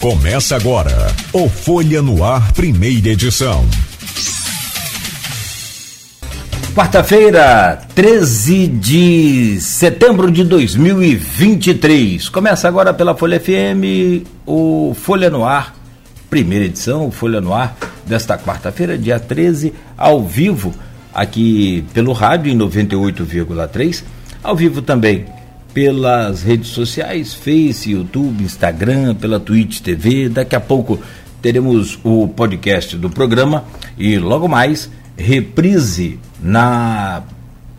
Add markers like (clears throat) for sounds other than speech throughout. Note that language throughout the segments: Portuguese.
Começa agora o Folha no Ar, primeira edição. Quarta-feira, 13 de setembro de 2023. Começa agora pela Folha FM, o Folha no Ar, primeira edição, o Folha no Ar desta quarta-feira, dia 13, ao vivo, aqui pelo rádio em 98,3, ao vivo também pelas redes sociais, Face, YouTube, Instagram, pela Twitch TV. Daqui a pouco teremos o podcast do programa e logo mais reprise na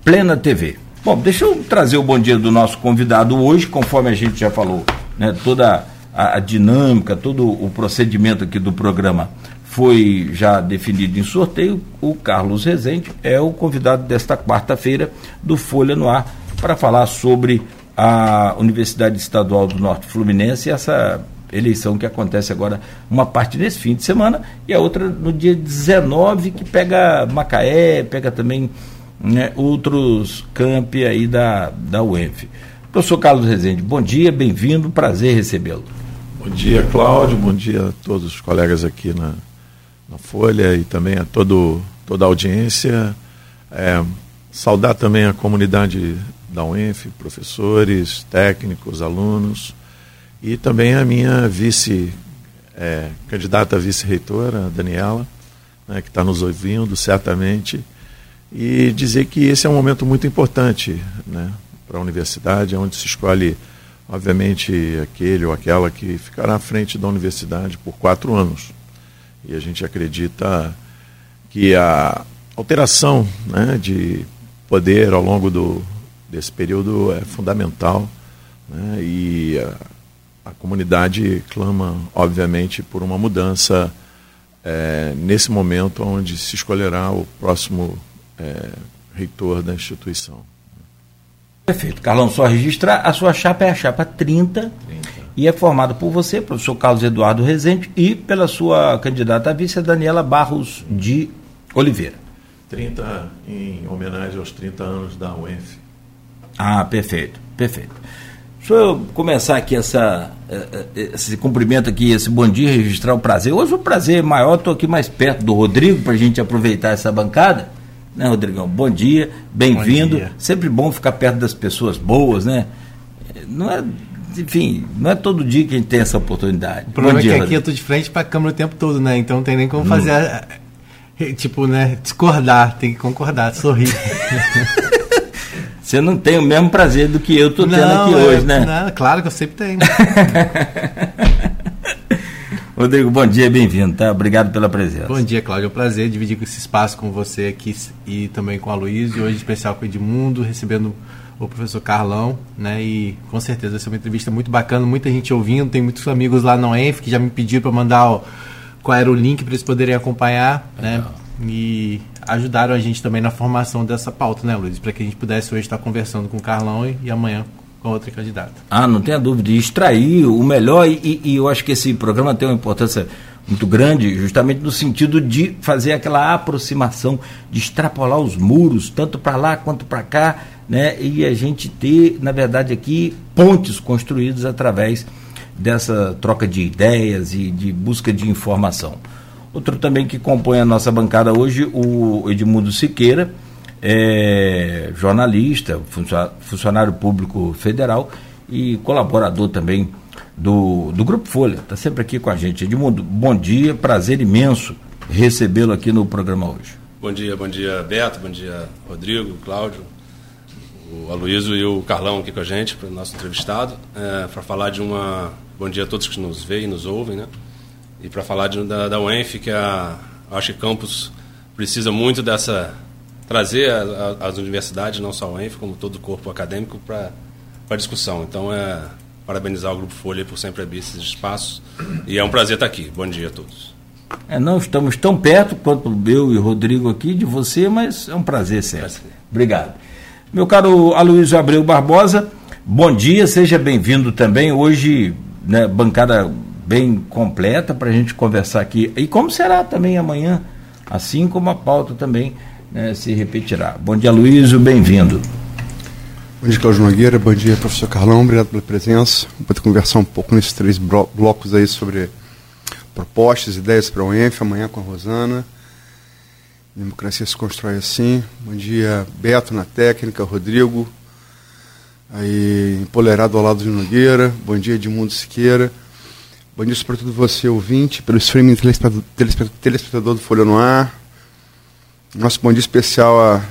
Plena TV. Bom, deixa eu trazer o bom dia do nosso convidado hoje, conforme a gente já falou, né, toda a, a dinâmica, todo o procedimento aqui do programa foi já definido em sorteio. O Carlos Rezende é o convidado desta quarta-feira do Folha no Ar para falar sobre a Universidade Estadual do Norte Fluminense, essa eleição que acontece agora, uma parte nesse fim de semana e a outra no dia 19, que pega Macaé, pega também né, outros campi aí da, da UENF. Professor Carlos Rezende, bom dia, bem-vindo, prazer recebê-lo. Bom dia, Cláudio, bom dia a todos os colegas aqui na, na Folha e também a todo, toda a audiência. É, saudar também a comunidade da UENF, professores, técnicos, alunos, e também a minha vice, é, candidata a vice-reitora, Daniela, né, que está nos ouvindo certamente, e dizer que esse é um momento muito importante né, para a universidade, onde se escolhe, obviamente, aquele ou aquela que ficará à frente da universidade por quatro anos. E a gente acredita que a alteração né, de poder ao longo do, desse período é fundamental né? e a, a, comunidade clama, obviamente, por uma mudança é, nesse momento onde se escolherá o próximo é, reitor da instituição. Perfeito. Carlão, só registrar, a sua chapa é a chapa 30, 30. e é formada por você, professor Carlos Eduardo Rezende, e pela sua candidata a vice, Daniela Barros de Oliveira. 30 em homenagem aos 30 anos da UENF. Ah, perfeito, perfeito. Deixa eu começar aqui essa, eh, eh, esse cumprimento aqui, esse bom dia, registrar o prazer. Hoje o prazer é maior, estou aqui mais perto do Rodrigo para a gente aproveitar essa bancada. Né, Rodrigão? Bom dia, bem-vindo. Sempre bom ficar perto das pessoas boas, né? Não é, enfim, não é todo dia que a gente tem essa oportunidade. O problema dia, é que aqui eu estou de frente para a câmera o tempo todo, né? Então não tem nem como fazer, a, tipo, né, discordar, tem que concordar, sorrir. (laughs) Você não tem o mesmo prazer do que eu estou tendo aqui é, hoje, né? Não, claro que eu sempre tenho. (laughs) Rodrigo, bom dia, bem-vindo, tá? Obrigado pela presença. Bom dia, Cláudio. É um prazer dividir esse espaço com você aqui e também com a Luiz, e hoje especial com o Edmundo, recebendo o professor Carlão, né? E com certeza vai ser uma entrevista muito bacana, muita gente ouvindo, tem muitos amigos lá no ENF que já me pediram para mandar o, qual era o link para eles poderem acompanhar, né? Legal. né? E ajudaram a gente também na formação dessa pauta, né, Luiz? Para que a gente pudesse hoje estar conversando com o Carlão e, e amanhã com outra candidata. Ah, não tenha dúvida, extrair o melhor e, e, eu acho que esse programa tem uma importância muito grande, justamente no sentido de fazer aquela aproximação, de extrapolar os muros, tanto para lá quanto para cá, né? E a gente ter, na verdade, aqui pontes construídos através dessa troca de ideias e de busca de informação. Outro também que compõe a nossa bancada hoje, o Edmundo Siqueira, é jornalista, funcionário público federal e colaborador também do, do Grupo Folha. Está sempre aqui com a gente. Edmundo, bom dia, prazer imenso recebê-lo aqui no programa hoje. Bom dia, bom dia Beto, bom dia Rodrigo, Cláudio, o Aloysio e o Carlão aqui com a gente, para o nosso entrevistado, é, para falar de uma. Bom dia a todos que nos veem e nos ouvem, né? E para falar de, da, da UENF, que é a, acho que Campos precisa muito dessa. trazer a, a, as universidades, não só a UENF, como todo o corpo acadêmico, para a discussão. Então, é parabenizar o Grupo Folha por sempre abrir esses espaços. E é um prazer estar aqui. Bom dia a todos. É, não estamos tão perto quanto eu e o Rodrigo aqui de você, mas é um prazer sempre. Obrigado. Meu caro Aloysio Abreu Barbosa, bom dia, seja bem-vindo também. Hoje, né, bancada bem completa para a gente conversar aqui. E como será também amanhã, assim como a pauta também né, se repetirá. Bom dia, Luísio, bem-vindo. Bom dia, Cláudio Nogueira. Bom dia, professor Carlão. Obrigado pela presença. Vou conversar um pouco nesses três blocos aí sobre propostas, ideias para o ENF, amanhã com a Rosana. Democracia se constrói assim. Bom dia, Beto na técnica, Rodrigo, aí empolerado ao lado de Nogueira. Bom dia, Edmundo Siqueira. Bom dia para todo você, ouvinte, pelo streaming telespectador do Folha no Ar. Nosso bom dia especial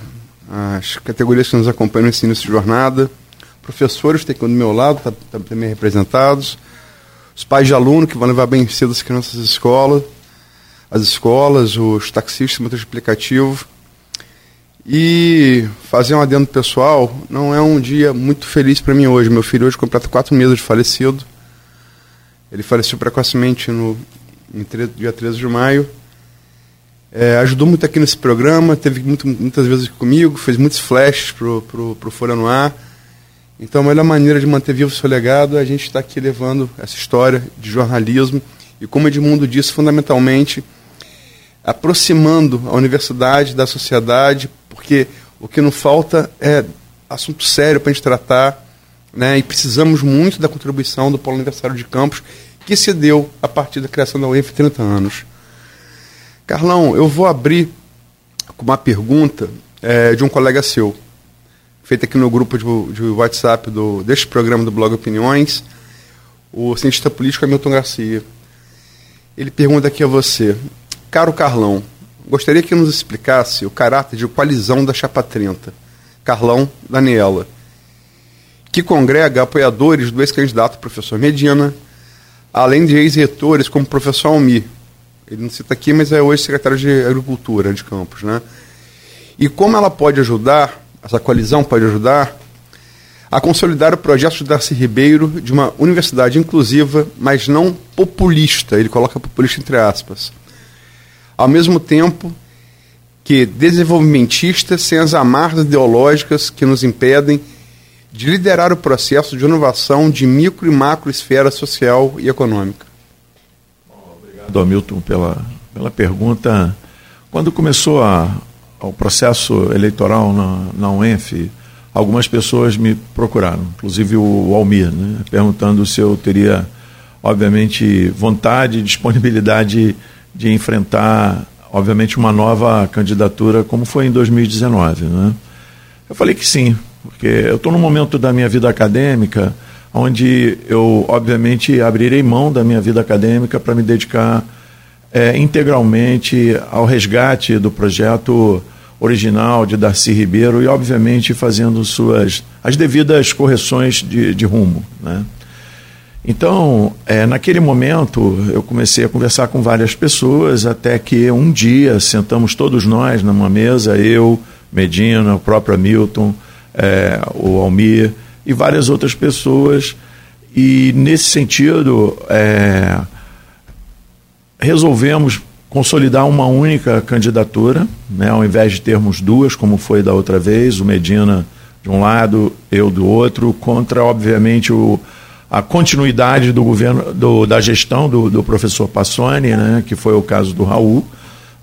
às categorias que nos acompanham nesse início de jornada. Professores, tem aqui do meu lado, tá, tá também representados. Os pais de aluno que vão levar bem cedo as crianças às escolas. As escolas, os taxistas, motorista aplicativo. E fazer um adendo pessoal, não é um dia muito feliz para mim hoje. Meu filho hoje completa quatro meses de falecido. Ele faleceu precocemente no em dia 13 de maio. É, ajudou muito aqui nesse programa, teve muito, muitas vezes comigo, fez muitos flashes pro, pro, pro Folha no Ar. Então a melhor maneira de manter vivo o seu legado é a gente estar tá aqui levando essa história de jornalismo e, como Edmundo disse, fundamentalmente aproximando a universidade da sociedade, porque o que não falta é assunto sério para a gente tratar, né? e precisamos muito da contribuição do Polo Universitário de Campos, que se deu a partir da criação da UENF 30 anos. Carlão, eu vou abrir com uma pergunta é, de um colega seu, feita aqui no grupo de, de WhatsApp do, deste programa do Blog Opiniões, o cientista político Hamilton Garcia. Ele pergunta aqui a você, caro Carlão, gostaria que nos explicasse o caráter de coalizão da Chapa 30, Carlão Daniela, que congrega apoiadores do ex-candidato professor Medina, além de ex-retores como o professor Almi. Ele não cita aqui, mas é hoje secretário de Agricultura de Campos. Né? E como ela pode ajudar, essa coalizão pode ajudar, a consolidar o projeto de Darcy Ribeiro de uma universidade inclusiva, mas não populista, ele coloca populista entre aspas. Ao mesmo tempo que desenvolvimentista, sem as amarras ideológicas que nos impedem de liderar o processo de inovação de micro e macro esfera social e econômica. Obrigado, Hamilton, pela, pela pergunta. Quando começou a, o processo eleitoral na, na UENF, algumas pessoas me procuraram, inclusive o Almir, né, perguntando se eu teria, obviamente, vontade e disponibilidade de enfrentar, obviamente, uma nova candidatura, como foi em 2019. Né? Eu falei que sim, porque eu estou num momento da minha vida acadêmica onde eu, obviamente, abrirei mão da minha vida acadêmica para me dedicar é, integralmente ao resgate do projeto original de Darcy Ribeiro e, obviamente, fazendo suas as devidas correções de, de rumo. Né? Então, é, naquele momento, eu comecei a conversar com várias pessoas, até que um dia sentamos todos nós numa mesa, eu, Medina, o próprio Hamilton, é, o Almir e várias outras pessoas. E nesse sentido, é, resolvemos consolidar uma única candidatura, né, ao invés de termos duas, como foi da outra vez, o Medina de um lado, eu do outro, contra, obviamente, o, a continuidade do governo, do, da gestão do, do professor Passoni, né, que foi o caso do Raul.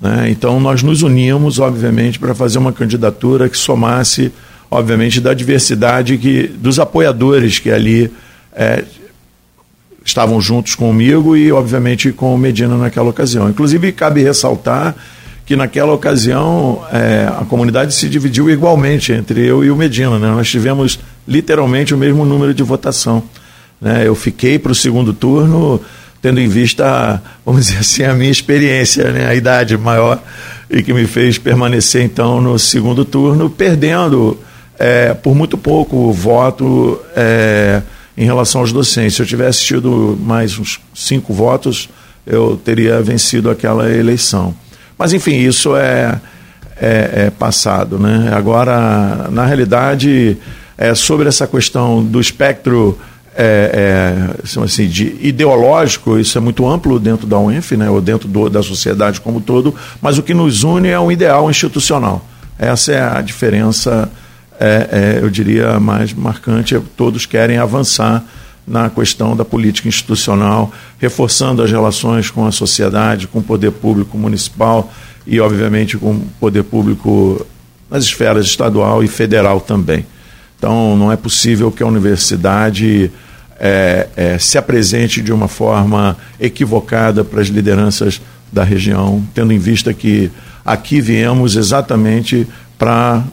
Né, então, nós nos unimos, obviamente, para fazer uma candidatura que somasse obviamente, da diversidade que, dos apoiadores que ali é, estavam juntos comigo e, obviamente, com o Medina naquela ocasião. Inclusive, cabe ressaltar que naquela ocasião é, a comunidade se dividiu igualmente entre eu e o Medina. Né? Nós tivemos literalmente o mesmo número de votação. Né? Eu fiquei para o segundo turno tendo em vista, vamos dizer assim, a minha experiência, né? a idade maior e que me fez permanecer então no segundo turno, perdendo é, por muito pouco voto é, em relação aos docentes. Se eu tivesse tido mais uns cinco votos, eu teria vencido aquela eleição. Mas, enfim, isso é, é, é passado. Né? Agora, na realidade, é, sobre essa questão do espectro é, é, assim, de ideológico, isso é muito amplo dentro da UENF, né, ou dentro do, da sociedade como todo, mas o que nos une é um ideal institucional. Essa é a diferença é, é, eu diria, mais marcante, todos querem avançar na questão da política institucional, reforçando as relações com a sociedade, com o poder público municipal e, obviamente, com o poder público nas esferas estadual e federal também. Então, não é possível que a universidade é, é, se apresente de uma forma equivocada para as lideranças da região, tendo em vista que aqui viemos exatamente para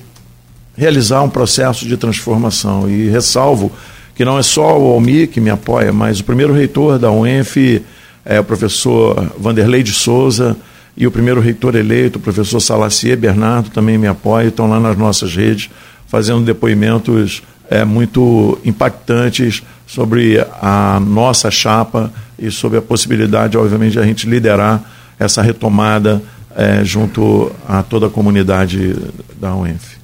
realizar um processo de transformação. E ressalvo que não é só o Almi que me apoia, mas o primeiro reitor da UENF é o professor Vanderlei de Souza e o primeiro reitor eleito, o professor Salacier Bernardo, também me apoia, estão lá nas nossas redes fazendo depoimentos é, muito impactantes sobre a nossa chapa e sobre a possibilidade, obviamente, de a gente liderar essa retomada é, junto a toda a comunidade da UENF.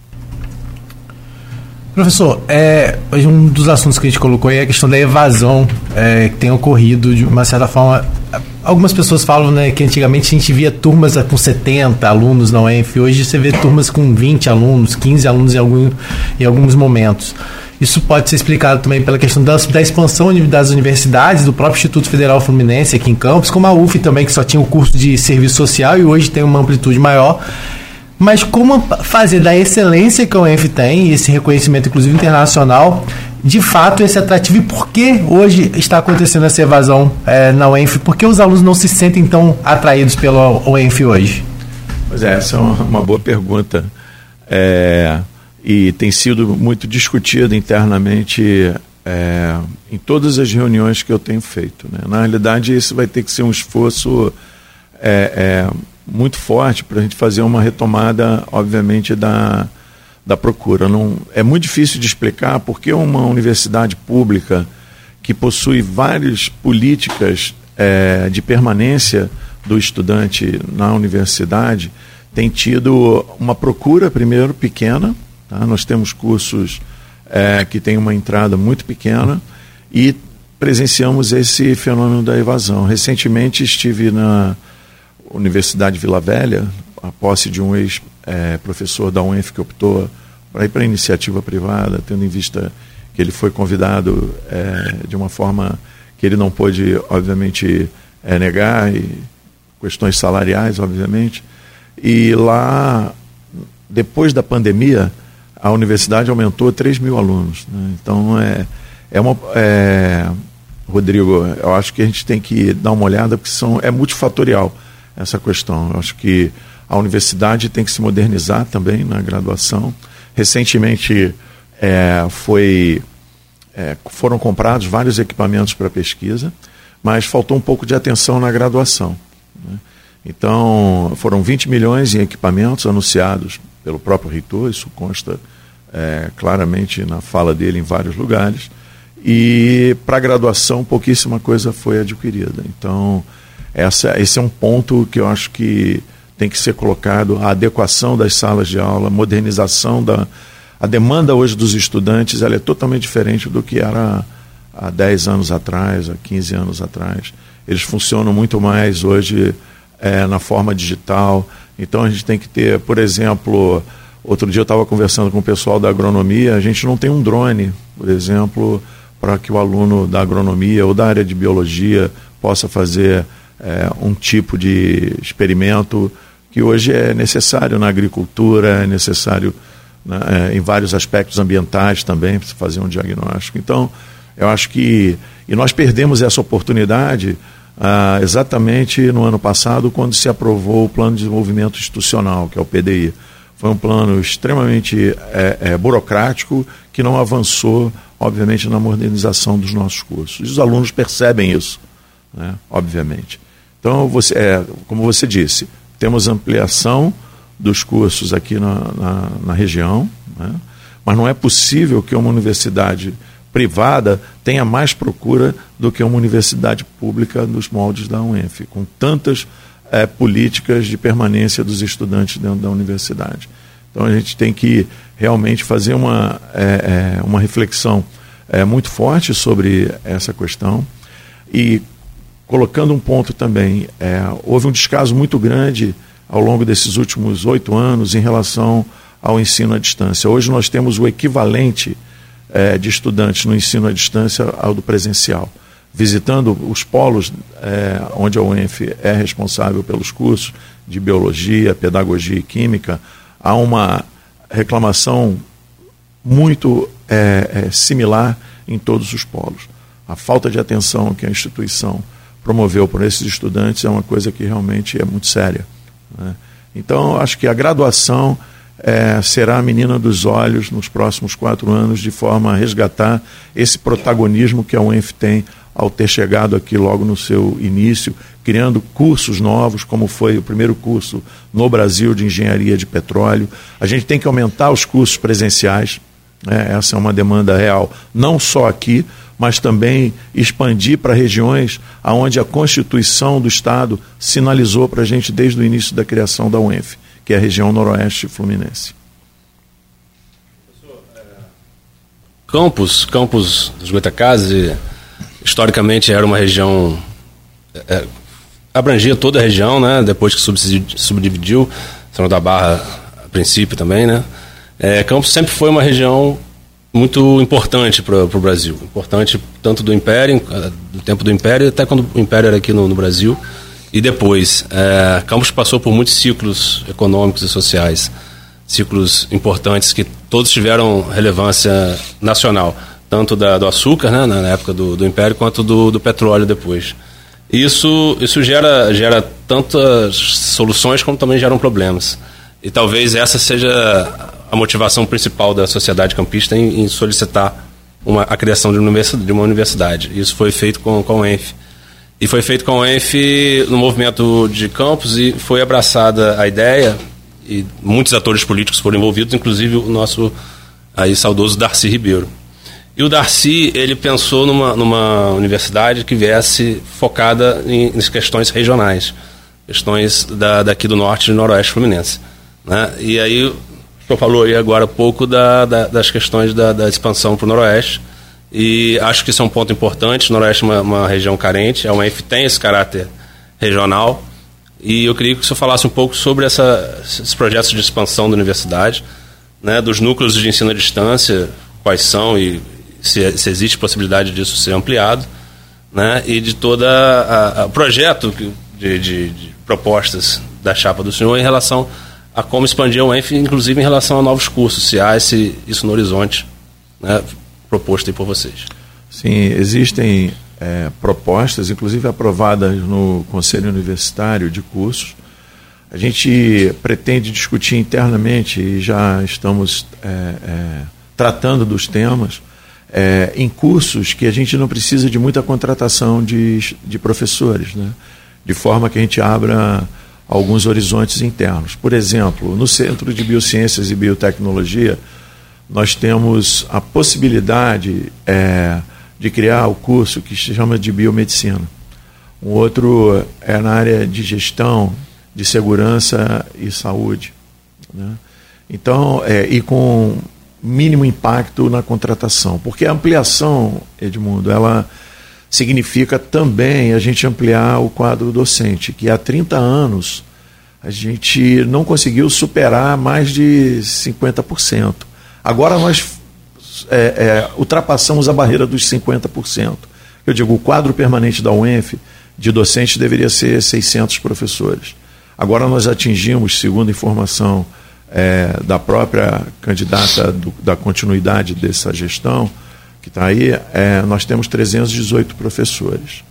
Professor, é, um dos assuntos que a gente colocou é a questão da evasão é, que tem ocorrido de uma certa forma. Algumas pessoas falam né, que antigamente a gente via turmas com 70 alunos na UENF, hoje você vê turmas com 20 alunos, 15 alunos em, algum, em alguns momentos. Isso pode ser explicado também pela questão da, expansão das universidades, do próprio Instituto Federal Fluminense aqui em Campos, como a UF também, que só tinha o curso de serviço social e hoje tem uma amplitude maior. Mas como fazer da excelência que a UENF tem, esse reconhecimento inclusive internacional, de fato esse atrativo e por que hoje está acontecendo essa evasão é, na UENF? Por que os alunos não se sentem tão atraídos pela UENF hoje? Pois é, essa é uma, boa pergunta. É, e tem sido muito discutido internamente é, em todas as reuniões que eu tenho feito. Né? Na realidade, isso vai ter que ser um esforço é, é, muito forte para a gente fazer uma retomada, obviamente, da, da procura. Não, é muito difícil de explicar porque uma universidade pública que possui várias políticas é, de permanência do estudante na universidade tem tido uma procura, primeiro, pequena. Tá? Nós temos cursos é, que têm uma entrada muito pequena e presenciamos esse fenômeno da evasão. Recentemente estive na Universidade Vila Velha, a posse de um ex-professor é, da UENF que optou para ir para a iniciativa privada, tendo em vista que ele foi convidado é, de uma forma que ele não pôde, obviamente, é, negar, e questões salariais, obviamente. E lá, depois da pandemia, a universidade aumentou 3 mil alunos. Né? Então, é, é uma. É, Rodrigo, eu acho que a gente tem que dar uma olhada, porque são, é multifatorial essa questão. Eu acho que a universidade tem que se modernizar também na graduação. Recentemente é, foi, é, foram comprados vários equipamentos para pesquisa, mas faltou um pouco de atenção na graduação. Né? Então, foram 20 milhões em equipamentos anunciados pelo próprio reitor, isso consta é, claramente na fala dele em vários lugares. E para graduação, pouquíssima coisa foi adquirida. Então, essa, esse é um ponto que eu acho que tem que ser colocado, a adequação das salas de aula, modernização da... A demanda hoje dos estudantes ela é totalmente diferente do que era há 10 anos atrás, há 15 anos atrás. Eles funcionam muito mais hoje é, na forma digital. Então a gente tem que ter, por exemplo, outro dia eu estava conversando com o pessoal da agronomia, a gente não tem um drone, por exemplo, para que o aluno da agronomia ou da área de biologia possa fazer é, um tipo de experimento que hoje é necessário na agricultura, é necessário né, é, em vários aspectos ambientais também, para fazer um diagnóstico. Então, eu acho que. E nós perdemos essa oportunidade ah, exatamente no ano passado, quando se aprovou o Plano de Desenvolvimento Institucional, que é o PDI. Foi um plano extremamente é, é, burocrático que não avançou, obviamente, na modernização dos nossos cursos. E os alunos percebem isso, né, obviamente. Então, você, é, como você disse, temos ampliação dos cursos aqui na, na, na região, né? mas não é possível que uma universidade privada tenha mais procura do que uma universidade pública nos moldes da UENF, com tantas é, políticas de permanência dos estudantes dentro da universidade. Então a gente tem que realmente fazer uma, é, é, uma reflexão é, muito forte sobre essa questão e colocando um ponto também, é, houve um descaso muito grande ao longo desses últimos oito anos em relação ao ensino à distância. Hoje nós temos o equivalente é, de estudantes no ensino à distância ao do presencial. Visitando os polos é, onde a UENF é responsável pelos cursos de biologia, pedagogia e química, há uma reclamação muito é, é, similar em todos os polos. A falta de atenção que a instituição promoveu por esses estudantes é uma coisa que realmente é muito séria. Né? Então, acho que a graduação é, será a menina dos olhos nos próximos quatro anos, de forma a resgatar esse protagonismo que a UENF tem ao ter chegado aqui logo no seu início, criando cursos novos, como foi o primeiro curso no Brasil de engenharia de petróleo. A gente tem que aumentar os cursos presenciais, né? essa é uma demanda real, não só aqui, mas também expandir para regiões onde a Constituição do Estado sinalizou para a gente desde o início da criação da UENF, que é a região noroeste fluminense. Campos, Campos dos Goitacazes, historicamente era uma região é, abrangia toda a região, né? Depois que subdividiu, São da Barra a princípio também, né? É, Campos sempre foi uma região muito importante para o Brasil. Importante tanto do Império, eh, do tempo do Império, até quando o Império era aqui no, no Brasil. E depois, é, Campos passou por muitos ciclos econômicos e sociais, ciclos importantes que todos tiveram relevância nacional, tanto da, do açúcar, né, na época do, do Império, quanto do, do petróleo depois. Isso, isso gera, gera tantas soluções como também geram problemas. E talvez essa seja a motivação principal da sociedade campista em, em solicitar uma, a criação de uma, universidade, de uma universidade. Isso foi feito com, com o ENF. E foi feito com o ENF no movimento de campos e foi abraçada a ideia, e muitos atores políticos foram envolvidos, inclusive o nosso aí saudoso Darcy Ribeiro. E o Darcy, ele pensou numa, numa universidade que viesse focada em, questões regionais, questões da, daqui do norte e noroeste fluminense. Né? E aí senhor falou aí agora há pouco da, da, das questões da, da expansão para o Noroeste. E acho que isso é um ponto importante. O Noroeste é uma, uma região carente, a UENF tem esse caráter regional. E eu queria que senhor falasse um pouco sobre essa, esses projetos de expansão da universidade, né, dos núcleos de ensino à distância, quais são e se, se existe possibilidade disso ser ampliado, né, e de todo o projeto de, de, de propostas da chapa do senhor em relação a como expandir o ENF, inclusive em relação a novos cursos, se há esse, isso no horizonte né, proposto aí por vocês. Sim, existem é, propostas, inclusive aprovadas no Conselho Universitário de Cursos. A gente pretende discutir internamente e já estamos é, é, tratando dos temas é, em cursos que a gente não precisa de muita contratação de, de professores, né? de forma que a gente abra alguns horizontes internos. Por exemplo, no Centro de Biociências e Biotecnologia, nós temos a possibilidade é, de criar o curso que se chama de biomedicina. Um outro é na área de gestão, de segurança e saúde. Né? Então, é, e com mínimo impacto na contratação. Porque a ampliação, Edmundo, ela significa também a gente ampliar o quadro docente, que há 30 anos a gente não conseguiu superar mais de 50%. Agora nós é, é, ultrapassamos a barreira dos 50%. Eu digo, o quadro permanente da UENF de docentes deveria ser 600 professores. Agora nós atingimos, segundo informação é, da própria candidata do, da continuidade dessa gestão, que está aí, é, nós temos 318 professores.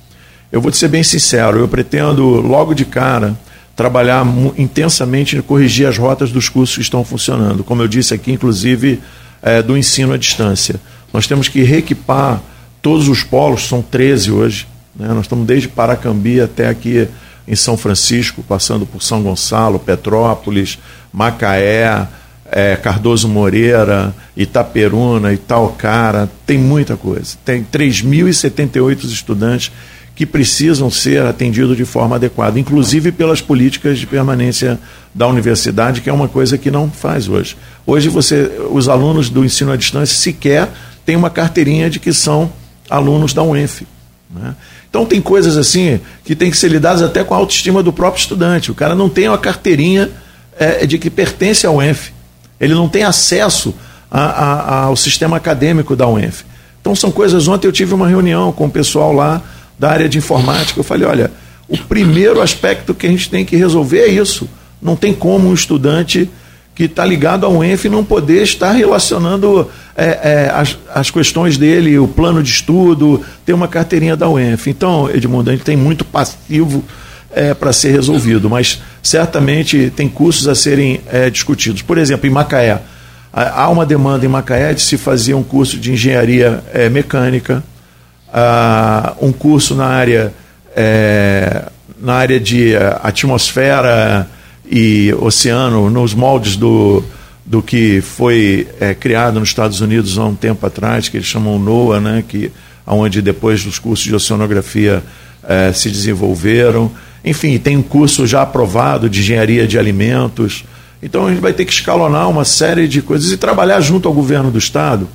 Eu vou te ser bem sincero, eu pretendo logo de cara trabalhar intensamente em corrigir as rotas dos cursos que estão funcionando, como eu disse aqui, inclusive é, do ensino à distância. Nós temos que reequipar todos os polos, são 13 hoje, né? nós estamos desde Paracambi até aqui em São Francisco, passando por São Gonçalo, Petrópolis, Macaé, é, Cardoso Moreira, Itaperuna, Itaucara, tem muita coisa. Tem 3.078 estudantes que precisam ser atendidos de forma adequada, inclusive pelas políticas de permanência da universidade, que é uma coisa que não faz hoje. Hoje você, os alunos do ensino à distância sequer têm uma carteirinha de que são alunos da UENF. Né? Então tem coisas assim que tem que ser lidadas até com a autoestima do próprio estudante. O cara não tem uma carteirinha é, de que pertence à UENF. Ele não tem acesso a, a, ao sistema acadêmico da UENF. Então são coisas. Ontem eu tive uma reunião com o pessoal lá da área de informática. Eu falei: olha, o primeiro aspecto que a gente tem que resolver é isso. Não tem como um estudante que está ligado ao UENF não poder estar relacionando é, é, as, as questões dele, o plano de estudo, ter uma carteirinha da UENF. Então, Edmundo, a gente tem muito passivo é, para ser resolvido, mas certamente tem cursos a serem é, discutidos. Por exemplo, em Macaé, há uma demanda em Macaé de se fazer um curso de engenharia é, mecânica, um curso na área, é, na área de é, atmosfera e oceano nos moldes do, do que foi é, criado nos Estados Unidos há um tempo atrás, que eles chamam NOAA, né, que, onde depois dos cursos de oceanografia é, se desenvolveram. Enfim, tem um curso já aprovado de engenharia de alimentos. Então a gente vai ter que escalonar uma série de coisas e trabalhar junto ao governo do Estado,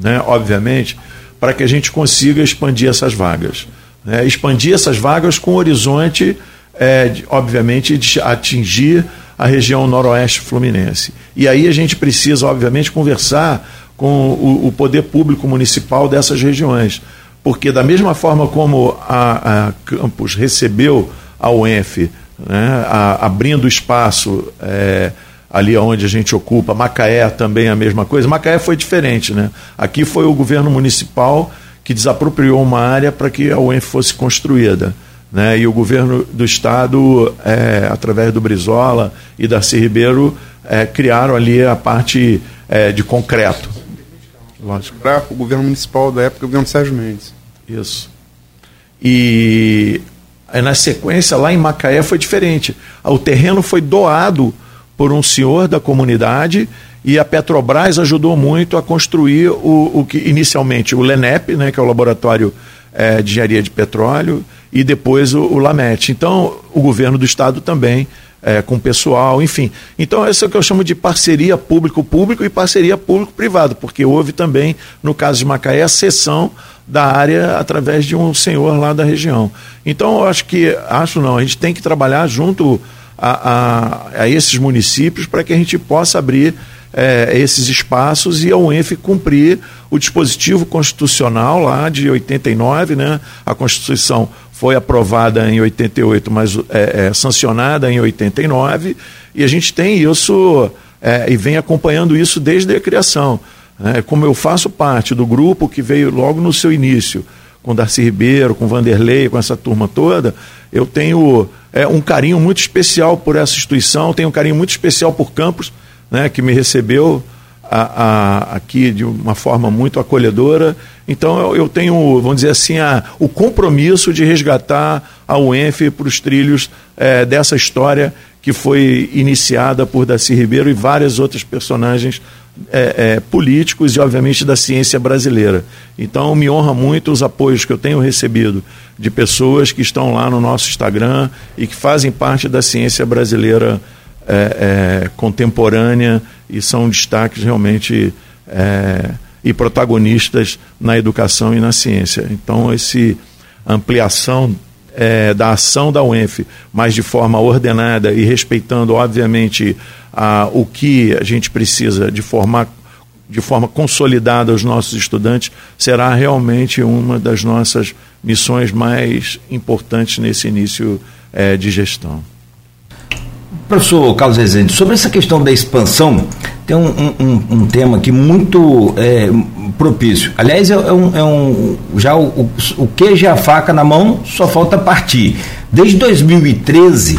né, obviamente, para que a gente consiga expandir essas vagas. Né, expandir essas vagas com horizonte é, de, obviamente, de atingir a região noroeste fluminense. E aí a gente precisa, obviamente, conversar com o, o poder público municipal dessas regiões. Porque, da mesma forma como a, a Campos recebeu a UENF, né, a, abrindo espaço é, ali onde a gente ocupa, Macaé também a mesma coisa. Macaé foi diferente. Né? Aqui foi o governo municipal que desapropriou uma área para que a UENF fosse construída. Né? E o governo do estado, é, através do Brizola e Darcy Ribeiro, é, criaram ali a parte é, de concreto. Lógico. Para o governo municipal da época, o governo Sérgio Mendes. Isso. E na sequência, lá em Macaé foi diferente. O terreno foi doado por um senhor da comunidade e a Petrobras ajudou muito a construir o, o que inicialmente o LENEP, né, que é o Laboratório é, de Engenharia de Petróleo, e depois o, o LAMET. Então, o governo do estado também, é, com pessoal, enfim. Então, isso é o que eu chamo de parceria público-público e parceria público-privado, porque houve também, no caso de Macaé, a cessão da área através de um senhor lá da região. Então, eu acho que, acho não, a gente tem que trabalhar junto a, a, a esses municípios para que a gente possa abrir é, esses espaços e a UENF cumprir o dispositivo constitucional lá de 89, né? A Constituição foi aprovada em 88, mas é, é, sancionada em 89, e a gente tem isso é, e vem acompanhando isso desde a criação. Né? Como eu faço parte do grupo que veio logo no seu início, com Darcy Ribeiro, com Vanderlei, com essa turma toda, eu tenho é, um carinho muito especial por essa instituição, tenho um carinho muito especial por Campos, né, que me recebeu a, a, aqui de uma forma muito acolhedora. Então eu, eu tenho, vamos dizer assim, a, o compromisso de resgatar a UENF para os trilhos é, dessa história que foi iniciada por Daci Ribeiro e várias outras personagens é, é, políticos e, obviamente, da ciência brasileira. Então, me honra muito os apoios que eu tenho recebido de pessoas que estão lá no nosso Instagram e que fazem parte da ciência brasileira é, é, contemporânea e são destaques realmente é, e protagonistas na educação e na ciência. Então, esse ampliação é, da ação da UENF, mas de forma ordenada e respeitando, obviamente, a, o que a gente precisa de formar de forma consolidada os nossos estudantes, será realmente uma das nossas missões mais importantes nesse início é, de gestão. Professor Carlos Rezende, sobre essa questão da expansão, tem um, um, um tema aqui muito é, propício. Aliás, é, é, um, é um, já o, o, o queijo e a faca na mão, só falta partir. Desde 2013,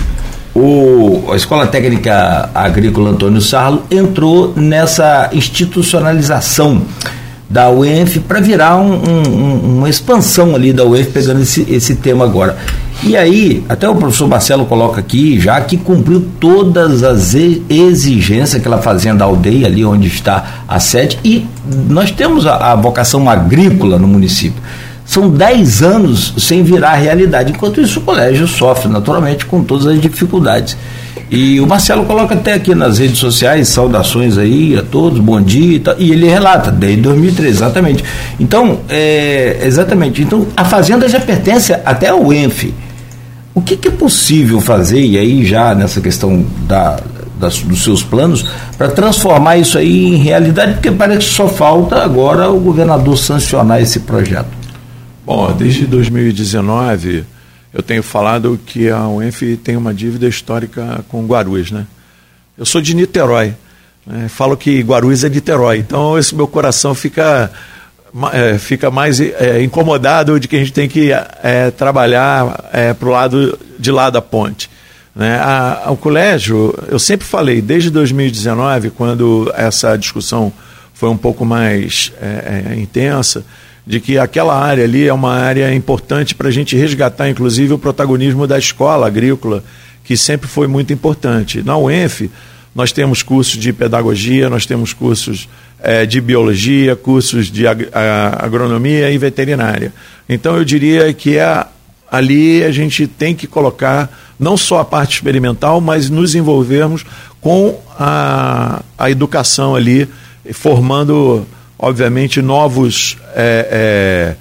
o, a Escola Técnica Agrícola Antônio Sarlo entrou nessa institucionalização da UENF para virar um, um, uma expansão ali da UENF, pegando esse, esse tema agora. E aí, até o professor Marcelo coloca aqui, já que cumpriu todas as exigências que ela fazenda aldeia, ali onde está a sede, e nós temos a, a vocação agrícola no município. São 10 anos sem virar realidade, enquanto isso o colégio sofre naturalmente com todas as dificuldades. E o Marcelo coloca até aqui nas redes sociais, saudações aí a todos, bom dia e tal. E ele relata, desde 2013, exatamente. Então, é, exatamente. Então, a fazenda já pertence até ao ENF. O que, que é possível fazer, e aí já nessa questão da, das, dos seus planos, para transformar isso aí em realidade? Porque parece que só falta agora o governador sancionar esse projeto. Bom, desde 2019 eu tenho falado que a UENF tem uma dívida histórica com Guarulhos, né? Eu sou de Niterói, Né? Falo que Guarulhos é Niterói, então esse meu coração fica, é, fica mais é, incomodado de que a gente tem que é, trabalhar é, para o lado de lá da ponte. Né? A, o colégio, eu sempre falei, desde 2019, quando essa discussão foi um pouco mais é, é, intensa, de que aquela área ali é uma área importante para a gente resgatar, inclusive, o protagonismo da escola agrícola, que sempre foi muito importante. Na UENF, nós temos cursos de pedagogia, nós temos cursos é, de biologia, cursos de ag agronomia e veterinária. Então, eu diria que é, ali a gente tem que colocar não só a parte experimental, mas nos envolvermos com a, a educação ali, formando, obviamente, novos, é, é,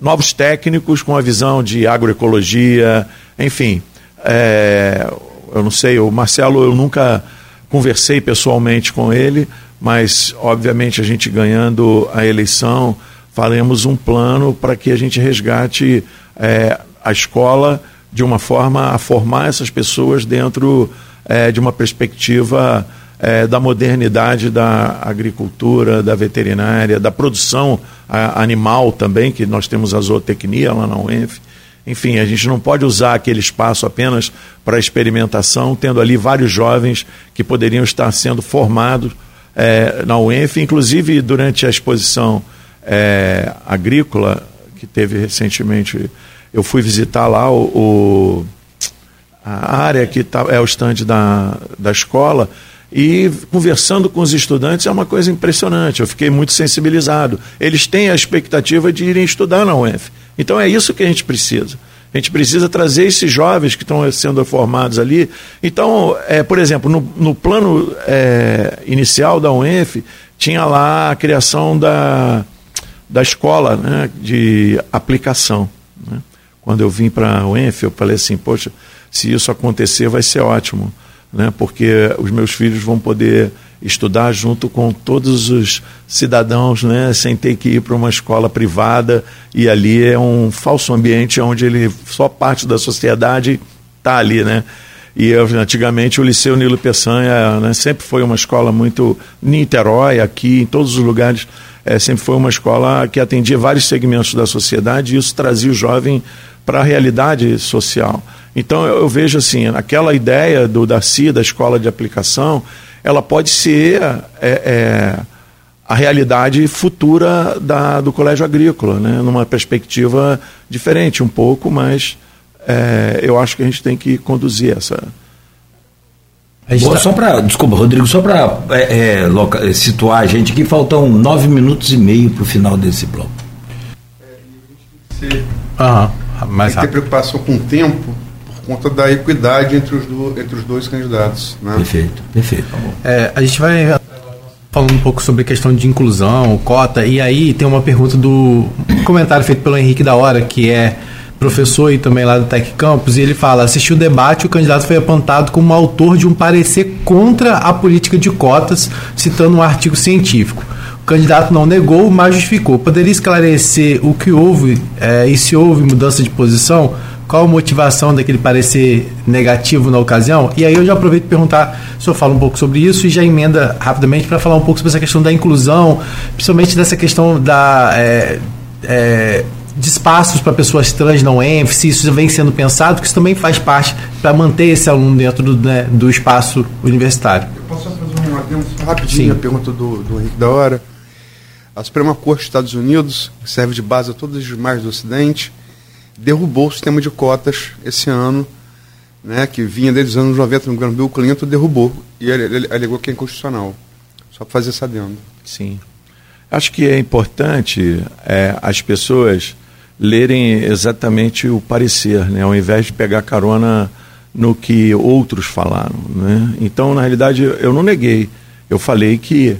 novos técnicos com a visão de agroecologia, enfim. É, eu não sei, o Marcelo, eu nunca conversei pessoalmente com ele, mas, obviamente, a gente ganhando a eleição, faremos um plano para que a gente resgate é, a escola de uma forma a formar essas pessoas dentro é, de uma perspectiva é, da modernidade da agricultura, da veterinária, da produção a, animal também, que nós temos a zootecnia lá na UENF. Enfim, a gente não pode usar aquele espaço apenas para experimentação, tendo ali vários jovens que poderiam estar sendo formados é, na UENF, inclusive durante a exposição é, agrícola que teve recentemente eu fui visitar lá o, o a área que tá, é o estande da, da escola e conversando com os estudantes é uma coisa impressionante. Eu fiquei muito sensibilizado. Eles têm a expectativa de irem estudar na UF. Então é isso que a gente precisa. A gente precisa trazer esses jovens que estão sendo formados ali. Então, é, por exemplo, no, no plano é, inicial da UENF, tinha lá a criação da, da escola né, de aplicação. Né? Quando eu vim para a UENF, eu falei assim, poxa, se isso acontecer vai ser ótimo, né? porque os meus filhos vão poder estudar junto com todos os cidadãos, né? sem ter que ir para uma escola privada e ali é um falso ambiente onde ele só parte da sociedade está ali, né? E eu, antigamente o Liceu Nilo Peçanha né, sempre foi uma escola muito Niterói, aqui, em todos os lugares, é, sempre foi uma escola que atendia vários segmentos da sociedade e isso trazia o jovem para a realidade social. Então eu, eu, vejo assim, aquela ideia do Darcy, da escola de aplicação, ela pode ser é, é, a realidade futura da, do colégio agrícola, né? numa perspectiva diferente um pouco, mas é, eu acho que a gente tem que conduzir essa. Boa, tá... Só para, desculpa, Rodrigo, só para é, é, situar a gente aqui, faltam nove minutos e meio para o final desse bloco. Aham mais tem que ter preocupação com o tempo conta da equidade entre os, do, entre os dois candidatos. Né? Perfeito, perfeito. É, a gente vai falando um pouco sobre a questão de inclusão, cota, e aí tem uma pergunta do um comentário feito pelo Henrique da Hora, que é professor e também lá do Tec Campus, e ele fala: assistiu o debate, o candidato foi apontado como autor de um parecer contra a política de cotas, citando um artigo científico. O candidato não negou, mas justificou. Poderia esclarecer o que houve é, e se houve mudança de posição? Qual a motivação daquele parecer negativo na ocasião? E aí eu já aproveito para perguntar se o senhor fala um pouco sobre isso e já emenda rapidamente para falar um pouco sobre essa questão da inclusão, principalmente dessa questão da. É, é, de espaços para pessoas trans não ênfase, isso vem sendo pensado, que isso também faz parte para manter esse aluno dentro do, né, do espaço universitário. Eu posso fazer um adendo rapidinho Sim. a pergunta do, do Henrique da Hora. A Suprema Corte dos Estados Unidos, que serve de base a todos os demais do Ocidente, derrubou o sistema de cotas esse ano, né, que vinha desde os anos 90 no governo Bill Clinton, derrubou e ele, ele alegou que é inconstitucional. Só para fazer essa adendo. Sim. Acho que é importante é, as pessoas lerem exatamente o parecer, né, ao invés de pegar carona no que outros falaram. Né? Então, na realidade, eu não neguei. Eu falei que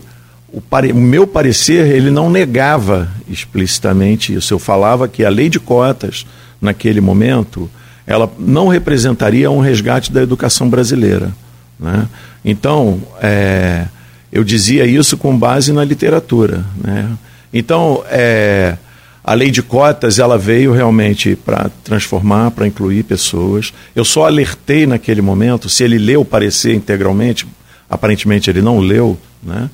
o, pare... o, meu parecer ele não negava explicitamente isso. Eu falava que a lei de cotas, naquele momento, ela não representaria um resgate da educação brasileira. Né? Então, é... eu dizia isso com base na literatura. Né? Então, é... a lei de cotas ela veio realmente para transformar, para incluir pessoas. Eu só alertei naquele momento, se ele leu o parecer integralmente, aparentemente ele não leu, né?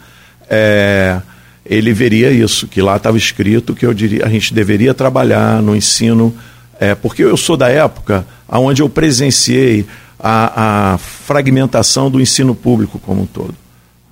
É, ele veria isso, que lá estava escrito que eu diria, a gente deveria trabalhar no ensino, é, porque eu sou da época onde eu presenciei a, a fragmentação do ensino público como um todo.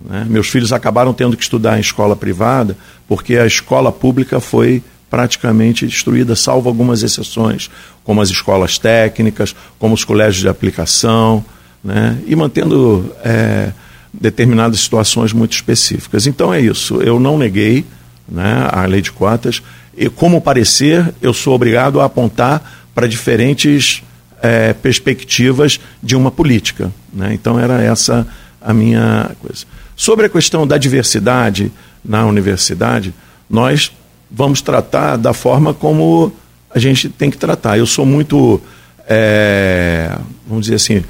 Né? Meus filhos acabaram tendo que estudar em escola privada porque a escola pública foi praticamente destruída, salvo algumas exceções, como as escolas técnicas, como os colégios de aplicação, né? e mantendo é, determinadas situações muito específicas. Então é isso, eu não neguei né, a lei de cotas, e como parecer, eu sou obrigado a apontar para diferentes é, perspectivas de uma política. Né? Então era essa a minha coisa. Sobre a questão da diversidade na universidade, nós vamos tratar da forma como a gente tem que tratar. Eu sou muito, é, vamos dizer assim,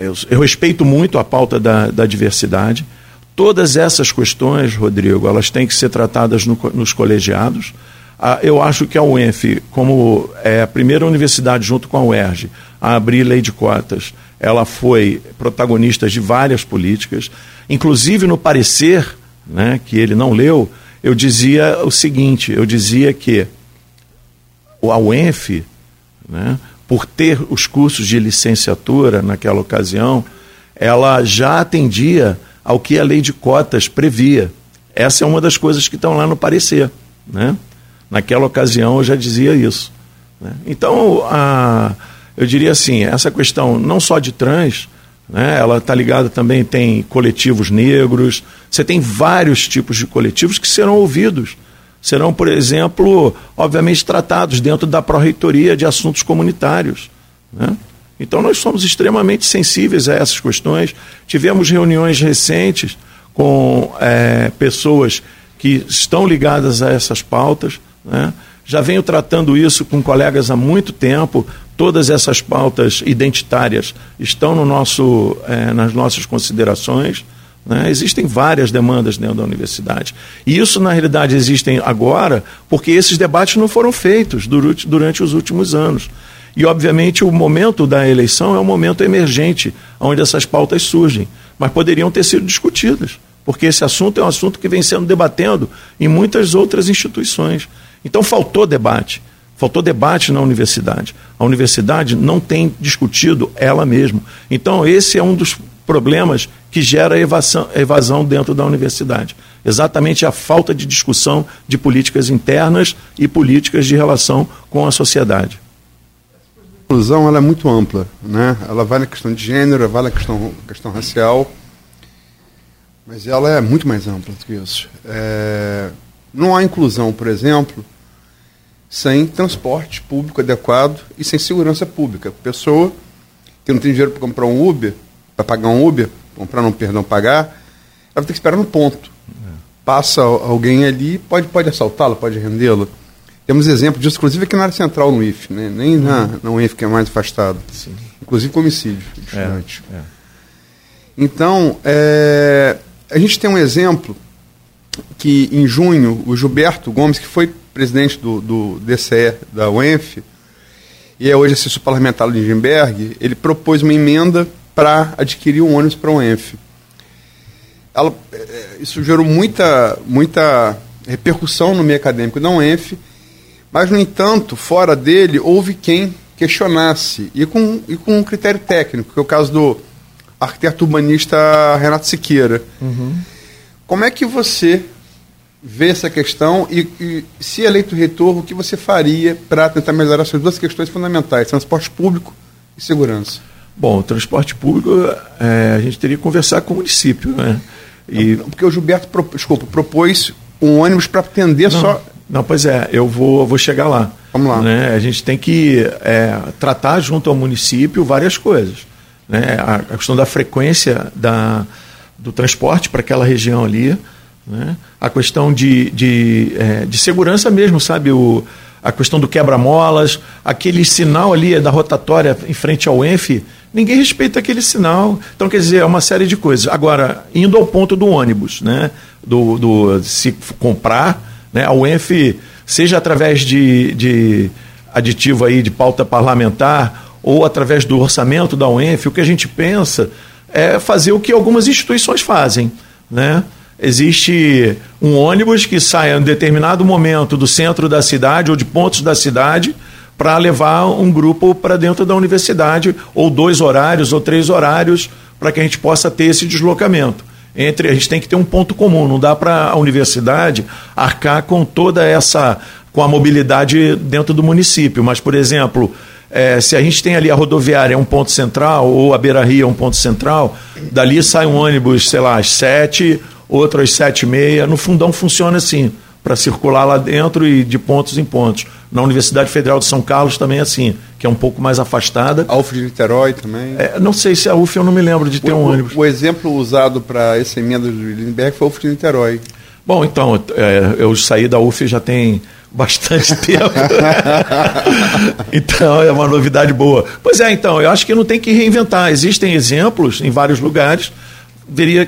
eu, eu, respeito muito a pauta da, da, diversidade. Todas essas questões, Rodrigo, elas têm que ser tratadas no, nos colegiados. Ah, eu acho que a UENF, como é a primeira universidade junto com a UERJ a abrir lei de cotas, ela foi protagonista de várias políticas. Inclusive no parecer, né, que ele não leu, eu dizia o seguinte: eu dizia que a UENF, né, por ter os cursos de licenciatura naquela ocasião, ela já atendia ao que a lei de cotas previa. Essa é uma das coisas que estão lá no parecer. Né? Naquela ocasião eu já dizia isso. Né? Então, a, eu diria assim, essa questão não só de trans, né? Ela está ligada também, tem coletivos negros, você tem vários tipos de coletivos que serão ouvidos. Serão, por exemplo, obviamente tratados dentro da pró-reitoria de assuntos comunitários. Né? Então, nós somos extremamente sensíveis a essas questões. Tivemos reuniões recentes com é, pessoas que estão ligadas a essas pautas. Né? Já venho tratando isso com colegas há muito tempo, Todas essas pautas identitárias estão no nosso, é, nas nossas considerações. Né? Existem várias demandas dentro da universidade. E isso, na realidade, existem agora porque esses debates não foram feitos durante, durante os últimos anos. E, obviamente, o momento da eleição é um momento emergente, onde essas pautas surgem, mas poderiam ter sido discutidas, porque esse assunto é um assunto que vem sendo debatendo em muitas outras instituições. Então, faltou debate. Faltou debate na universidade. A universidade não tem discutido ela mesma. Então, esse é um dos problemas que gera evasão, evasão dentro da universidade. Exatamente a falta de discussão de políticas internas e políticas de relação com a sociedade. A inclusão ela é muito ampla. Né? Ela vai na questão de gênero, vai na questão, questão racial, mas ela é muito mais ampla do que isso. É... Não há inclusão, por exemplo, sem transporte público adequado e sem segurança pública. Pessoa que não tem dinheiro para comprar um Uber, para pagar um Uber, comprar não, perdão, pagar, ela vai ter que esperar no ponto. É. Passa alguém ali, pode, pode assaltá-la, pode rendê-la. Temos exemplo disso, inclusive aqui na área central no IF, né? nem uhum. na, na UIF, que é mais afastado. Sim. Inclusive com homicídio. É, é. Então, é, a gente tem um exemplo que em junho o Gilberto Gomes, que foi presidente do, do DCE da UENF, e é hoje assessor parlamentar do Lindenberg, ele propôs uma emenda para adquirir um ônibus para a UENF. Ela, é, isso gerou muita, muita repercussão no meio acadêmico da UENF, mas, no entanto, fora dele, houve quem questionasse, e com, e com um critério técnico, que é o caso do arquiteto urbanista Renato Siqueira. Uhum. Como é que você ver essa questão e, e, se eleito reitor, o que você faria para tentar melhorar essas duas questões fundamentais, transporte público e segurança? Bom, transporte público, é, a gente teria que conversar com o município, né? E... Porque o Gilberto, pro, desculpa, propôs um ônibus para atender não, só... Não, pois é, eu vou, vou chegar lá. Vamos lá. Né? A gente tem que é, tratar junto ao município várias coisas. Né? A, a questão da frequência da, do transporte para aquela região ali, né? A questão de, de, é, de segurança mesmo, sabe? O, a questão do quebra-molas, aquele sinal ali da rotatória em frente ao ENF, ninguém respeita aquele sinal. Então, quer dizer, é uma série de coisas. Agora, indo ao ponto do ônibus, né? do, do se comprar, né? a UENF, seja através de, de aditivo aí de pauta parlamentar ou através do orçamento da UENF, o que a gente pensa é fazer o que algumas instituições fazem. Né? Existe um ônibus que sai em determinado momento do centro da cidade ou de pontos da cidade para levar um grupo para dentro da universidade, ou dois horários ou três horários, para que a gente possa ter esse deslocamento. Entre a gente tem que ter um ponto comum, não dá para a universidade arcar com toda essa com a mobilidade dentro do município, mas por exemplo, é, se a gente tem ali a rodoviária é um ponto central ou a Beira Rio é um ponto central, dali sai um ônibus, sei lá, às sete, outro às sete e meia. No fundão funciona assim para circular lá dentro e de pontos em pontos. Na Universidade Federal de São Carlos também é assim, que é um pouco mais afastada. A UF de Niterói também? É, não sei se a UF eu não me lembro de ter o, um ônibus. O, exemplo usado para essa emenda do Lindenberg foi a UF de Niterói. Bom, então, é, eu saí da UF já tem bastante (laughs) tempo. então, é uma novidade boa. Pois é, então, eu acho que não tem que reinventar. Existem exemplos em vários lugares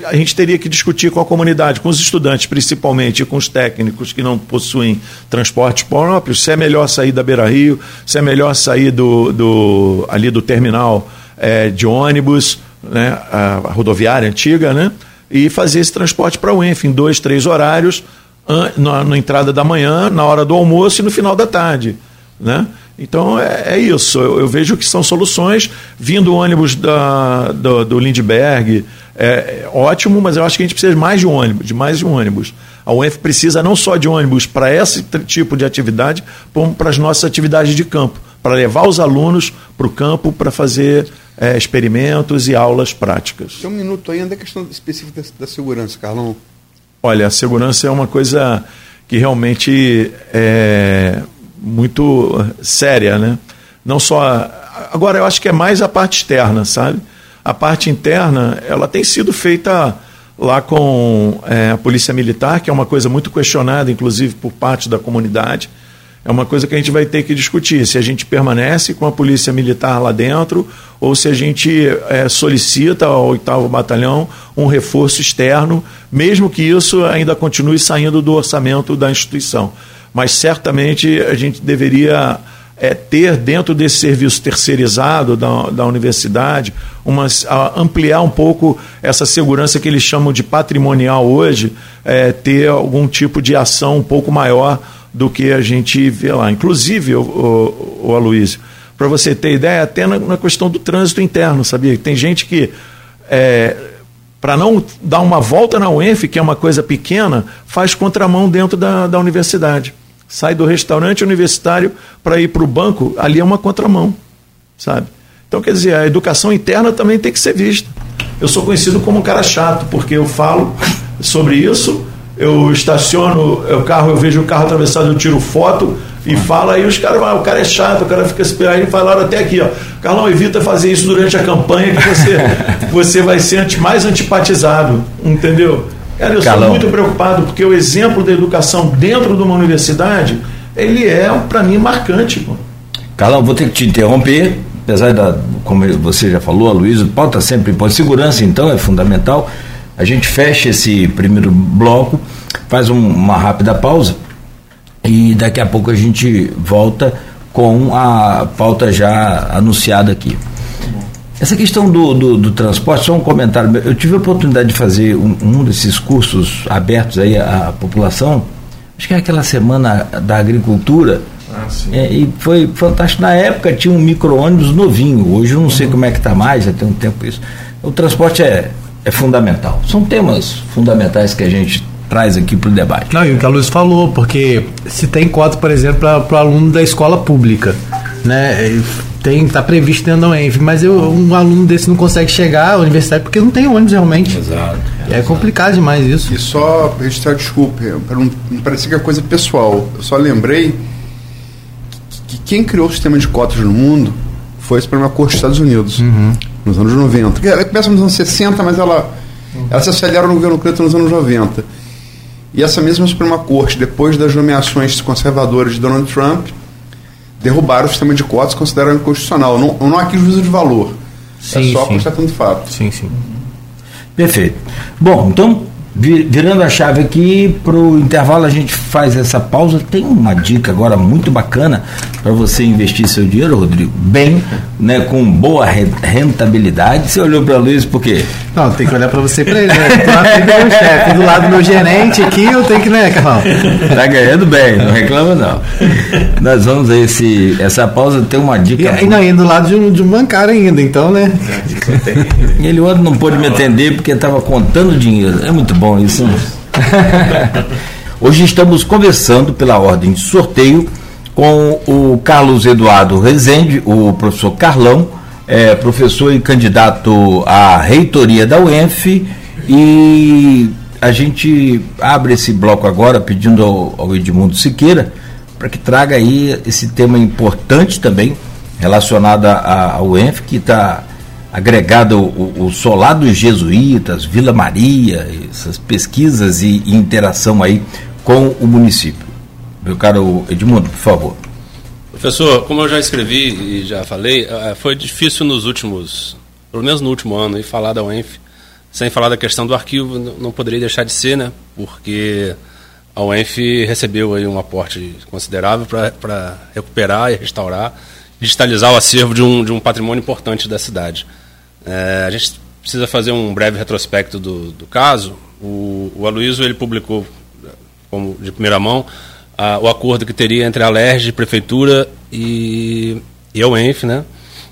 a gente teria que discutir com a comunidade, com os estudantes principalmente, e com os técnicos que não possuem transportes próprios, se é melhor sair da Beira Rio, se é melhor sair do, do ali do terminal é, de ônibus, né, a, a, rodoviária antiga, né, e fazer esse transporte para o ENF em dois, três horários, na, na entrada da manhã, na hora do almoço e no final da tarde. Né? Então é, é isso. Eu, eu, vejo que são soluções. Vindo ônibus da, do, do Lindbergh, é, é, ótimo, mas eu acho que a gente precisa mais de um ônibus, de mais de um ônibus. A UF precisa não só de ônibus para esse tipo de atividade, como para as nossas atividades de campo, para levar os alunos para o campo para fazer é, experimentos e aulas práticas. Tem um minuto ainda, a questão específica da, da segurança, Carlão. Olha, a segurança é uma coisa que realmente é muito séria, né? Não só. Agora, eu acho que é mais a parte externa, sabe? A parte interna, ela tem sido feita lá com é, a Polícia Militar, que é uma coisa muito questionada, inclusive por parte da comunidade. É uma coisa que a gente vai ter que discutir: se a gente permanece com a Polícia Militar lá dentro ou se a gente é, solicita ao oitavo batalhão um reforço externo, mesmo que isso ainda continue saindo do orçamento da instituição. Mas certamente a gente deveria é, ter dentro desse serviço terceirizado da, da universidade, uma, ampliar um pouco essa segurança que eles chamam de patrimonial hoje, é, ter algum tipo de ação um pouco maior do que a gente vê lá. Inclusive, o, o, o Aloysio, para você ter ideia, até na, na, questão do trânsito interno, sabia? Tem gente que, é, para não dar uma volta na UENF, que é uma coisa pequena, faz contramão dentro da, da universidade sai do restaurante universitário para ir para o banco, ali é uma contramão, sabe? Então, quer dizer, a educação interna também tem que ser vista. Eu sou conhecido como um cara chato, porque eu falo (laughs) sobre isso, eu estaciono o carro, eu vejo o carro atravessado, eu tiro foto e falo, aí os caras, ah, o cara é chato, o cara fica esperando, falaram até aqui, ó, Carlão, evita fazer isso durante a campanha que você, (laughs) você vai ser anti, mais antipatizado, entendeu? Cara, eu sou muito preocupado porque o exemplo da educação dentro de uma universidade, ele é, para mim, marcante. Pô. Calão, vou ter que te interromper, apesar da, como você já falou, a Luísa, pauta sempre pode. Segurança, então, é fundamental. A gente fecha esse primeiro bloco, faz um, uma rápida pausa e daqui a pouco a gente volta com a pauta já anunciada aqui. Essa questão do, do, do, transporte, só um comentário. Eu tive a oportunidade de fazer um, um desses cursos abertos aí à, população, acho que é aquela semana da agricultura. Ah, é, e foi fantástico. Na época tinha um micro-ônibus novinho, hoje eu não uhum. sei como é que está mais, já tem um tempo isso. O transporte é, é fundamental. São temas fundamentais que a gente traz aqui para o debate. Não, e o que a Luz falou, porque se tem cota, por exemplo, para o aluno da escola pública, né? tem tá previsto dentro da UENF, mas eu, um aluno desse não consegue chegar à universidade porque não tem ônibus realmente. Exato. É, é complicado demais isso. E só registrar desculpa, para não, não parecer que é coisa pessoal. Eu só lembrei que, que quem criou o sistema de cotas no mundo foi a Suprema Corte dos Estados Unidos, uhum. Nos anos 90. Ela começa nos anos 60, mas ela, ela se acelera no governo Clinton nos anos 90. E essa mesma Suprema Corte, depois das nomeações conservadoras de Donald Trump, derrubaram o sistema de cotas consideraram inconstitucional. Não, não há aqui juízo de valor. É sim, é só sim. constatando fato. Sim, sim. Perfeito. Bom, então, virando a chave aqui para o intervalo a gente faz essa pausa. Tem uma dica agora muito bacana para você investir seu dinheiro Rodrigo. Bem né com boa rentabilidade. Você olhou para Luiz por quê? Não tem que olhar para você para ele né? do chefe do lado do meu gerente aqui eu tenho que né Carlão? Tá ganhando bem não reclama não. Nós vamos a esse essa pausa tem uma dica e, não, indo do lado de um, de um bancário ainda então né? Ele ontem não pôde me atender porque estava contando dinheiro. É muito bom isso. (laughs) Hoje estamos conversando pela ordem de sorteio com o Carlos Eduardo Rezende, o professor Carlão, é, professor e candidato à reitoria da UENF e a gente abre esse bloco agora pedindo ao, ao Edmundo Siqueira para que traga aí esse tema importante também relacionado à UENF que está agregado o, o solar dos jesuítas, Vila Maria, essas pesquisas e, e interação aí com o município. Meu caro Edmundo, por favor. Professor, como eu já escrevi e já falei, eh, foi difícil nos últimos, pelo menos no último ano, e falar da UENF, sem falar da questão do arquivo, não poderia deixar de ser, né? Porque a UENF recebeu aí um aporte considerável para recuperar e restaurar, digitalizar o acervo de um, de um patrimônio importante da cidade. É, a gente precisa fazer um breve retrospecto do, do caso. O, o Aloysio ele publicou, como de primeira mão, a, o acordo que teria entre a LERJ, Prefeitura e, e a UENF, né?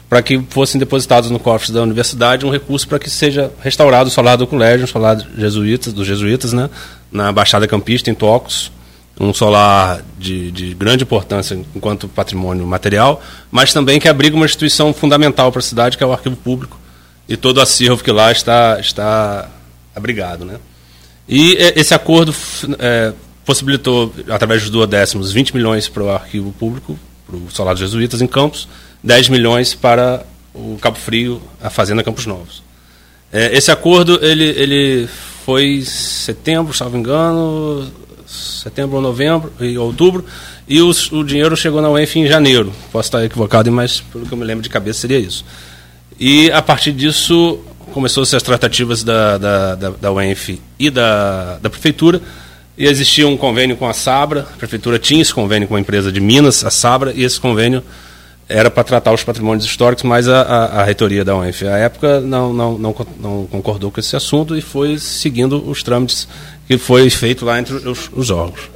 para que fossem depositados no cofre da universidade um recurso para que seja restaurado o solar do colégio, um solar jesuítas, dos jesuítas, né, na Baixada Campista, em Tocos, um solar de, de, grande importância enquanto patrimônio material, mas também que abriga uma instituição fundamental para a cidade, que é o Arquivo Público, e todo o acervo que lá está, está abrigado. Né? E esse acordo é, possibilitou, através dos duodécimos, 20 milhões para o arquivo público, para o Solar Jesuítas em Campos, 10 milhões para o Cabo Frio, a Fazenda Campos Novos. É, esse acordo ele, ele foi em setembro, salvo engano, setembro ou novembro e outubro, e os, o dinheiro chegou na UENF em janeiro. Posso estar equivocado, mas pelo que eu me lembro de cabeça seria isso. E a partir disso começou-se as tratativas da, da, da, da UENF e da, da Prefeitura. E existia um convênio com a Sabra, a Prefeitura tinha esse convênio com a empresa de Minas, a Sabra, e esse convênio era para tratar os patrimônios históricos, mas a, a, a reitoria da UENF, à época, não, não, não, não, concordou com esse assunto e foi seguindo os trâmites que foi feito lá entre os, os órgãos.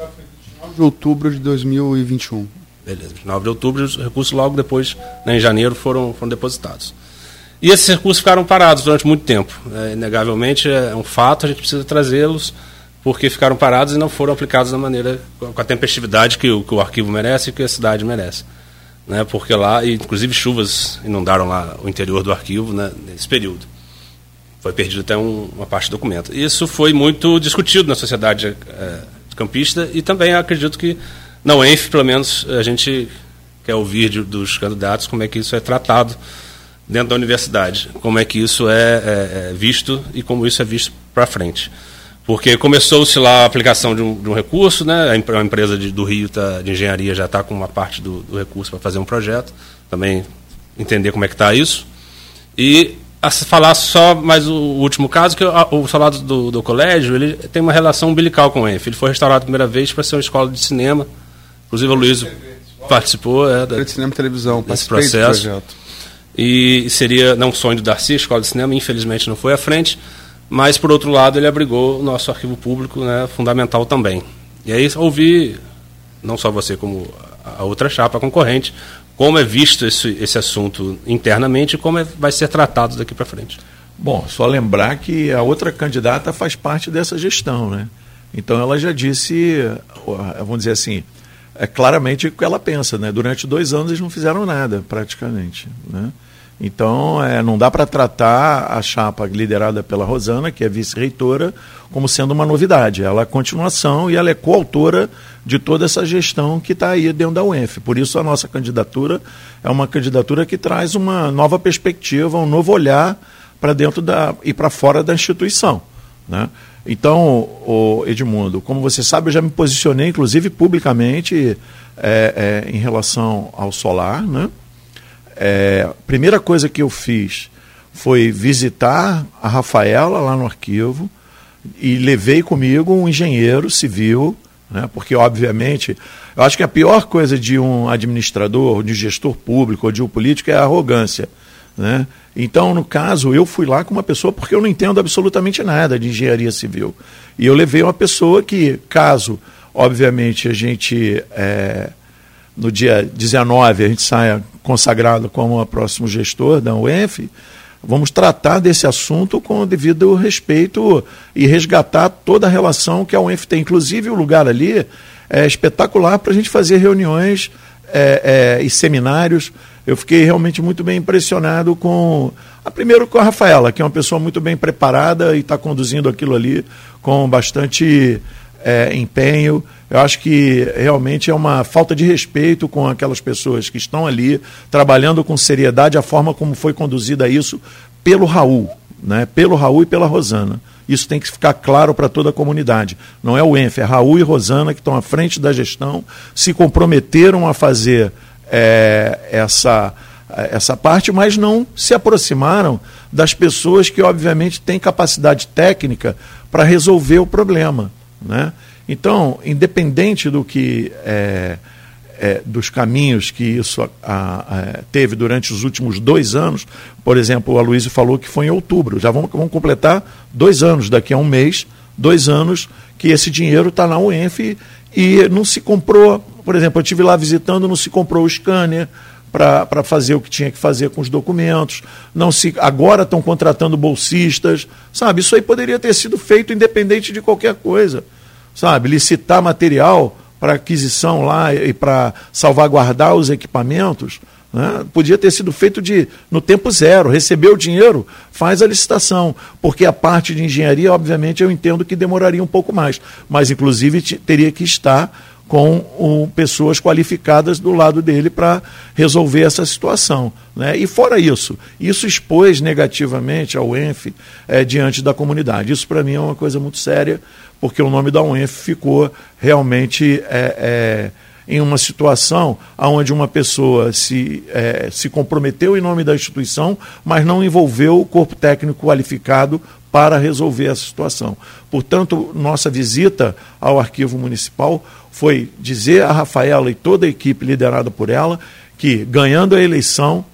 9 de outubro de 2021. Beleza, 9 de outubro, os recursos logo depois, né, em janeiro, foram, foram depositados. E esses recursos ficaram parados durante muito tempo. É, inegavelmente é um fato, a gente precisa trazê-los, porque ficaram parados e não foram aplicados da maneira, com a tempestividade que o, que o arquivo merece e que a cidade merece. Né, porque lá, inclusive chuvas inundaram lá o interior do arquivo né, nesse período. Foi perdido até um, uma parte do documento. Isso foi muito discutido na sociedade é, campista e também acredito que na UENF, pelo menos, a gente quer ouvir de, dos candidatos como é que isso é tratado dentro da universidade, como é que isso é, é, é visto e como isso é visto para frente. Porque começou-se lá a aplicação de um, de um, recurso, né? a empresa de, do Rio tá, de engenharia já está com uma parte do, do recurso para fazer um projeto, também entender como é que está isso. E a falar só mais o, último caso, que o, salário do, do, colégio ele tem uma relação umbilical com o ENF. Ele foi restaurado a primeira vez para ser uma escola de cinema. Inclusive o Luiz participou é, da, de cinema e televisão, desse processo. E seria não um sonho do Darcy, escola de cinema, infelizmente não foi à frente, mas por outro lado ele abrigou o nosso arquivo público, né, fundamental também. E aí ouvi, não só você como a outra chapa concorrente, como é visto esse, esse assunto internamente e como é, vai ser tratado daqui para frente. Bom, só lembrar que a outra candidata faz parte dessa gestão, né? Então ela já disse, vamos dizer assim, é claramente o que ela pensa, né? Durante dois anos eles não fizeram nada, praticamente, né? Então, é, não dá para tratar a chapa liderada pela Rosana, que é vice-reitora, como sendo uma novidade. Ela é continuação e ela é coautora de toda essa gestão que está aí dentro da UENF. Por isso, a nossa candidatura é uma candidatura que traz uma nova perspectiva, um novo olhar para dentro da e para fora da instituição. Né? Então, Edmundo, como você sabe, eu já me posicionei, inclusive publicamente, é, é, em relação ao solar, né? É, a primeira coisa que eu fiz foi visitar a Rafaela lá no arquivo, e levei comigo um engenheiro civil, né, porque, obviamente, eu acho que a pior coisa de um administrador, de um gestor público ou de um político é a arrogância. Né? Então, no caso, eu fui lá com uma pessoa porque eu não entendo absolutamente nada de engenharia civil. E eu levei uma pessoa que, caso, obviamente, a gente, é, no dia 19, a gente saia consagrado como o próximo gestor da UENF, vamos tratar desse assunto com o devido respeito e resgatar toda a relação que a UENF tem. Inclusive, o lugar ali é espetacular para a gente fazer reuniões é, é, e seminários. Eu fiquei realmente muito bem impressionado com. A, primeiro com a Rafaela, que é uma pessoa muito bem preparada e está conduzindo aquilo ali com bastante é, empenho. Eu acho que realmente é uma falta de respeito com aquelas pessoas que estão ali trabalhando com seriedade a forma como foi conduzida isso pelo Raul, né? pelo Raul e pela Rosana. Isso tem que ficar claro para toda a comunidade. Não é o ENF, é Raul e Rosana que estão à frente da gestão, se comprometeram a fazer é, essa, essa parte, mas não se aproximaram das pessoas que, obviamente, têm capacidade técnica para resolver o problema. Né? Então, independente do que é, é, dos caminhos que isso a, a, teve durante os últimos dois anos, por exemplo, o Aloysio falou que foi em outubro, já vamos, vamos completar dois anos, daqui a um mês, dois anos que esse dinheiro está na UENF e não se comprou, por exemplo, eu estive lá visitando, não se comprou o scanner, para fazer o que tinha que fazer com os documentos. Não se agora estão contratando bolsistas, sabe? Isso aí poderia ter sido feito independente de qualquer coisa, sabe? Licitar material para aquisição lá e para salvaguardar os equipamentos. Né? Podia ter sido feito de no tempo zero, recebeu o dinheiro, faz a licitação, porque a parte de engenharia, obviamente, eu entendo que demoraria um pouco mais, mas inclusive teria que estar com pessoas qualificadas do lado dele para resolver essa situação. Né? E fora isso, isso expôs negativamente ao ENF é, diante da comunidade. Isso para mim é uma coisa muito séria, porque o nome da UENF ficou realmente é, é, em uma situação onde uma pessoa se, se comprometeu em nome da instituição, mas não envolveu o corpo técnico qualificado para resolver essa situação. Portanto, nossa visita ao arquivo municipal foi dizer a Rafaela e toda a equipe liderada por ela que, ganhando a eleição,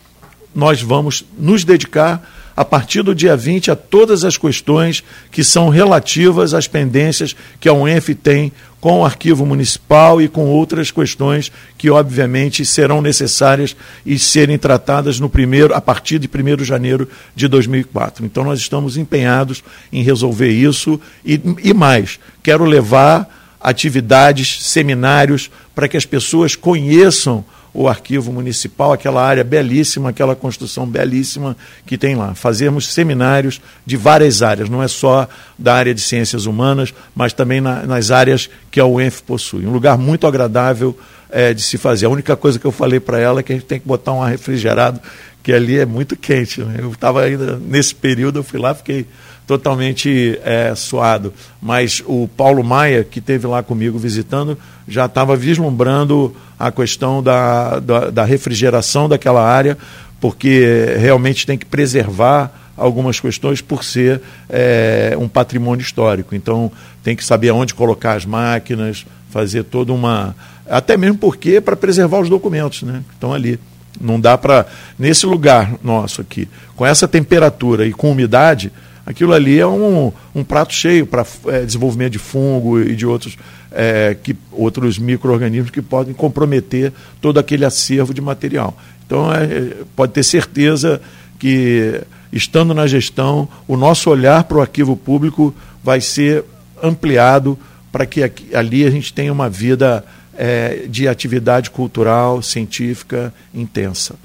nós vamos nos dedicar a partir do dia 20 a todas as questões que são relativas às pendências que a UENF tem com o arquivo municipal e com outras questões que obviamente serão necessárias e serem tratadas no primeiro a partir de 1 de janeiro de 2004. Então nós estamos empenhados em resolver isso e, e mais, quero levar atividades, seminários, para que as pessoas conheçam o arquivo municipal, aquela área belíssima, aquela construção belíssima que tem lá. Fazermos seminários de várias áreas, não é só da área de ciências humanas, mas também na, nas áreas que a UENF possui. Um lugar muito agradável é, de se fazer. A única coisa que eu falei para ela é que a gente tem que botar um ar refrigerado, que ali é muito quente. Né? Eu estava ainda nesse período, eu fui lá, fiquei totalmente é, suado. Mas o Paulo Maia, que esteve lá comigo visitando, já estava vislumbrando a questão da, da, da, refrigeração daquela área, porque realmente tem que preservar algumas questões por ser é, um patrimônio histórico. Então tem que saber aonde colocar as máquinas, fazer toda uma. Até mesmo porque para preservar os documentos né, que estão ali. Não dá para. Nesse lugar nosso aqui, com essa temperatura e com umidade, aquilo ali é um, um prato cheio para é, desenvolvimento de fungo e de outros, é, que, outros micro-organismos que podem comprometer todo aquele acervo de material. Então, é, pode ter certeza que, estando na gestão, o nosso olhar para o arquivo público vai ser ampliado para que aqui, ali a gente tenha uma vida é, de atividade cultural, científica intensa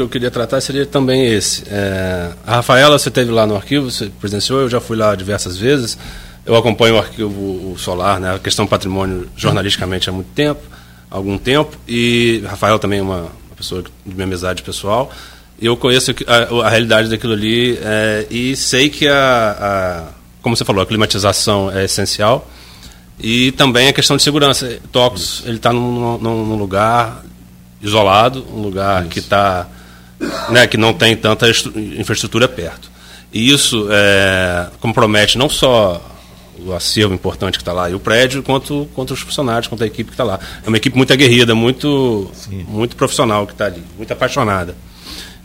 que eu queria tratar seria também esse. É, a Rafaela, você teve lá no arquivo, você presenciou, eu já fui lá diversas vezes. Eu acompanho o arquivo o Solar, né, a questão patrimônio jornalisticamente há muito tempo, há algum tempo, e Rafael também é uma, uma pessoa de minha amizade pessoal. Eu conheço a, a realidade daquilo ali é, e sei que a, a, como você falou, a climatização é essencial e também a questão de segurança. Tocos, ele está num, num, num, lugar isolado, um lugar Isso. que está né, que não tem tanta infraestrutura perto. E isso é, compromete não só o acervo importante que está lá e o prédio, quanto, quanto os funcionários, quanto a equipe que está lá. É uma equipe muito aguerrida, muito, muito profissional que está ali, muito apaixonada.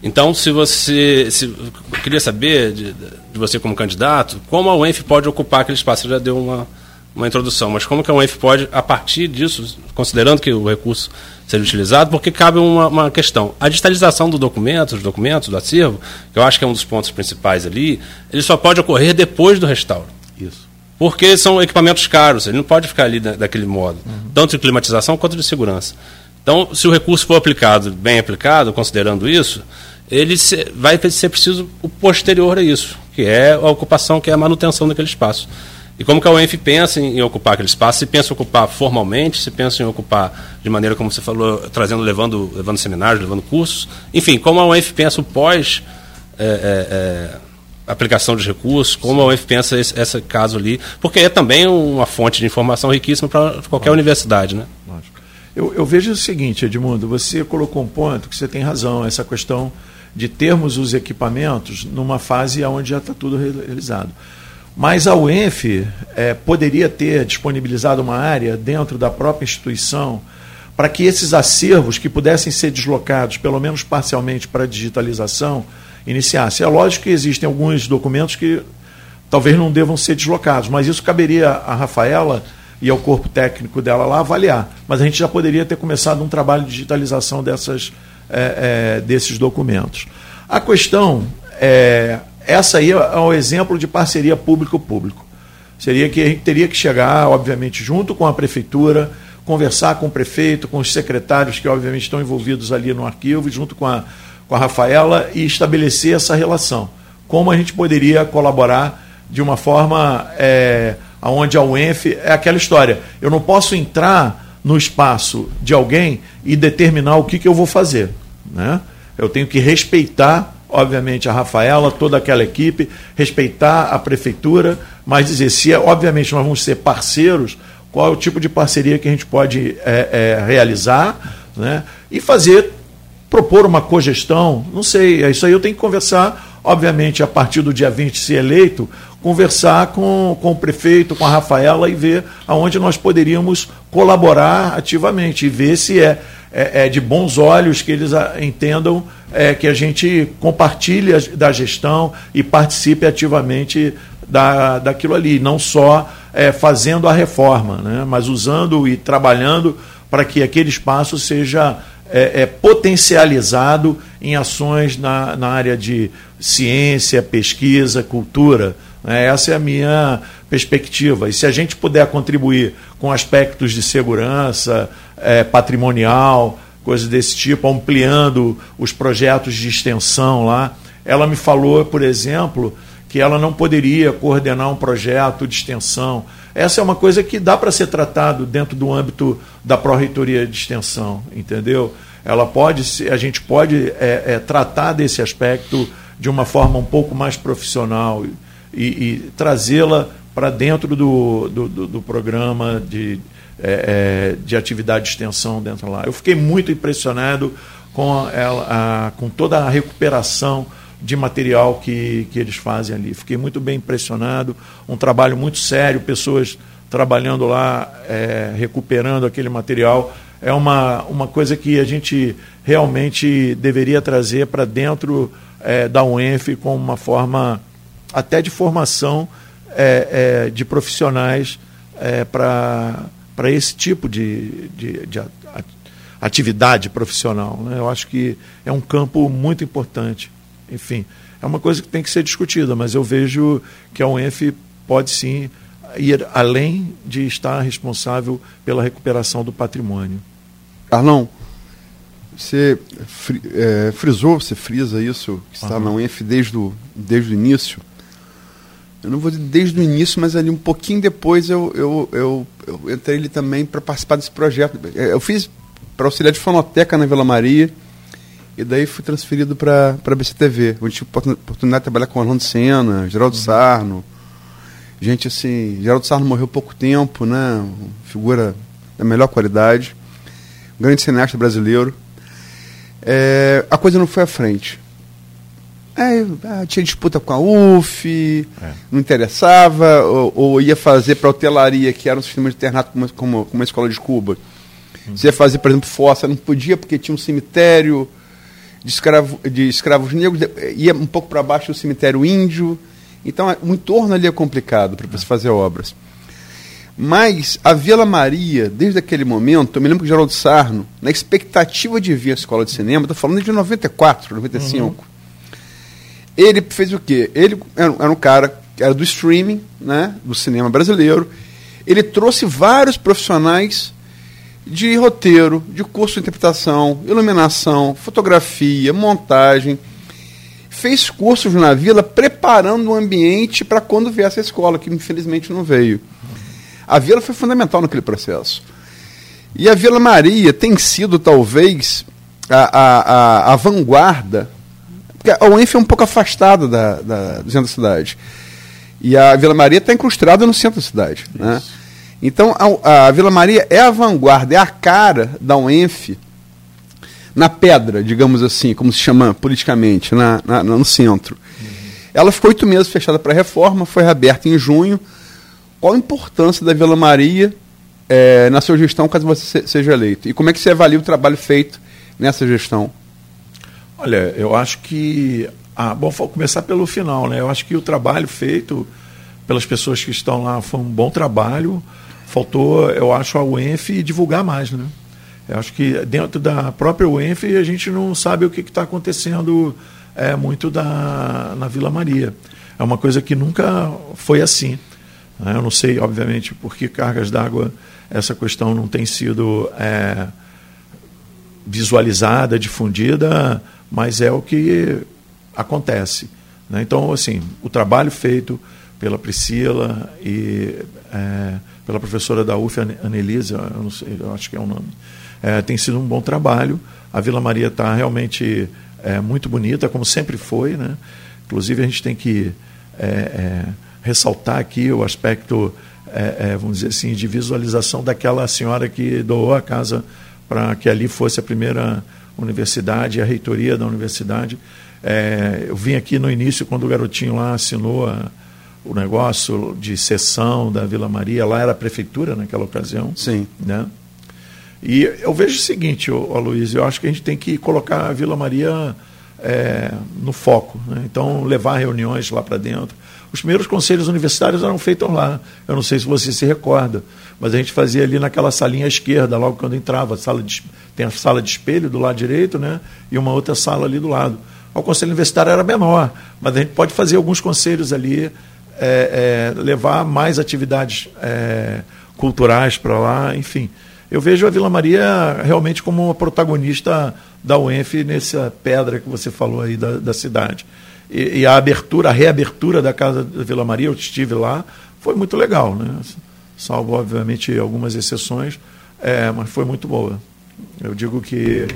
Então, se você. Se, eu queria saber de, de, você como candidato, como a UENF pode ocupar aquele espaço. Você já deu uma, uma introdução, mas como que a UENF pode, a partir disso, considerando que o recurso seja utilizado, porque cabe uma, uma questão. A digitalização do documento, dos documentos, do acervo, que eu acho que é um dos pontos principais ali, ele só pode ocorrer depois do restauro. Isso. Porque são equipamentos caros, ele não pode ficar ali da, daquele modo, uhum. tanto de climatização quanto de segurança. Então, se o recurso for aplicado, bem aplicado, considerando isso, ele se, vai ser preciso o posterior a isso, que é a ocupação, que é a manutenção daquele espaço. E como que a UENF pensa em, em, ocupar aquele espaço? Se pensa em ocupar formalmente, se pensa em ocupar de maneira como você falou, trazendo, levando, levando seminários, levando cursos. Enfim, como a UENF pensa o pós é, é, é, aplicação de recursos, como a UENF pensa esse, esse, caso ali, porque é também uma fonte de informação riquíssima para qualquer Lógico. universidade, né? Lógico. Eu, eu vejo o seguinte, Edmundo, você colocou um ponto que você tem razão, essa questão de termos os equipamentos numa fase onde já está tudo realizado. Mas a UENF é, poderia ter disponibilizado uma área dentro da própria instituição para que esses acervos que pudessem ser deslocados, pelo menos parcialmente, para a digitalização, iniciassem. É lógico que existem alguns documentos que talvez não devam ser deslocados, mas isso caberia a Rafaela e ao corpo técnico dela lá avaliar. Mas a gente já poderia ter começado um trabalho de digitalização dessas, é, é, desses documentos. A questão é essa aí é um exemplo de parceria público-público. Seria que a gente teria que chegar, obviamente, junto com a prefeitura, conversar com o prefeito, com os secretários que, obviamente, estão envolvidos ali no arquivo, junto com a, com a Rafaela, e estabelecer essa relação. Como a gente poderia colaborar de uma forma é, onde a UENF é aquela história. Eu não posso entrar no espaço de alguém e determinar o que, que eu vou fazer. Né? Eu tenho que respeitar obviamente, a Rafaela, toda aquela equipe, respeitar a prefeitura, mas dizer se, é, obviamente, nós vamos ser parceiros, qual é o tipo de parceria que a gente pode é, é, realizar né? e fazer, propor uma cogestão, não sei, é isso aí eu tenho que conversar, obviamente, a partir do dia 20, se eleito, conversar com, com o prefeito, com a Rafaela e ver aonde nós poderíamos colaborar ativamente e ver se é, é, é de bons olhos que eles entendam é, que a gente compartilhe da gestão e participe ativamente da, daquilo ali, não só é, fazendo a reforma, né, mas usando e trabalhando para que aquele espaço seja é, é, potencializado em ações na, na área de ciência, pesquisa, cultura. Né, essa é a minha perspectiva. E se a gente puder contribuir com aspectos de segurança é, patrimonial, coisas desse tipo, ampliando os projetos de extensão lá. Ela me falou, por exemplo, que ela não poderia coordenar um projeto de extensão. Essa é uma coisa que dá para ser tratado dentro do âmbito da pró-reitoria de extensão, entendeu? Ela pode, a gente pode é, é, tratar desse aspecto de uma forma um pouco mais profissional e, e trazê-la para dentro do, do, do, do programa de, é, é, de atividade de extensão dentro lá. Eu fiquei muito impressionado com, ela, a, com toda a recuperação de material que, que eles fazem ali. Fiquei muito bem impressionado, um trabalho muito sério, pessoas trabalhando lá, é, recuperando aquele material. É uma, uma coisa que a gente realmente deveria trazer para dentro é, da UENF como uma forma até de formação é, é de profissionais é, para para esse tipo de, de, de, atividade profissional. Né? Eu acho que é um campo muito importante. Enfim, é uma coisa que tem que ser discutida, mas eu vejo que a UENF pode sim ir além de estar responsável pela recuperação do patrimônio. Carlão, você é, frisou, você frisa isso, que está uhum. na UENF desde o, desde o início eu não vou dizer desde o início, mas ali um pouquinho depois eu, eu, eu, eu entrei ali também para participar desse projeto. É, eu fiz para auxiliar de fonoteca na Vila Maria, e daí fui transferido para a BCTV, onde tive oportunidade de trabalhar com Orlando Senna, Geraldo uhum. Sarno. Gente assim, Geraldo Sarno morreu pouco tempo, né? Figura da melhor qualidade. Grande cineasta brasileiro. É, a coisa não foi à frente. É, ah, tinha disputa com a UF, é. não interessava, ou, ou ia fazer para a hotelaria, que era um sistema de internato como, como, como uma escola de Cuba. Hum. Você ia fazer, por exemplo, fossa, não podia porque tinha um cemitério de, escravo, de escravos negros, ia um pouco para baixo o cemitério índio. Então, o entorno ali é complicado para você fazer obras. Mas a Vila Maria, desde aquele momento, eu me lembro que o Geraldo Sarno, na expectativa de ver a escola de cinema, estou falando de 94, 95, uhum. Ele fez o quê? Ele era, um cara que era do streaming, né, do cinema brasileiro. Ele trouxe vários profissionais de roteiro, de curso de interpretação, iluminação, fotografia, montagem. Fez cursos na vila preparando o ambiente para quando viesse a escola, que infelizmente não veio. A vila foi fundamental naquele processo. E a Vila Maria tem sido, talvez, a, a, a, a vanguarda. Porque a UENF é um pouco afastada da, da, do centro da cidade. E a Vila Maria está incrustada no centro da cidade. Né? Então, a, a, Vila Maria é a vanguarda, é a cara da UENF na pedra, digamos assim, como se chama politicamente, na, na no centro. Uhum. Ela ficou oito meses fechada para reforma, foi reaberta em junho qual a importância da Vila Maria é, na sua gestão caso você seja eleito? E como é que você avalia o trabalho feito nessa gestão? Olha, eu acho que. Ah, bom, vou começar pelo final, né? Eu acho que o trabalho feito pelas pessoas que estão lá foi um bom trabalho. Faltou, eu acho, a UENF divulgar mais, né? Eu acho que dentro da própria UENF a gente não sabe o que está acontecendo é, muito da, na Vila Maria. É uma coisa que nunca foi assim. Né? Eu não sei, obviamente, por que cargas d'água essa questão não tem sido é, visualizada, difundida, mas é o que acontece. Né? Então, assim, o trabalho feito pela Priscila e é, pela professora da UF, Anelisa, eu sei, eu acho que é o nome, é, tem sido um bom trabalho. A Vila Maria está realmente é, muito bonita, como sempre foi. Né? Inclusive, a gente tem que é, é, ressaltar aqui o aspecto, é, vamos dizer assim, de visualização daquela senhora que doou a casa para que ali fosse a primeira universidade, a reitoria da universidade. É, eu vim aqui no início, quando o garotinho lá assinou a, o negócio de sessão da Vila Maria, lá era a prefeitura naquela ocasião. Sim. Né? E eu vejo o seguinte, ô, Luiz, eu acho que a gente tem que colocar a Vila Maria é, no foco. Né? Então, levar reuniões lá para dentro, os primeiros conselhos universitários eram feitos lá. Eu não sei se você se recorda, mas a gente fazia ali naquela salinha esquerda, logo quando entrava. Sala de, tem a sala de espelho do lado direito, né? E uma outra sala ali do lado. O conselho universitário era menor, mas a gente pode fazer alguns conselhos ali, é, é, levar mais atividades é, culturais para lá, enfim. Eu vejo a Vila Maria realmente como uma protagonista da UENF nessa pedra que você falou aí da, da cidade. E, e, a abertura, a reabertura da Casa da Vila Maria, eu estive lá, foi muito legal, né? Salvo, obviamente, algumas exceções, é, mas foi muito boa. Eu digo que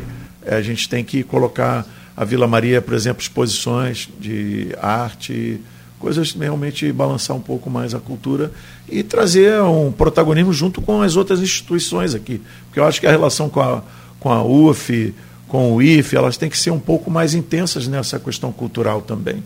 é, a gente tem que colocar a Vila Maria, por exemplo, exposições de arte, coisas realmente balançar um pouco mais a cultura e trazer um protagonismo junto com as outras instituições aqui. Porque eu acho que a relação com a, com a UF, com o IFE, elas têm que ser um pouco mais intensas nessa questão cultural também.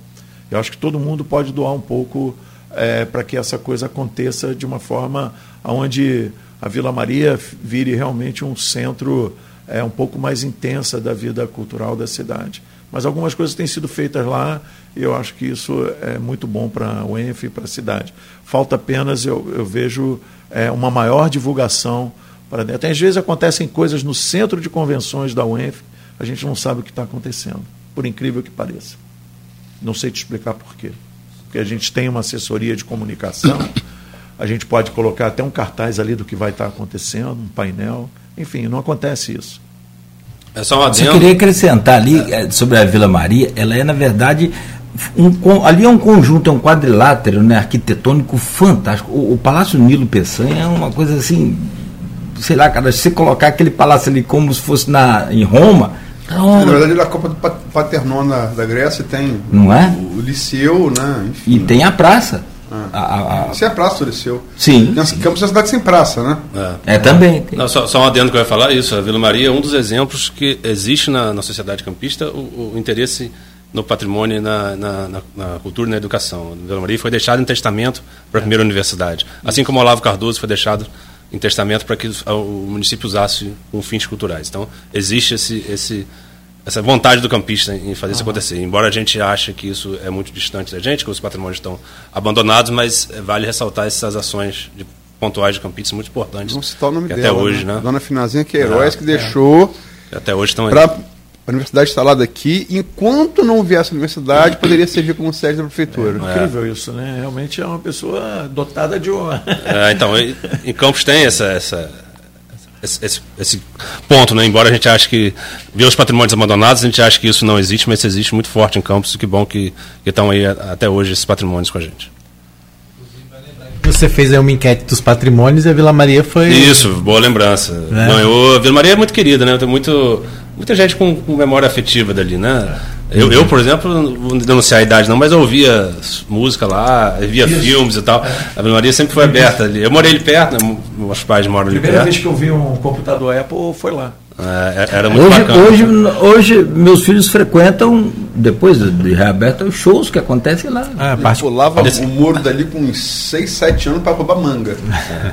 Eu acho que todo mundo pode doar um pouco é, para que essa coisa aconteça de uma forma onde a Vila Maria vire realmente um centro é, um pouco mais intensa da vida cultural da cidade. Mas algumas coisas têm sido feitas lá e eu acho que isso é muito bom para o ENF e para a cidade. Falta apenas, eu, eu vejo, é, uma maior divulgação para dentro. Às vezes acontecem coisas no centro de convenções da UENF a gente não sabe o que está acontecendo, por incrível que pareça. Não sei te explicar por quê. Porque a gente tem uma assessoria de comunicação, a gente pode colocar até um cartaz ali do que vai estar tá acontecendo, um painel, enfim, não acontece isso. É só uma Eu queria acrescentar ali é. sobre a Vila Maria, ela é na verdade um, ali é um conjunto, é um quadrilátero né, arquitetônico fantástico. O, o Palácio Nilo Peçanha é uma coisa assim, sei lá, cara, se você colocar aquele palácio ali como se fosse na, em Roma, na verdade, a Copa do Paternon da, da Grécia tem Não é? o, o Liceu, né? Enfim. E tem a praça. Ah. A, a, Isso é a praça do Liceu. Sim. Tem Campos da cidade sem praça, né? É, é também. Não, só, só um adendo que eu ia falar isso. A Vila Maria é um dos exemplos que existe na, na sociedade campista o, o interesse no patrimônio, na, na, na, na cultura e na educação. Vila Maria foi deixado em testamento para a primeira universidade. Assim como Olavo Cardoso foi deixado em testamento para que o município usasse com fins culturais. Então, existe esse, esse, essa vontade do campista em fazer uhum. isso acontecer. Embora a gente ache que isso é muito distante da gente, que os patrimônios estão abandonados, mas vale ressaltar essas ações de pontuais de campistas muito importantes. Vamos citar o nome dela, até hoje, né? né? Dona Finazinha Queiroz, é, que deixou... É. Até hoje estão aí a universidade instalada aqui, enquanto não viesse a universidade, poderia servir como sede da prefeitura. É, incrível isso, né? Realmente é uma pessoa dotada de uma. É, então, em Campos tem essa, essa, esse, esse, ponto, né? Embora a gente ache que ver os patrimônios abandonados, a gente acha que isso não existe, mas existe muito forte em Campos e que bom que, que estão aí até hoje esses patrimônios com a gente. Você fez aí uma enquete dos patrimônios e a Vila Maria foi. Isso, boa lembrança. É. Ganhou. A Vila Maria é muito querida, né? Tem muito muita gente com, com memória afetiva dali, né? Eu, eu, por exemplo, não vou denunciar a idade não, mas eu ouvia música lá, via Isso. filmes e tal. A Ave Maria sempre foi aberta ali. Eu morei ali perto, né? meus pais moram ali Primeira perto. vez que eu vi um computador Apple foi lá. É, é era muito hoje, bacana. Hoje, hoje, meus filhos frequentam, depois de reaberto, os shows que acontecem lá. Ah, parte... Pulava o muro dali com 6, 7 anos para roubar manga.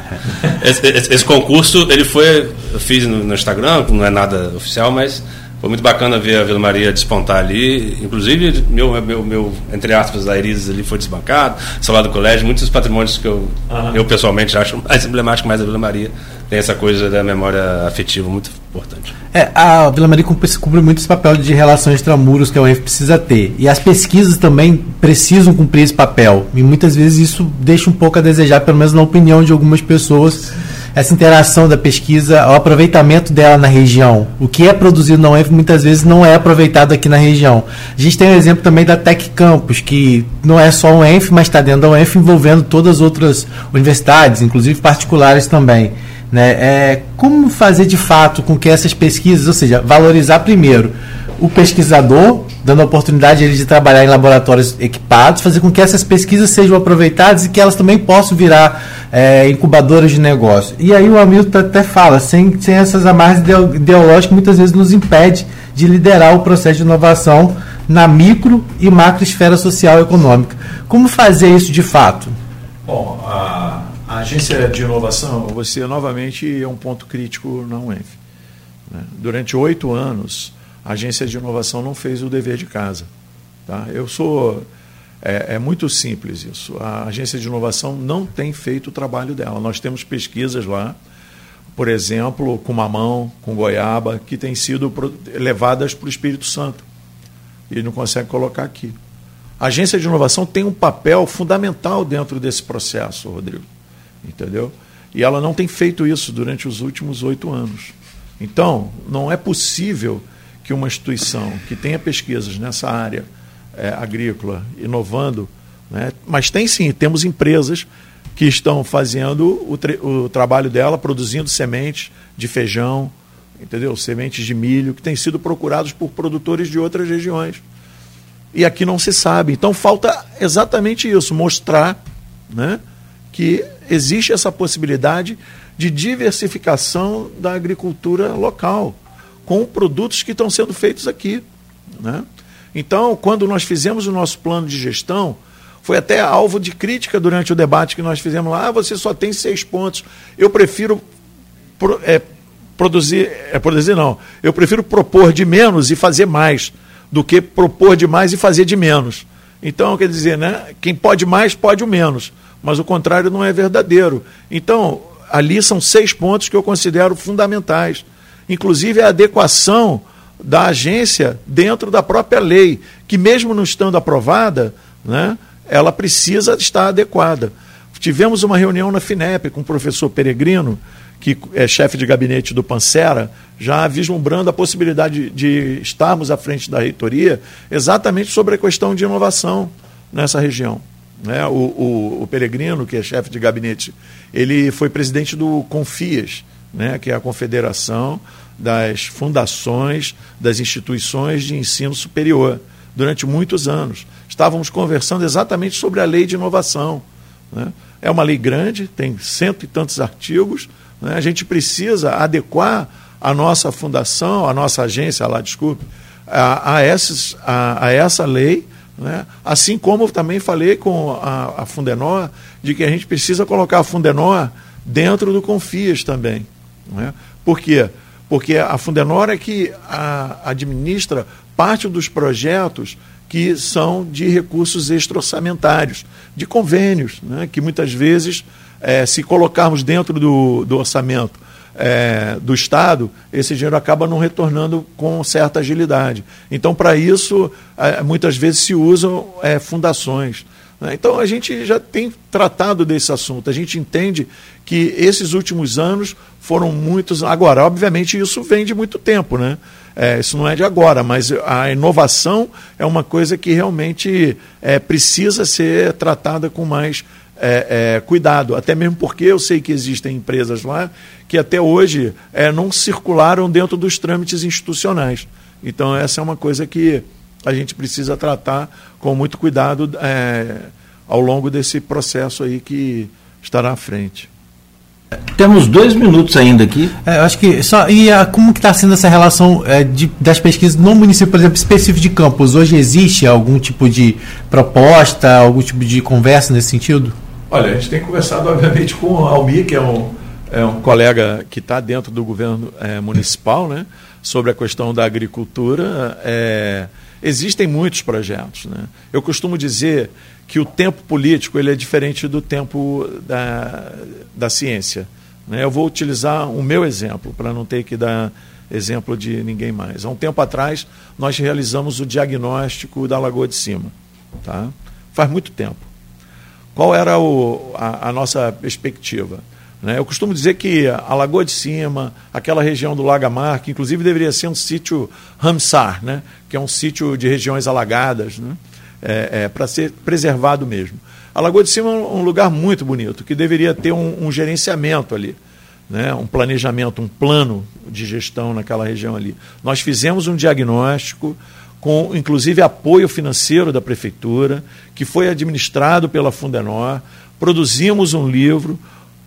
(laughs) esse, esse, esse, concurso, ele foi, eu fiz no, no Instagram, não é nada oficial, mas foi muito bacana ver a Vila Maria despontar ali. Inclusive, meu, meu, meu entre aspas, a Iris ali foi desbancado, celular do colégio, muitos patrimônios que eu, uhum. eu pessoalmente acho mais emblemático mais da Vila Maria. Tem essa coisa da memória afetiva muito importante. É, a Vila Maria cumpre, cumpre muito esse papel de relações extramuros que a UF precisa ter. E as pesquisas também precisam cumprir esse papel. E muitas vezes isso deixa um pouco a desejar, pelo menos na opinião de algumas pessoas essa interação da pesquisa, o aproveitamento dela na região. O que é produzido na UENF muitas vezes não é aproveitado aqui na região. A gente tem o um exemplo também da Tec Campus, que não é só o UENF, mas está dentro da UENF envolvendo todas as outras universidades, inclusive particulares também. Né? É, como fazer de fato com que essas pesquisas, ou seja, valorizar primeiro o pesquisador, dando a oportunidade ele de trabalhar em laboratórios equipados, fazer com que essas pesquisas sejam aproveitadas e que elas também possam virar é, incubadoras de negócio. E aí o Hamilton até fala, sem, sem essas amarras ideológicas, muitas vezes nos impede de liderar o processo de inovação na micro e macro esfera social e econômica. Como fazer isso de fato? Bom, a, a agência de inovação, você novamente é um ponto crítico na UENF. Né? Durante oito anos, a agência de inovação não fez o dever de casa. Tá? Eu sou. É, é, muito simples isso. A agência de inovação não tem feito o trabalho dela. Nós temos pesquisas lá, por exemplo, com mamão, com goiaba, que têm sido levadas para o Espírito Santo. E não consegue colocar aqui. A agência de inovação tem um papel fundamental dentro desse processo, Rodrigo. Entendeu? E ela não tem feito isso durante os últimos oito anos. Então, não é possível que uma instituição que tenha pesquisas nessa área é, agrícola, inovando, né, mas tem sim, temos empresas que estão fazendo o, o trabalho dela, produzindo sementes de feijão, entendeu? Sementes de milho, que têm sido procurados por produtores de outras regiões. E aqui não se sabe. Então falta exatamente isso, mostrar né, que existe essa possibilidade de diversificação da agricultura local com produtos que estão sendo feitos aqui. Né? Então, quando nós fizemos o nosso plano de gestão, foi até alvo de crítica durante o debate que nós fizemos lá. Ah, você só tem seis pontos. Eu prefiro pro, é, produzir, é produzir não. Eu prefiro propor de menos e fazer mais do que propor de mais e fazer de menos. Então, quer dizer, né, quem pode mais pode o menos, mas o contrário não é verdadeiro. Então, ali são seis pontos que eu considero fundamentais inclusive a adequação da agência dentro da própria lei, que mesmo não estando aprovada, né, ela precisa estar adequada. Tivemos uma reunião na FINEP com o professor Peregrino, que é chefe de gabinete do Pancera, já vislumbrando a possibilidade de, de estarmos à frente da reitoria exatamente sobre a questão de inovação nessa região. Né? O, o, o Peregrino, que é chefe de gabinete, ele foi presidente do Confias, né? que é a confederação das fundações das instituições de ensino superior durante muitos anos. Estávamos conversando exatamente sobre a lei de inovação. Né? É uma lei grande, tem cento e tantos artigos. Né? A gente precisa adequar a nossa fundação, a nossa agência lá, desculpe, a, a, esses, a, a essa lei, né? assim como também falei com a, a Fundenor de que a gente precisa colocar a Fundenor dentro do Confias também. Né? Por quê? Porque a Fundenor é que a, administra parte dos projetos que são de recursos extra-orçamentários, de convênios, né? que muitas vezes, é, se colocarmos dentro do, do orçamento é, do Estado, esse dinheiro acaba não retornando com certa agilidade. Então, para isso, é, muitas vezes se usam é, fundações. Né? Então, a gente já tem tratado desse assunto. A gente entende que esses últimos anos foram muitos. Agora, obviamente, isso vem de muito tempo, né? É, isso não é de agora, mas a inovação é uma coisa que realmente é, precisa ser tratada com mais é, é, cuidado, até mesmo porque eu sei que existem empresas lá que até hoje é, não circularam dentro dos trâmites institucionais. Então, essa é uma coisa que a gente precisa tratar com muito cuidado é, ao longo desse processo aí que estará à frente. Temos dois minutos ainda aqui. É, eu acho que só e a, como que está sendo essa relação é, de, das pesquisas no município, por exemplo, específico de campos? Hoje existe algum tipo de proposta, algum tipo de conversa nesse sentido? Olha, a gente tem conversado, obviamente, com o Almir, que é um, é um colega que está dentro do governo é, municipal, né, sobre a questão da agricultura. Existem muitos projetos. Né? Eu costumo dizer que o tempo político ele é diferente do tempo da, da ciência. Né? Eu vou utilizar o meu exemplo, para não ter que dar exemplo de ninguém mais. Há um tempo atrás, nós realizamos o diagnóstico da Lagoa de Cima. Tá? Faz muito tempo. Qual era o, a, a nossa perspectiva? Né? Eu costumo dizer que a Lagoa de Cima, aquela região do Lagamar, que inclusive deveria ser um sítio Ramsar, né? que é um sítio de regiões alagadas, né? é, é para ser preservado mesmo. A Lagoa de Cima é um lugar muito bonito, que deveria ter um, um gerenciamento ali, né? um planejamento, um plano de gestão naquela região ali. Nós fizemos um diagnóstico, com inclusive apoio financeiro da prefeitura, que foi administrado pela Fundenor. Produzimos um livro,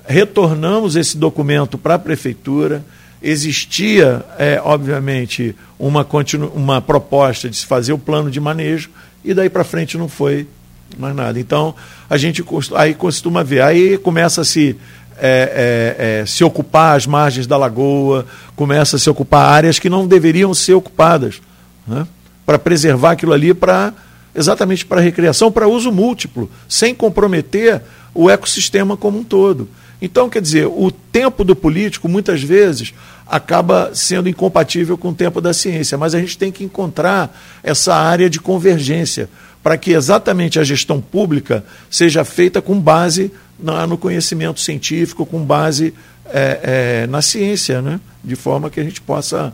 retornamos esse documento para a prefeitura. Existia, é, obviamente, uma, continu uma proposta de se fazer o plano de manejo, e daí para frente não foi mais nada. Então, a gente aí costuma ver, aí começa a se, é, é, é, se ocupar as margens da lagoa, começa a se ocupar áreas que não deveriam ser ocupadas. Né? para preservar aquilo ali para exatamente para recreação, para uso múltiplo, sem comprometer o ecossistema como um todo. Então, quer dizer, o tempo do político muitas vezes acaba sendo incompatível com o tempo da ciência, mas a gente tem que encontrar essa área de convergência para que exatamente a gestão pública seja feita com base no conhecimento científico, com base é, é, na ciência, né? de forma que a gente possa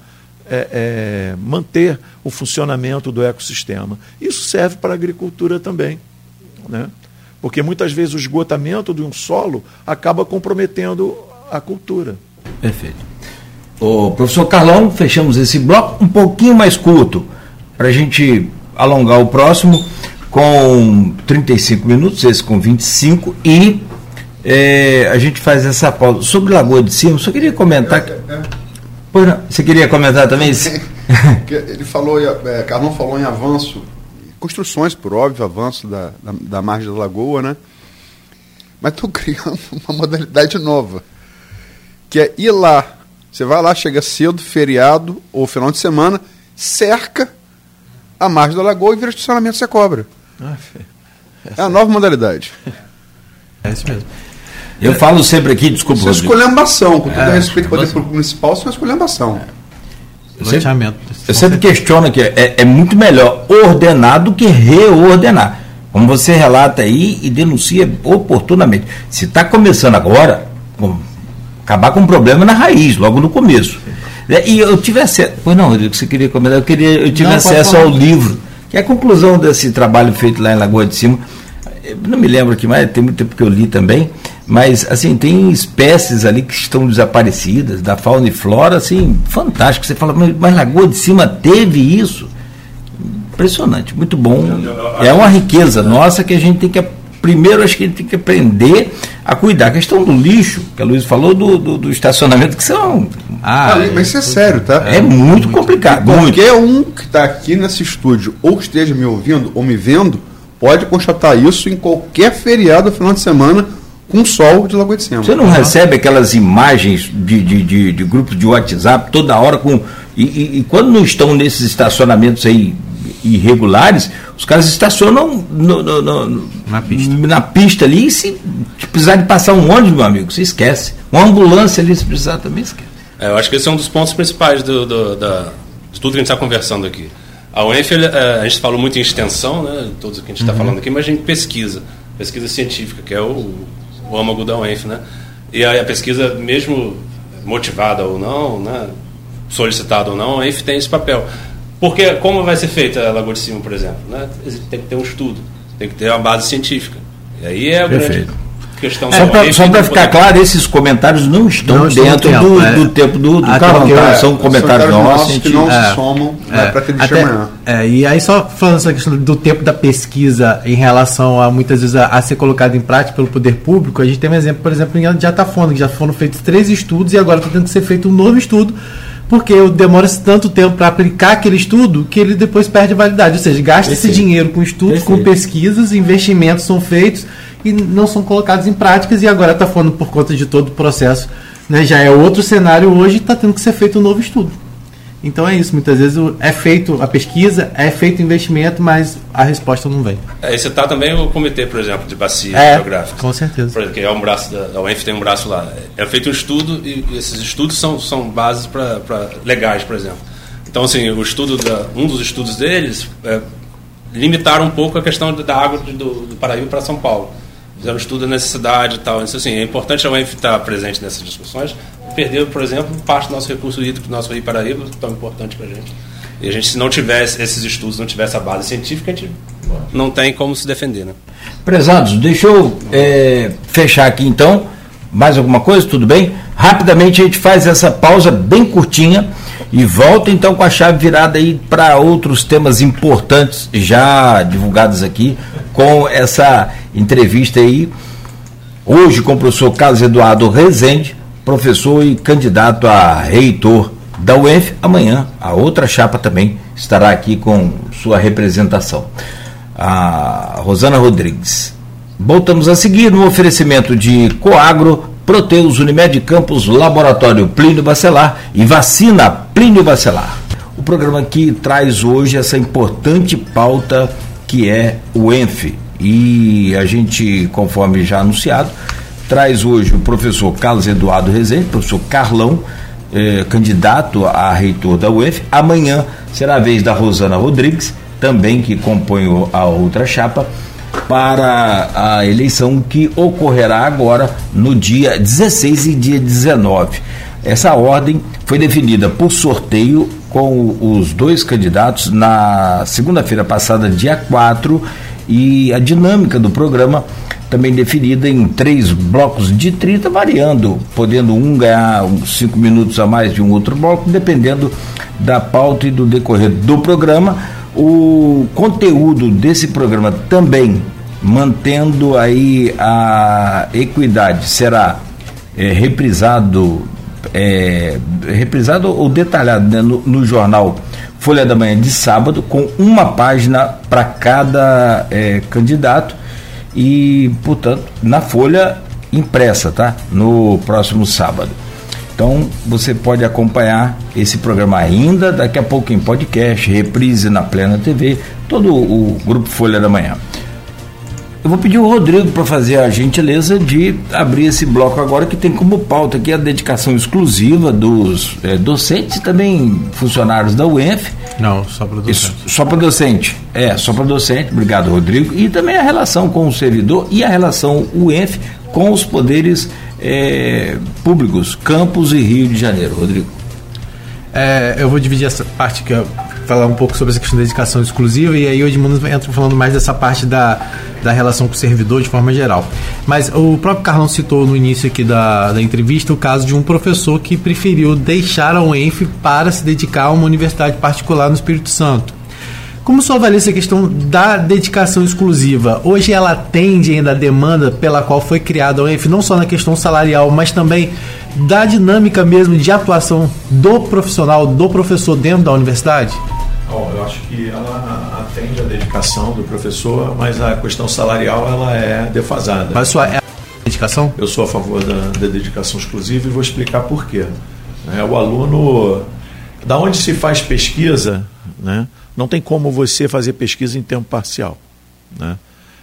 é, é, manter o funcionamento do ecossistema. Isso serve para a agricultura também. Né? Porque muitas vezes o esgotamento de um solo acaba comprometendo a cultura. Perfeito. O professor Carlão, fechamos esse bloco um pouquinho mais curto, para a gente alongar o próximo com 35 minutos, esse com 25, e é, a gente faz essa pausa. Sobre Lagoa de Cima, só queria comentar. É, é, é. Pois não. Você queria comentar também isso? (laughs) Ele falou, é, Carlão falou em avanço, construções, por óbvio, avanço da, da, da margem da lagoa, né? Mas estou (laughs) criando uma modalidade nova, que é ir lá. Você vai lá, chega cedo, feriado ou final de semana, cerca a margem da lagoa e vira estacionamento você cobra. Ah, é a nova modalidade. (laughs) É isso mesmo. Eu falo sempre aqui, desculpa. Isso é escolhambação, com todo é, respeito ao poder público municipal, isso é uma escolhambação. Eu sempre, eu sempre questiono que é, é muito melhor ordenar do que reordenar. Como você relata aí e denuncia oportunamente. Se está começando agora, acabar com um problema na raiz, logo no começo. É, e eu tive acesso. Pois não, Rodrigo, você queria comentar? Eu, queria, eu tive não, acesso ao livro, que é a conclusão desse trabalho feito lá em Lagoa de Cima. Eu não me lembro aqui mais, tem muito tempo que eu li também mas, assim, tem espécies ali que estão desaparecidas, da fauna e flora, assim, fantástico. Você fala, mas Lagoa de Cima teve isso? Impressionante, muito bom. É uma riqueza nossa que a gente tem que. Primeiro, acho que a gente tem que aprender a cuidar. A questão do lixo, que a Luiz falou, do, do, do estacionamento, que são Ah, é, mas isso é sério, tá? É muito complicado. Muito. Qualquer um que está aqui nesse estúdio ou que esteja me ouvindo ou me vendo pode constatar isso em qualquer feriado final de semana com sol de Lagoa de Cima. Você não recebe aquelas imagens de, de, de, de grupos de WhatsApp toda hora com. E, e- e quando não estão nesses estacionamentos aí irregulares, os caras estacionam no- no- no- Na pista. na pista ali e se precisar de passar um ônibus, meu amigo, você esquece. Uma ambulância ali, se precisar, também esquece. É, eu acho que esse é um dos pontos principais do, do- da, de tudo que a gente está conversando aqui. A UENF, é, a gente falou muito em extensão, né, todos que a gente está falando aqui, mas a gente pesquisa, pesquisa científica, que é o, o âmago da UENF, né? E aí a pesquisa, mesmo motivada ou não, né, solicitada ou não, a UENF tem esse papel. Porque como vai ser feita a Lagoa de Cima, por exemplo? Né? Tem que ter um estudo, tem que ter uma base científica. E aí é a grande. Questão para UENF só pra ficar poder- claro, esses comentários não estão Não dentro tempo, do, é. do tempo do, do porque, tá? é, São comentários nossos. que não É. se somam né, para aquele até- amanhã. é, e aí só falando essa questão do tempo da pesquisa em relação a muitas vezes a, a ser colocado em prática pelo poder público, a gente tem um exemplo, por exemplo, em Jatafona, que já foram feitos três estudos e agora está tendo que ser feito um novo estudo, porque demora-se tanto tempo para aplicar aquele estudo que ele depois perde a validade. Ou seja, gasta esse dinheiro com estudos, com Perfeito. pesquisas, investimentos são feitos e não são colocados em práticas e agora está falando por conta de todo o processo. Né, já é outro cenário hoje está tendo que ser feito um novo estudo. Então é isso, muitas vezes é feito a pesquisa, é feito o investimento, mas a resposta não vem. É, esse tá também o comitê, por exemplo, de bacia É, geográfica. com certeza. Por exemplo, que é um braço da, a UENF tem um braço lá. É feito um estudo e esses estudos são, são bases para legais, por exemplo. Então, assim, o estudo da, um dos estudos deles é, limitaram um pouco a questão da água do, do Paraíba para São Paulo. Fizeram estudo da necessidade e tal. Então, assim, é importante a UENF estar presente nessas discussões. Perder, por exemplo, parte do nosso recurso hídrico, do nosso Rio Paraíba, tão importante para a gente. E a gente, se não tivesse esses estudos, não tivesse a base científica, a gente não tem como se defender, né? Prezados, deixa eu é, fechar aqui então. Mais alguma coisa? Tudo bem? Rapidamente a gente faz essa pausa bem curtinha e volta então com a chave virada aí para outros temas importantes já divulgados aqui com essa entrevista aí hoje com o professor Carlos Eduardo Rezende, professor e candidato a reitor da UENF. Amanhã a outra chapa também estará aqui com sua representação. A Rosana Rodrigues. Voltamos a seguir no oferecimento de Coagro, Proteus Unimed Campos, Laboratório Plínio Bacelar e Vacina Plínio Bacelar. O programa aqui traz hoje essa importante pauta que é o ENF. E a gente, conforme já anunciado, traz hoje o professor Carlos Eduardo Rezende, professor Carlão, eh, candidato a reitor da UENF. Amanhã será a vez da Rosana Rodrigues, também que compõe a outra chapa, para a eleição que ocorrerá agora no dia 16 e dia 19. Essa ordem foi definida por sorteio com os dois candidatos na segunda-feira passada, dia 4, e a dinâmica do programa também definida em três blocos de 30, variando, podendo um ganhar cinco minutos a mais de um outro bloco, dependendo da pauta e do decorrer do programa. O conteúdo desse programa também mantendo aí a equidade será é, reprisado é, reprisado ou detalhado né, no, no jornal Folha da Manhã de sábado com uma página para cada é, candidato e portanto na folha impressa tá? No próximo sábado então você pode acompanhar esse programa ainda daqui a pouco em podcast reprise na Plena TV todo o grupo Folha da Manhã eu vou pedir o Rodrigo para fazer a gentileza de abrir esse bloco agora, que tem como pauta aqui a dedicação exclusiva dos eh, docentes e também funcionários da UENF. Não, só para Isso, só para docente. É, só para docente. Obrigado, Rodrigo. E também a relação com o servidor e a relação UENF com os poderes eh, públicos, Campos e Rio de Janeiro. Rodrigo. É, eu vou dividir essa parte que eu falar um pouco sobre essa questão da dedicação exclusiva e aí o Edmundo entra falando mais dessa parte da, da relação com o servidor de forma geral. Mas o próprio Carlão citou no início aqui da, da entrevista o caso de um professor que preferiu deixar a UENF para se dedicar a uma universidade particular no Espírito Santo. Como só avalia essa questão da dedicação exclusiva? Hoje ela atende ainda a demanda pela qual foi criada a UENF, não só na questão salarial, mas também da dinâmica mesmo de atuação do profissional, do professor dentro da universidade? Bom, eu acho que ela atende a dedicação do professor, mas a questão salarial ela é defasada. Mas sua é a dedicação? Eu sou a favor da, da dedicação exclusiva e vou explicar por quê. É, o aluno, da onde se faz pesquisa, né, não tem como você fazer pesquisa em tempo parcial. Né?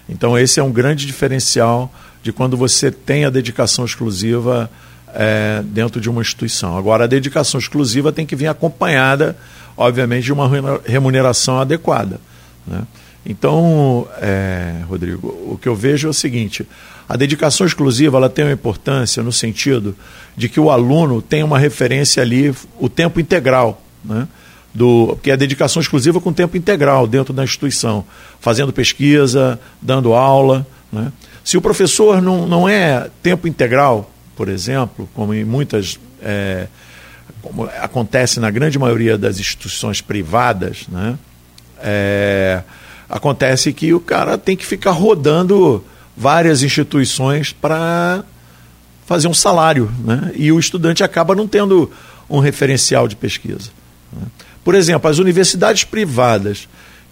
Então esse é um grande diferencial de quando você tem a dedicação exclusiva é, dentro de uma instituição. Agora, a dedicação exclusiva tem que vir acompanhada, obviamente, de uma remuneração adequada. Né? Então, é, Rodrigo, o que eu vejo é o seguinte: a dedicação exclusiva ela tem uma importância no sentido de que o aluno tem uma referência ali o tempo integral, né? Do, porque é dedicação exclusiva com tempo integral dentro da instituição, fazendo pesquisa, dando aula. Né? Se o professor não, não é tempo integral, por exemplo, como em muitas. É, como acontece na grande maioria das instituições privadas, né? É, acontece que o cara tem que ficar rodando várias instituições para fazer um salário, né? e o estudante acaba não tendo um referencial de pesquisa. Né? Por exemplo, as universidades privadas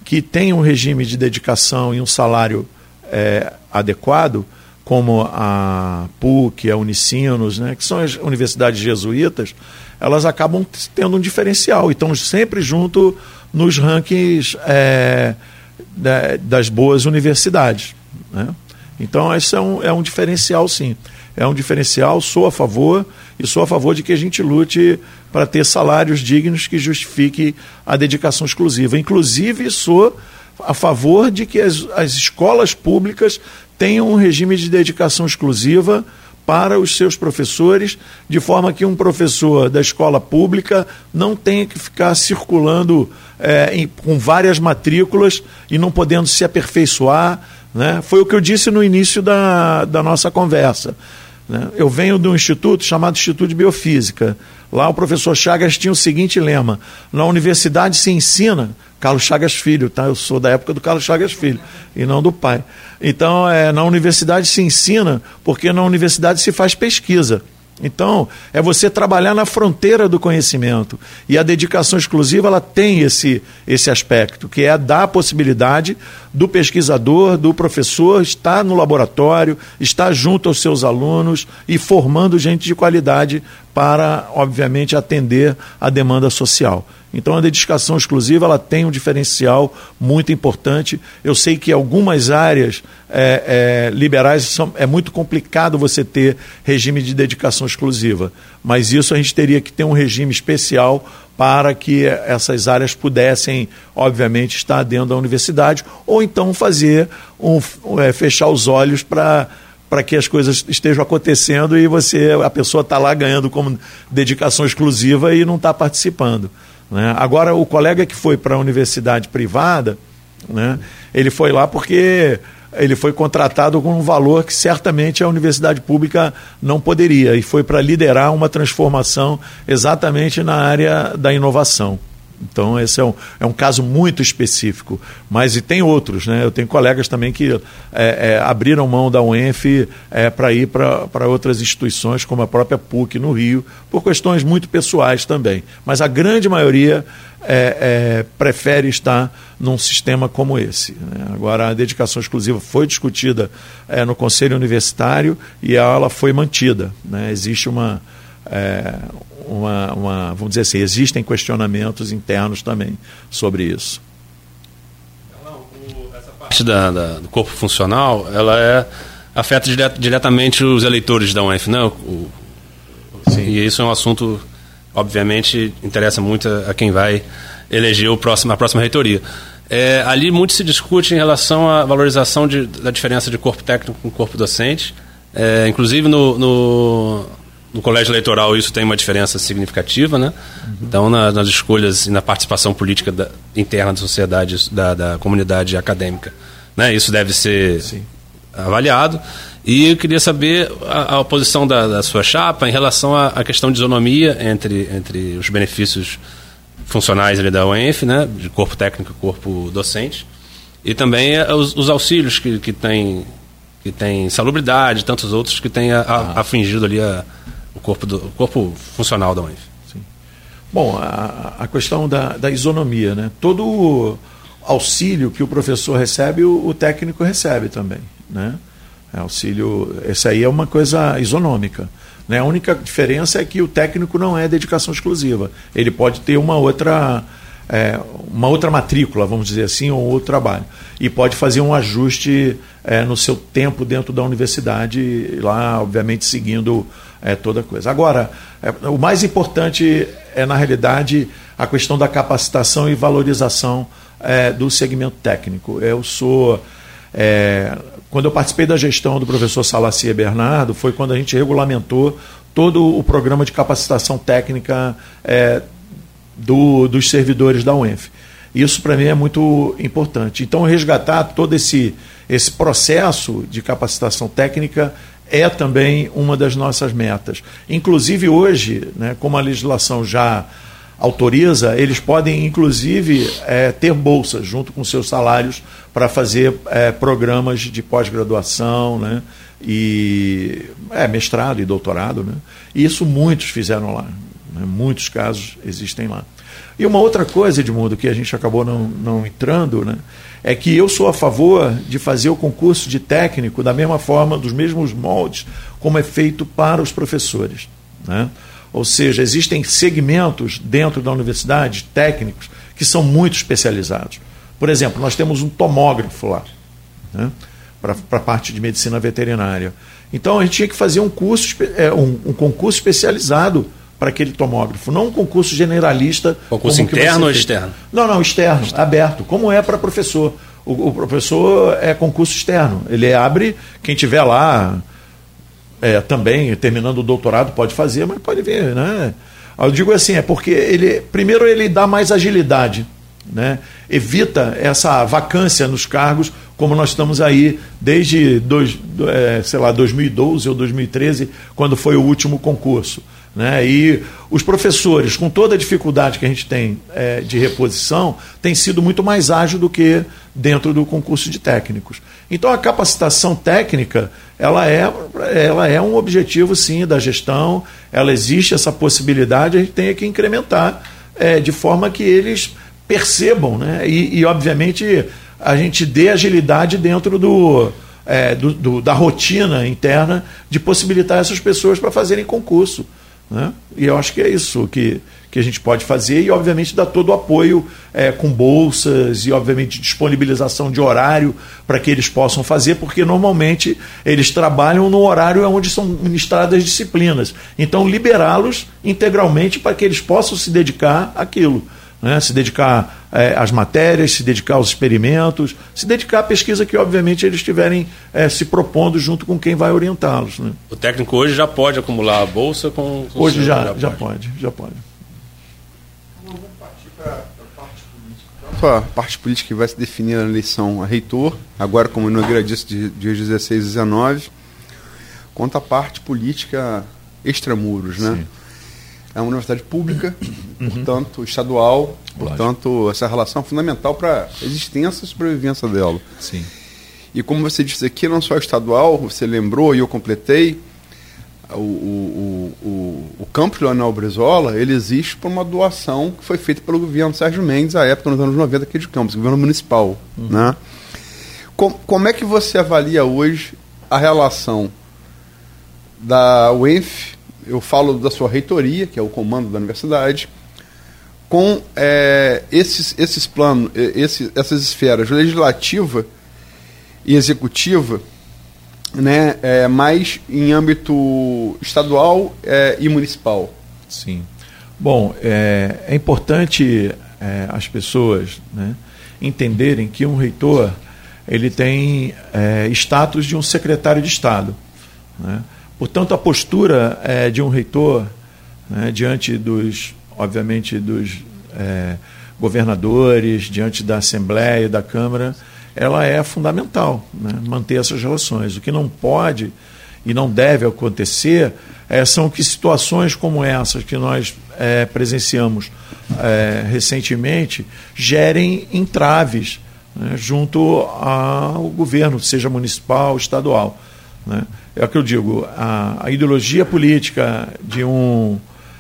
que têm um regime de dedicação e um salário é, adequado, como a PUC, a Unicinos, né, que são as universidades jesuítas, elas acabam tendo um diferencial e estão sempre junto nos rankings é, das boas universidades. Né? Então, esse é um, é um diferencial, sim. É um diferencial, sou a favor e sou a favor de que a gente lute para ter salários dignos que justifiquem a dedicação exclusiva. Inclusive, sou a favor de que as, as escolas públicas tenham um regime de dedicação exclusiva para os seus professores, de forma que um professor da escola pública não tenha que ficar circulando é, em, com várias matrículas e não podendo se aperfeiçoar. Né? Foi o que eu disse no início da, da nossa conversa. Né? Eu venho de um instituto chamado Instituto de Biofísica. Lá o professor Chagas tinha o seguinte lema: na universidade se ensina Carlos Chagas Filho, tá? Eu sou da época do Carlos Chagas Filho e não do pai. Então, é, na universidade se ensina, porque na universidade se faz pesquisa. Então, é você trabalhar na fronteira do conhecimento. E a dedicação exclusiva ela tem esse, esse aspecto, que é dar a possibilidade do pesquisador, do professor estar no laboratório, estar junto aos seus alunos e formando gente de qualidade para, obviamente, atender a demanda social. Então a dedicação exclusiva ela tem um diferencial muito importante. Eu sei que algumas áreas é, é, liberais são, é muito complicado você ter regime de dedicação exclusiva, mas isso a gente teria que ter um regime especial para que essas áreas pudessem, obviamente, estar dentro da universidade, ou então fazer um, é, fechar os olhos para para que as coisas estejam acontecendo e você a pessoa está lá ganhando como dedicação exclusiva e não está participando. Né? Agora, o colega que foi para a universidade privada, né, ele foi lá porque ele foi contratado com um valor que certamente a universidade pública não poderia, e foi para liderar uma transformação exatamente na área da inovação. Então, esse é um, é um caso muito específico. Mas e tem outros, né? Eu tenho colegas também que é, é, abriram mão da UENF é, para ir para outras instituições, como a própria PUC no Rio, por questões muito pessoais também. Mas a grande maioria é, é, prefere estar num sistema como esse. Né? Agora, a dedicação exclusiva foi discutida é, no Conselho Universitário e ela foi mantida. Né? Existe uma. Uma, uma, vamos dizer assim, existem questionamentos internos também sobre isso. Essa parte da, da, do corpo funcional, ela é, afeta diret, diretamente os eleitores da UF, né? O, Sim. E isso é um assunto, obviamente, interessa muito a, a quem vai eleger o próximo, a próxima reitoria. É, ali muito se discute em relação à valorização de, da diferença de corpo técnico com corpo docente. É, inclusive no, no no colégio eleitoral isso tem uma diferença significativa, né? Uhum. Então, na, nas escolhas e na participação política da, interna da sociedade, da, da, comunidade acadêmica, né? Isso deve ser Sim. avaliado. E eu queria saber a, a oposição da, da, sua chapa em relação à, à, questão de isonomia entre, entre os benefícios funcionais ali da UENF, né, de corpo técnico e corpo docente, e também é, os, os, auxílios que, que tem que tem salubridade, tantos outros que têm ah. afligido ali a, o corpo do o corpo funcional da UENF. Bom, a, a questão da, da isonomia, né? Todo auxílio que o professor recebe, o, o técnico recebe também, né? É, auxílio, esse aí é uma coisa isonômica. Né? A única diferença é que o técnico não é dedicação exclusiva. Ele pode ter uma outra, é, uma outra matrícula, vamos dizer assim, ou outro trabalho. E pode fazer um ajuste é, no seu tempo dentro da universidade, lá, obviamente, seguindo é, toda coisa. Agora, é, o mais importante é, na realidade, a questão da capacitação e valorização é, do segmento técnico. Eu sou é, quando eu participei da gestão do professor Salacia Bernardo, foi quando a gente regulamentou todo o programa de capacitação técnica é, do, dos servidores da UENF. Isso para mim é muito importante. Então, resgatar todo esse, esse processo de capacitação técnica é também uma das nossas metas. Inclusive, hoje, né, como a legislação já autoriza, eles podem, inclusive, é, ter bolsas junto com seus salários para fazer é, programas de pós-graduação, né? E é, mestrado e doutorado, né? E isso muitos fizeram lá. Né? Muitos casos existem lá. E uma outra coisa, Edmundo, que a gente acabou não, não entrando, né? É que eu sou a favor de fazer o concurso de técnico da mesma forma, dos mesmos moldes, como é feito para os professores. Né? Ou seja, existem segmentos dentro da universidade, técnicos, que são muito especializados. Por exemplo, nós temos um tomógrafo lá, né, para a parte de medicina veterinária. Então a gente tinha que fazer um curso, é, um, um concurso especializado para aquele tomógrafo, não um concurso generalista. Concurso interno ou externo? Não, não, externo, aberto, como é para professor. O, o, professor é concurso externo. Ele abre, quem tiver lá é, também, terminando o doutorado, pode fazer, mas pode ver, né? Eu digo assim, é porque ele, primeiro ele dá mais agilidade, né? evita essa vacância nos cargos, como nós estamos aí desde dois, é, sei lá, 2012 ou 2013, quando foi o último concurso. Né? E os professores, com toda a dificuldade que a gente tem é, de reposição, tem sido muito mais ágil do que dentro do concurso de técnicos. Então a capacitação técnica ela é, ela é um objetivo sim da gestão, ela existe essa possibilidade, a gente tem que incrementar é, de forma que eles percebam, né? E, e, obviamente a gente dê agilidade dentro do, é, do, do, da rotina interna de possibilitar essas pessoas para fazerem concurso. Né? E eu acho que é isso que, que a gente pode fazer e, obviamente, dar todo o apoio é, com bolsas e, obviamente, disponibilização de horário para que eles possam fazer, porque normalmente eles trabalham no horário onde são ministradas disciplinas. Então, liberá-los integralmente para que eles possam se dedicar àquilo né? se dedicar é, às matérias, se dedicar aos experimentos, se dedicar à pesquisa que, obviamente, eles estiverem é, se propondo junto com quem vai orientá-los. Né? O técnico hoje já pode acumular a bolsa com. com hoje já, já, já pode. pode, já pode. Vamos partir para a parte política. Tanto a parte política que vai se definir na eleição a reitor, agora como eu agradeço, de dias 16 e 19, quanto a parte política extramuros, né? Sim é uma universidade pública, uhum. portanto, estadual, portanto, essa relação é fundamental para a existência e sobrevivência dela. Sim. E como você disse aqui, não só estadual, você lembrou e eu completei, o, o, o, o campus Leonel Brizola, ele existe por uma doação que foi feita pelo governo Sérgio Mendes, à época, nos anos 90, aqui de Campos, governo municipal. Uhum. Né? Como, como é que você avalia hoje a relação da UENF eu falo da sua reitoria, que é o comando da universidade, com é, esses, esses planos, esse, essas esferas legislativa e executiva, né, é, mais em âmbito estadual é, e municipal. Sim. Bom, é, é importante é, as pessoas né, entenderem que um reitor ele tem é, status de um secretário de Estado. Né? Portanto, a postura é, de um reitor né, diante dos, obviamente, dos é, governadores, diante da Assembleia da Câmara, ela é fundamental, né, manter essas relações. O que não pode e não deve acontecer é, são que situações como essas que nós é, presenciamos é, recentemente gerem entraves né, junto ao governo, seja municipal, estadual. Né? É o que eu digo, a, a ideologia política de um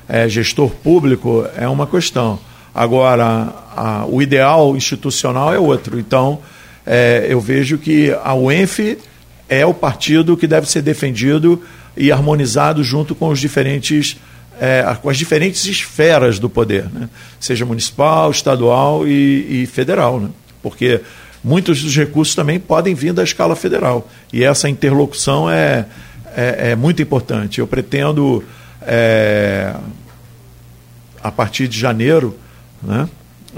é, gestor público é uma questão. Agora, a, o ideal institucional é outro. Então, é, eu vejo que a UENF é o partido que deve ser defendido e harmonizado junto com os diferentes é, com as diferentes esferas do poder, né? seja municipal, estadual e, e federal, né? porque muitos dos recursos também podem vir da escala federal e essa interlocução é, é, é muito importante. Eu pretendo, é, a partir de janeiro, né,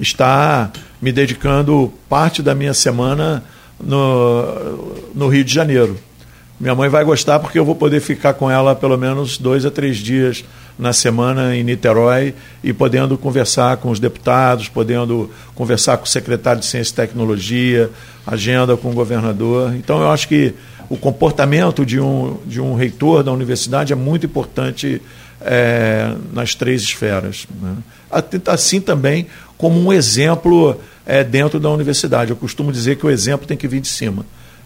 estar me dedicando parte da minha semana no, no Rio de Janeiro. Minha mãe vai gostar porque eu vou poder ficar com ela pelo menos dois a três dias na semana em Niterói e podendo conversar com os deputados, podendo conversar com o secretário de Ciência e Tecnologia, agenda com o governador. Então eu acho que o comportamento de um, de um reitor da universidade é muito importante é, nas três esferas. Né? Assim também como um exemplo é, dentro da universidade. Eu costumo dizer que o exemplo tem que vir de cima.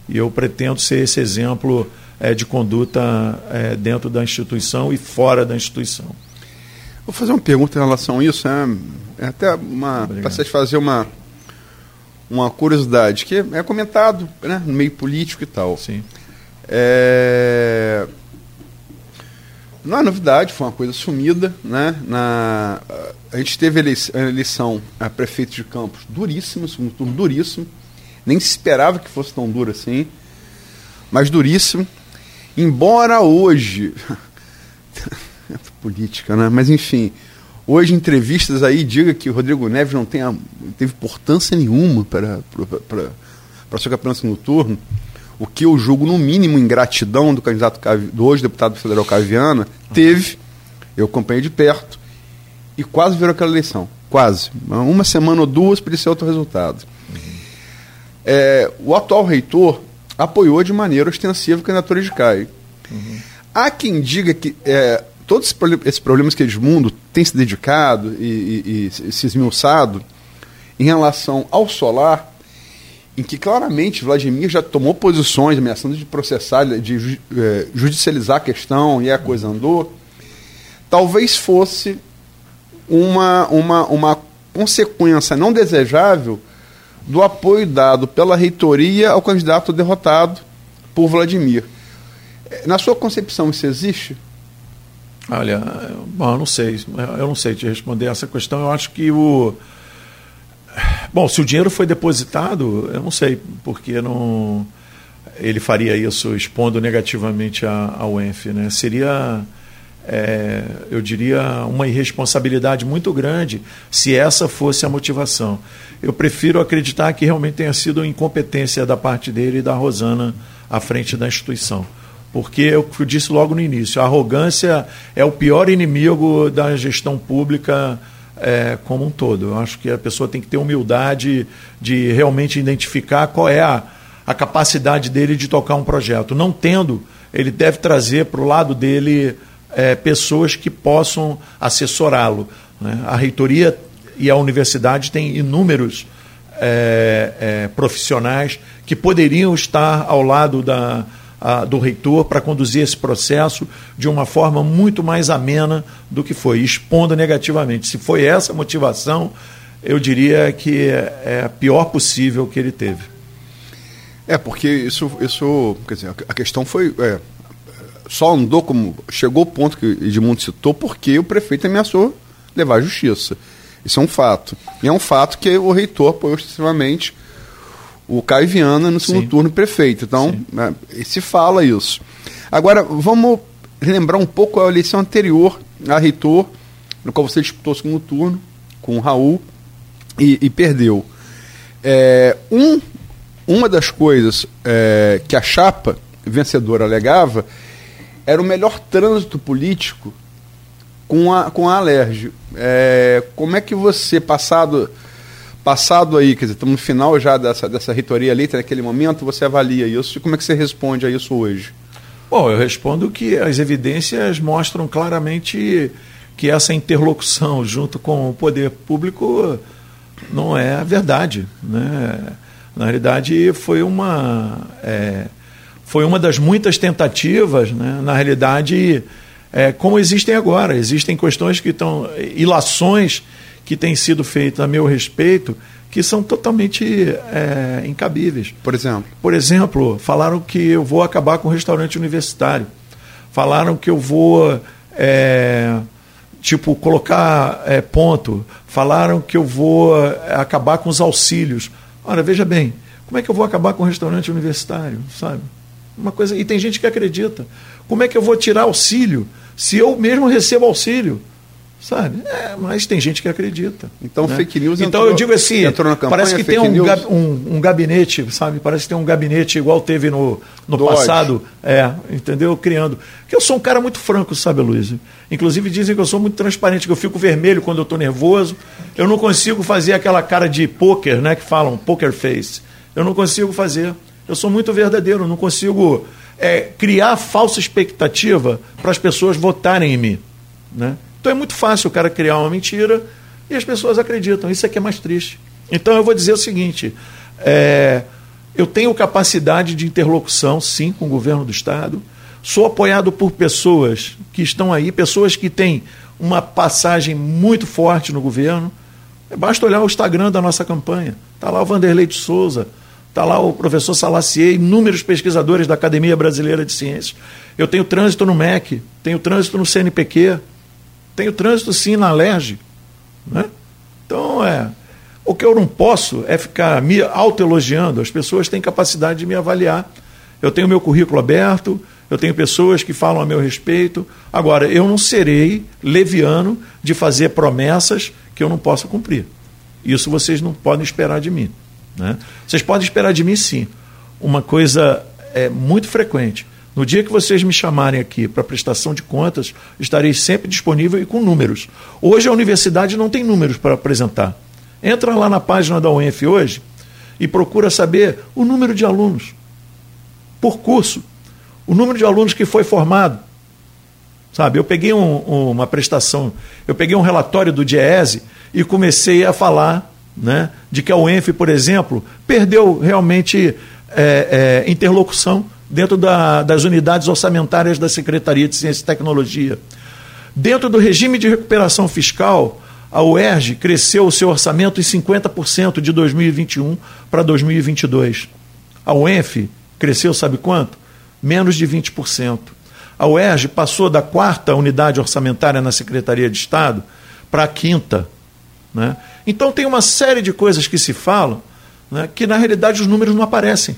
E eu pretendo ser esse exemplo é, de conduta é, dentro da instituição e fora da instituição. Vou fazer uma pergunta em relação a isso. É, é até para satisfazer uma uma curiosidade que é comentado né, no meio político e tal. Sim. É, não é novidade, foi uma coisa sumida. Né? Na, a gente teve eleição, a eleição a prefeito de Campos duríssimo, segundo turno duríssimo. Nem se esperava que fosse tão duro assim, mas duríssimo. Embora hoje. (laughs) política, né? Mas enfim. Hoje, entrevistas aí diga que o Rodrigo Neves não tem teve importância nenhuma para, para, para, para seu campeonato no turno o que eu julgo no mínimo ingratidão do candidato do hoje deputado federal Caviana, teve, eu acompanhei de perto, e quase virou aquela eleição. Quase. Uma semana ou duas para ser outro resultado. É, o atual reitor apoiou de maneira ostensiva a candidatura de Caio. Uhum. Há quem diga que é, todos esses problemas que Edmundo tem se dedicado e, e, e se esmiuçado em relação ao solar em que claramente Vladimir já tomou posições ameaçando de processar, de é, judicializar a questão e a coisa andou, talvez fosse uma, uma, uma consequência não desejável do apoio dado pela reitoria ao candidato derrotado por Vladimir. Na sua concepção, isso existe? Olha, bom, eu não sei, eu não sei te responder essa questão. Eu acho que o Bom, se o dinheiro foi depositado, eu não sei, porque não ele faria isso expondo negativamente a, ao ENF. Né? Seria, é, eu diria, uma irresponsabilidade muito grande se essa fosse a motivação. Eu prefiro acreditar que realmente tenha sido incompetência da parte dele e da Rosana à frente da instituição. Porque eu, eu disse logo no início, a arrogância é o pior inimigo da gestão pública é, como um todo. Eu acho que a pessoa tem que ter humildade de realmente identificar qual é a, a capacidade dele de tocar um projeto. Não tendo, ele deve trazer para o lado dele é, pessoas que possam assessorá-lo. Né? A reitoria e a universidade têm inúmeros é, é profissionais que poderiam estar ao lado da, do reitor para conduzir esse processo de uma forma muito mais amena do que foi, expondo negativamente. Se foi essa a motivação, eu diria que é, é a pior possível que ele teve. É, porque isso, isso quer dizer, a questão foi. É, só andou como. Chegou ao ponto que Edmundo citou, porque o prefeito ameaçou levar à justiça. Isso é um fato. E é um fato que o reitor apoiou excessivamente o Caio Viana no segundo Sim. turno prefeito. Então, né, se fala isso. Agora, vamos lembrar um pouco a eleição anterior a reitor, no qual você disputou o segundo turno com o Raul e, e perdeu. É, um, uma das coisas é, que a chapa vencedora alegava era o melhor trânsito político com a, com a Alerj. É, como é que você, passado Passado aí, quer dizer, estamos no final já dessa, dessa reitoria ali, naquele momento, você avalia isso e como é que você responde a isso hoje? Bom, eu respondo que as evidências mostram claramente que essa interlocução junto com o poder público não é a verdade. Né? Na realidade, foi uma, é, foi uma das muitas tentativas, né? na realidade, é, como existem agora. Existem questões que estão. ilações que têm sido feitas a meu respeito que são totalmente é, incabíveis. Por exemplo? Por exemplo, falaram que eu vou acabar com o restaurante universitário. Falaram que eu vou. É, tipo, colocar é, ponto. Falaram que eu vou é, acabar com os auxílios. Ora, veja bem, como é que eu vou acabar com o restaurante universitário, sabe? Uma coisa, e tem gente que acredita. Como é que eu vou tirar auxílio se eu mesmo recebo auxílio? Sabe? É, mas tem gente que acredita. Então, né? fake news Então, entrou, eu digo assim: campanha, parece que tem um, um, um, gabinete, sabe? Parece que tem um gabinete igual teve no, no passado, é, entendeu? Criando. Que eu sou um cara muito franco, sabe, Luiz? Inclusive dizem que eu sou muito transparente, que eu fico vermelho quando eu estou nervoso. Eu não consigo fazer aquela cara de poker, né? Que falam, poker face. Eu não consigo fazer. Eu sou muito verdadeiro, não consigo é, criar falsa expectativa para as pessoas votarem em mim. Né? Então é muito fácil o cara criar uma mentira e as pessoas acreditam. Isso é que é mais triste. Então eu vou dizer o seguinte: é, eu tenho capacidade de interlocução, sim, com o governo do Estado. Sou apoiado por pessoas que estão aí, pessoas que têm uma passagem muito forte no governo. Basta olhar o Instagram da nossa campanha. Está lá o Vanderlei de Souza, está lá o professor Salacier, inúmeros pesquisadores da Academia Brasileira de Ciências. Eu tenho trânsito no MEC, tenho trânsito no CNPq, tenho trânsito sim na LERJ. Né? Então, é. O que eu não posso é ficar me autoelogiando. As pessoas têm capacidade de me avaliar. Eu tenho meu currículo aberto, eu tenho pessoas que falam a meu respeito. Agora, eu não serei leviano de fazer promessas que eu não possa cumprir. Isso vocês não podem esperar de mim. Né? Vocês podem esperar de mim, sim. Uma coisa é muito frequente. No dia que vocês me chamarem aqui para prestação de contas, estarei sempre disponível e com números. Hoje a universidade não tem números para apresentar. Entra lá na página da UENF hoje e procura saber o número de alunos por curso, o número de alunos que foi formado. Sabe, eu peguei um, uma prestação, eu peguei um relatório do DIEESE e comecei a falar né, de que a UENF, por exemplo, perdeu realmente é, é, interlocução dentro da, das unidades orçamentárias da Secretaria de Ciência e Tecnologia. Dentro do regime de recuperação fiscal, a UERJ cresceu o seu orçamento em 50% de 2021 para 2022. A UENF cresceu, sabe quanto? Menos de 20%. A UERJ passou da quarta unidade orçamentária na Secretaria de Estado para a quinta. Né? Então tem uma série de coisas que se falam né, que na realidade os números não aparecem.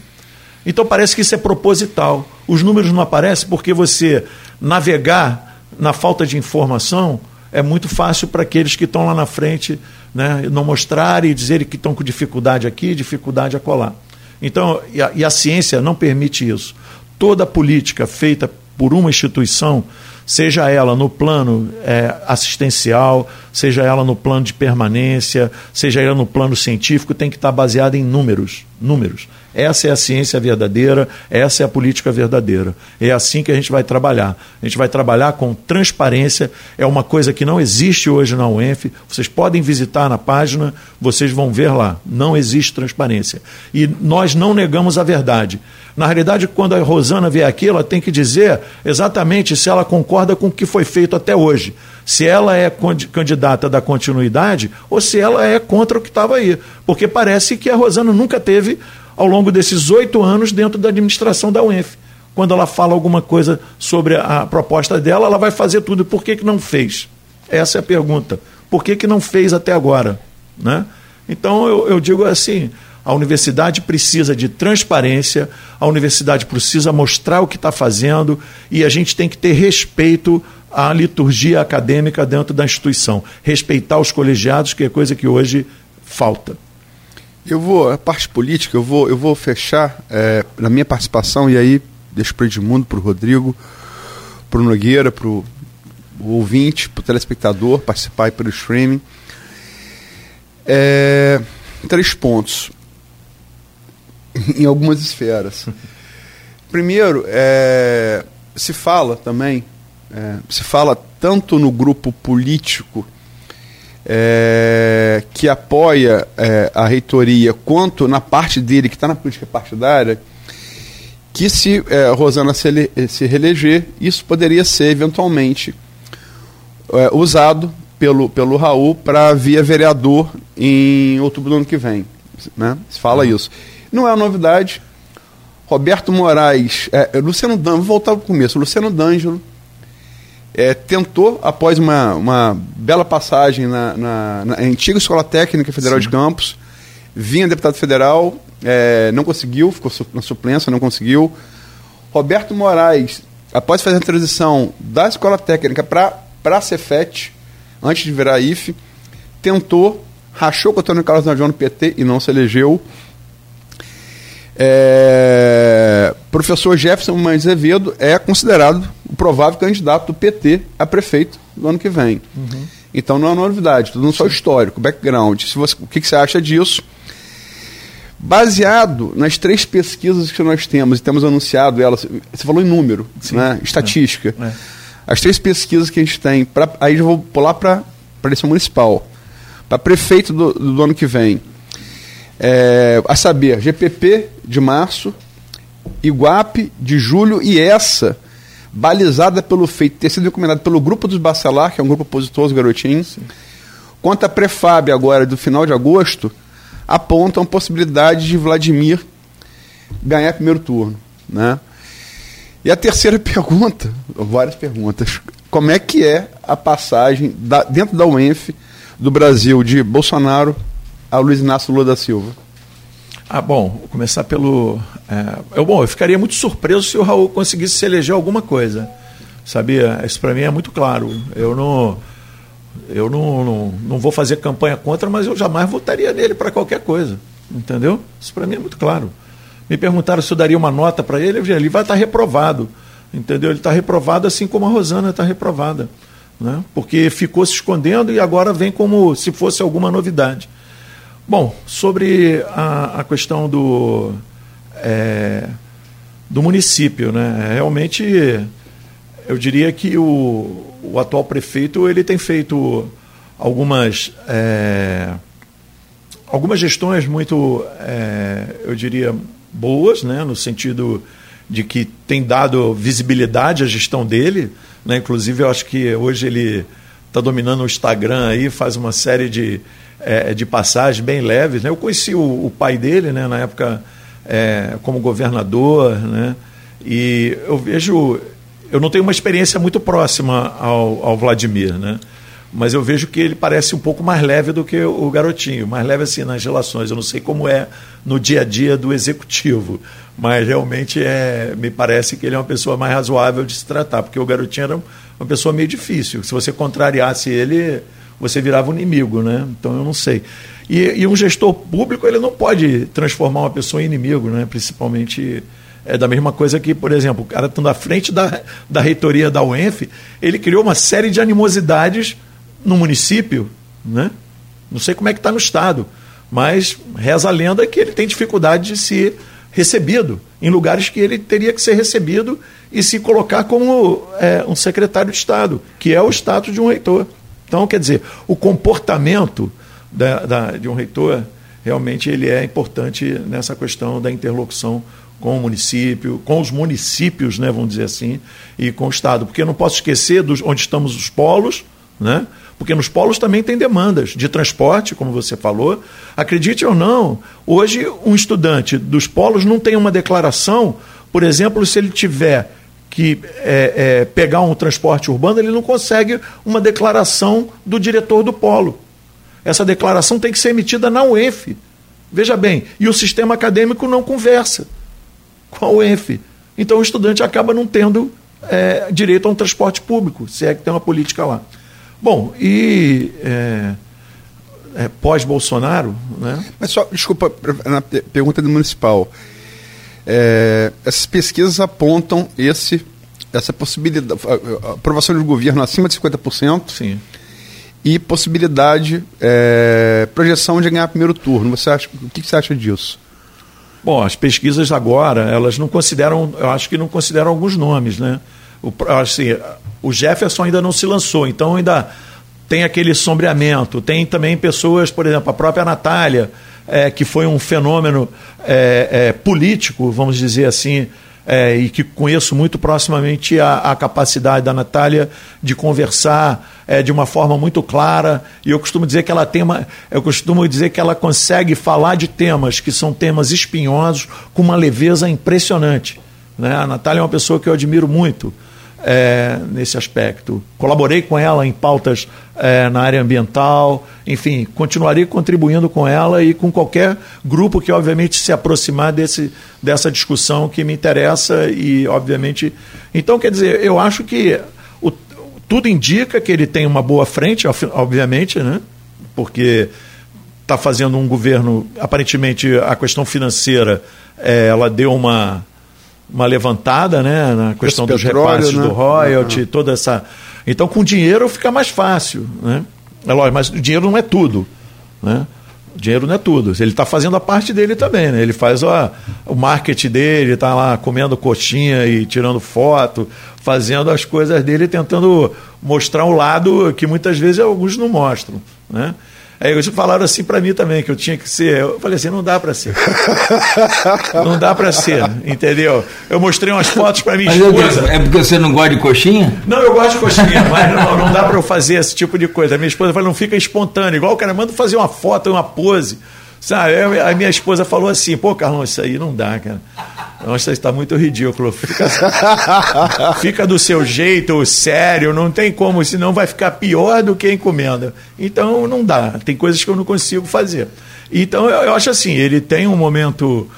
Então parece que isso é proposital. Os números não aparecem porque você navegar na falta de informação é muito fácil para aqueles que estão lá na frente né, não mostrarem e dizerem que estão com dificuldade aqui, dificuldade acolá. Então, e a, e a ciência não permite isso. Toda política feita por uma instituição seja ela no plano é, assistencial, seja ela no plano de permanência, seja ela no plano científico, tem que estar baseada em números. Números. Essa é a ciência verdadeira, essa é a política verdadeira. É assim que a gente vai trabalhar. A gente vai trabalhar com transparência, é uma coisa que não existe hoje na UENF. Vocês podem visitar na página, vocês vão ver lá. Não existe transparência. E nós não negamos a verdade. Na realidade, quando a Rosana vier aqui, ela tem que dizer exatamente se ela concorda com o que foi feito até hoje. Se ela é candidata da continuidade ou se ela é contra o que estava aí. Porque parece que a Rosana nunca teve, ao longo desses oito anos, dentro da administração da UENF. Quando ela fala alguma coisa sobre a proposta dela, ela vai fazer tudo. Por que, que não fez? Essa é a pergunta. Por que, que não fez até agora? Né? Então, eu, eu digo assim a universidade precisa de transparência, a universidade precisa mostrar o que está fazendo e a gente tem que ter respeito à liturgia acadêmica dentro da instituição. Respeitar os colegiados, que é coisa que hoje falta. Eu vou, a parte política, eu vou, eu vou fechar é, na minha participação, e aí deixo para o Edmundo, para o Rodrigo, para o Nogueira, para o ouvinte, para o telespectador participar aí pelo streaming. É, três pontos. em algumas esferas. Primeiro, é, se fala também é, se fala tanto no grupo político é, que apoia é, a reitoria, quanto na parte dele que está na política partidária, que se é, Rosana se, ele, se reeleger, isso poderia ser eventualmente é, usado pelo, pelo Raul para via vereador em outubro do ano que vem. Né? Se fala isso. Não é uma novidade. Roberto Moraes, é, Luciano D'Angelo, vou voltar para o começo. Luciano D'Angelo é, tentou, após uma, uma bela passagem na, na, na antiga Escola Técnica Federal Sim. de Campos, vinha deputado federal, é, não conseguiu, ficou na suplência, não conseguiu. Roberto Moraes, após fazer a transição da Escola Técnica para a Cefet, antes de virar IFE, tentou, rachou com o Antônio Carlos Najão no PT e não se elegeu. É, professor Jefferson Mendes Azevedo é considerado o provável candidato do PT a prefeito no ano que vem. Uhum. Então não é novidade, tudo não só histórico, background. Se você, o que, que, você acha disso? Baseado nas três pesquisas que nós temos, e temos anunciado elas, você falou em número, Sim. né? estatística. É. É. As três pesquisas que a gente tem, pra, aí eu vou pular para a eleição municipal, para prefeito do, do ano que vem é, a saber, GPP de março, Iguape de julho e essa, balizada pelo feito ter sido encomendada pelo grupo dos Bacelar, que é um grupo opositor aos garotinhos, quanto a Prefab agora do final de agosto, apontam a possibilidade de Vladimir ganhar primeiro turno. Né? E a terceira (laughs) pergunta, várias perguntas, como é que é a passagem da, dentro da UENF do Brasil de Bolsonaro a Luiz Inácio Lula da Silva? Ah, bom, vou começar pelo. É, eu, bom, eu ficaria muito surpreso se o Raul conseguisse se eleger alguma coisa. Sabia? Isso para mim é muito claro. Eu não. Eu não, não, não vou fazer campanha contra, mas eu jamais votaria nele para qualquer coisa. Entendeu? Isso para mim é muito claro. Me perguntaram se eu daria uma nota para ele, ele vai estar tá reprovado. Entendeu? Ele está reprovado assim como a Rosana está reprovada. Né? Porque ficou se escondendo e agora vem como se fosse alguma novidade. Bom, sobre a, a questão do, é, do município, né? realmente eu diria que o, o atual prefeito ele tem feito algumas, é, algumas gestões muito, é, eu diria, boas, né? no sentido de que tem dado visibilidade à gestão dele. Né? Inclusive, eu acho que hoje ele está dominando o Instagram aí, faz uma série de é, de passagem bem leves. Né? Eu conheci o, o pai dele né, na época é, como governador, né? e eu vejo. Eu não tenho uma experiência muito próxima ao, ao Vladimir, né? mas eu vejo que ele parece um pouco mais leve do que o garotinho, mais leve assim nas relações. Eu não sei como é no dia a dia do executivo, mas realmente é, me parece que ele é uma pessoa mais razoável de se tratar, porque o garotinho era uma pessoa meio difícil. Se você contrariasse ele, você virava um inimigo, né? Então eu não sei. E, e, um gestor público ele não pode transformar uma pessoa em inimigo, né? Principalmente é da mesma coisa que, por exemplo, o cara estando à frente da, da reitoria da UENF, ele criou uma série de animosidades no município, né? Não sei como é que está no estado, mas reza a lenda que ele tem dificuldade de ser recebido em lugares que ele teria que ser recebido e se colocar como é, um secretário de Estado, que é o status de um reitor. Então, quer dizer, o comportamento da, da, de um reitor realmente ele é importante nessa questão da interlocução com o município, com os municípios, né, vamos dizer assim, e com o Estado. Porque eu não posso esquecer dos, onde estamos os polos, né? porque nos polos também tem demandas de transporte, como você falou. Acredite ou não, hoje um estudante dos polos não tem uma declaração, por exemplo, se ele tiver que é, é, pegar um transporte urbano, ele não consegue uma declaração do diretor do polo. Essa declaração tem que ser emitida na UENF. Veja bem, e o sistema acadêmico não conversa com a UENF. Então o estudante acaba não tendo é, direito a um transporte público, se é que tem uma política lá. Bom, e é, é, pós-Bolsonaro. Né? Mas só, desculpa, na pergunta do municipal. É, essas pesquisas apontam esse, essa possibilidade, aprovação do governo acima de 50%. Sim. E possibilidade, é, projeção de ganhar primeiro turno. Você acha, o que você acha disso? Bom, as pesquisas agora, elas não consideram, eu acho que não consideram alguns nomes, né? O, assim, O Jefferson ainda não se lançou, então ainda tem aquele sombreamento. Tem também pessoas, por exemplo, a própria Natália, é, que foi um fenômeno é, é, político, vamos dizer assim, é, e que conheço muito proximamente a, a capacidade da Natália de conversar é, de uma forma muito clara. E eu costumo dizer que ela tem uma, eu costumo dizer que ela consegue falar de temas que são temas espinhosos com uma leveza impressionante. Né? A Natália é uma pessoa que eu admiro muito é, nesse aspecto. Colaborei com ela em pautas é, na área ambiental, enfim, continuarei contribuindo com ela e com qualquer grupo que, obviamente, se aproximar desse, dessa discussão que me interessa e, obviamente. Então, quer dizer, eu acho que o, tudo indica que ele tem uma boa frente, obviamente, né? porque está fazendo um governo, aparentemente, a questão financeira, é, ela deu uma uma levantada né, na questão Esse dos petróleo, repasses né? do royalty, uhum. toda essa. Então, com dinheiro fica mais fácil. Né? É lógico, mas o dinheiro não é tudo. Né? O dinheiro não é tudo. Ele está fazendo a parte dele também. Né? Ele faz ó, o marketing dele, está lá comendo coxinha e tirando foto, fazendo as coisas dele, tentando mostrar um lado que muitas vezes alguns não mostram. Né? Aí eles falaram assim para mim também, que eu tinha que ser. Eu falei assim, não dá para ser. (laughs) não dá para ser, entendeu? Eu mostrei umas fotos para minha mas esposa. É porque você não gosta de coxinha? Não, eu gosto de coxinha, mas não, não dá para eu fazer esse tipo de coisa. A minha esposa falou, não fica espontâneo. Igual o cara manda fazer uma foto, uma pose. Sabe? A minha esposa falou assim, pô, Carlão, isso aí não dá, cara. Nossa, está muito ridículo. Fica, (laughs) fica, do seu jeito, sério, não tem como, senão vai ficar pior do que a encomenda. Então não dá, tem coisas que eu não consigo fazer. Então eu, eu acho assim, ele tem um momento,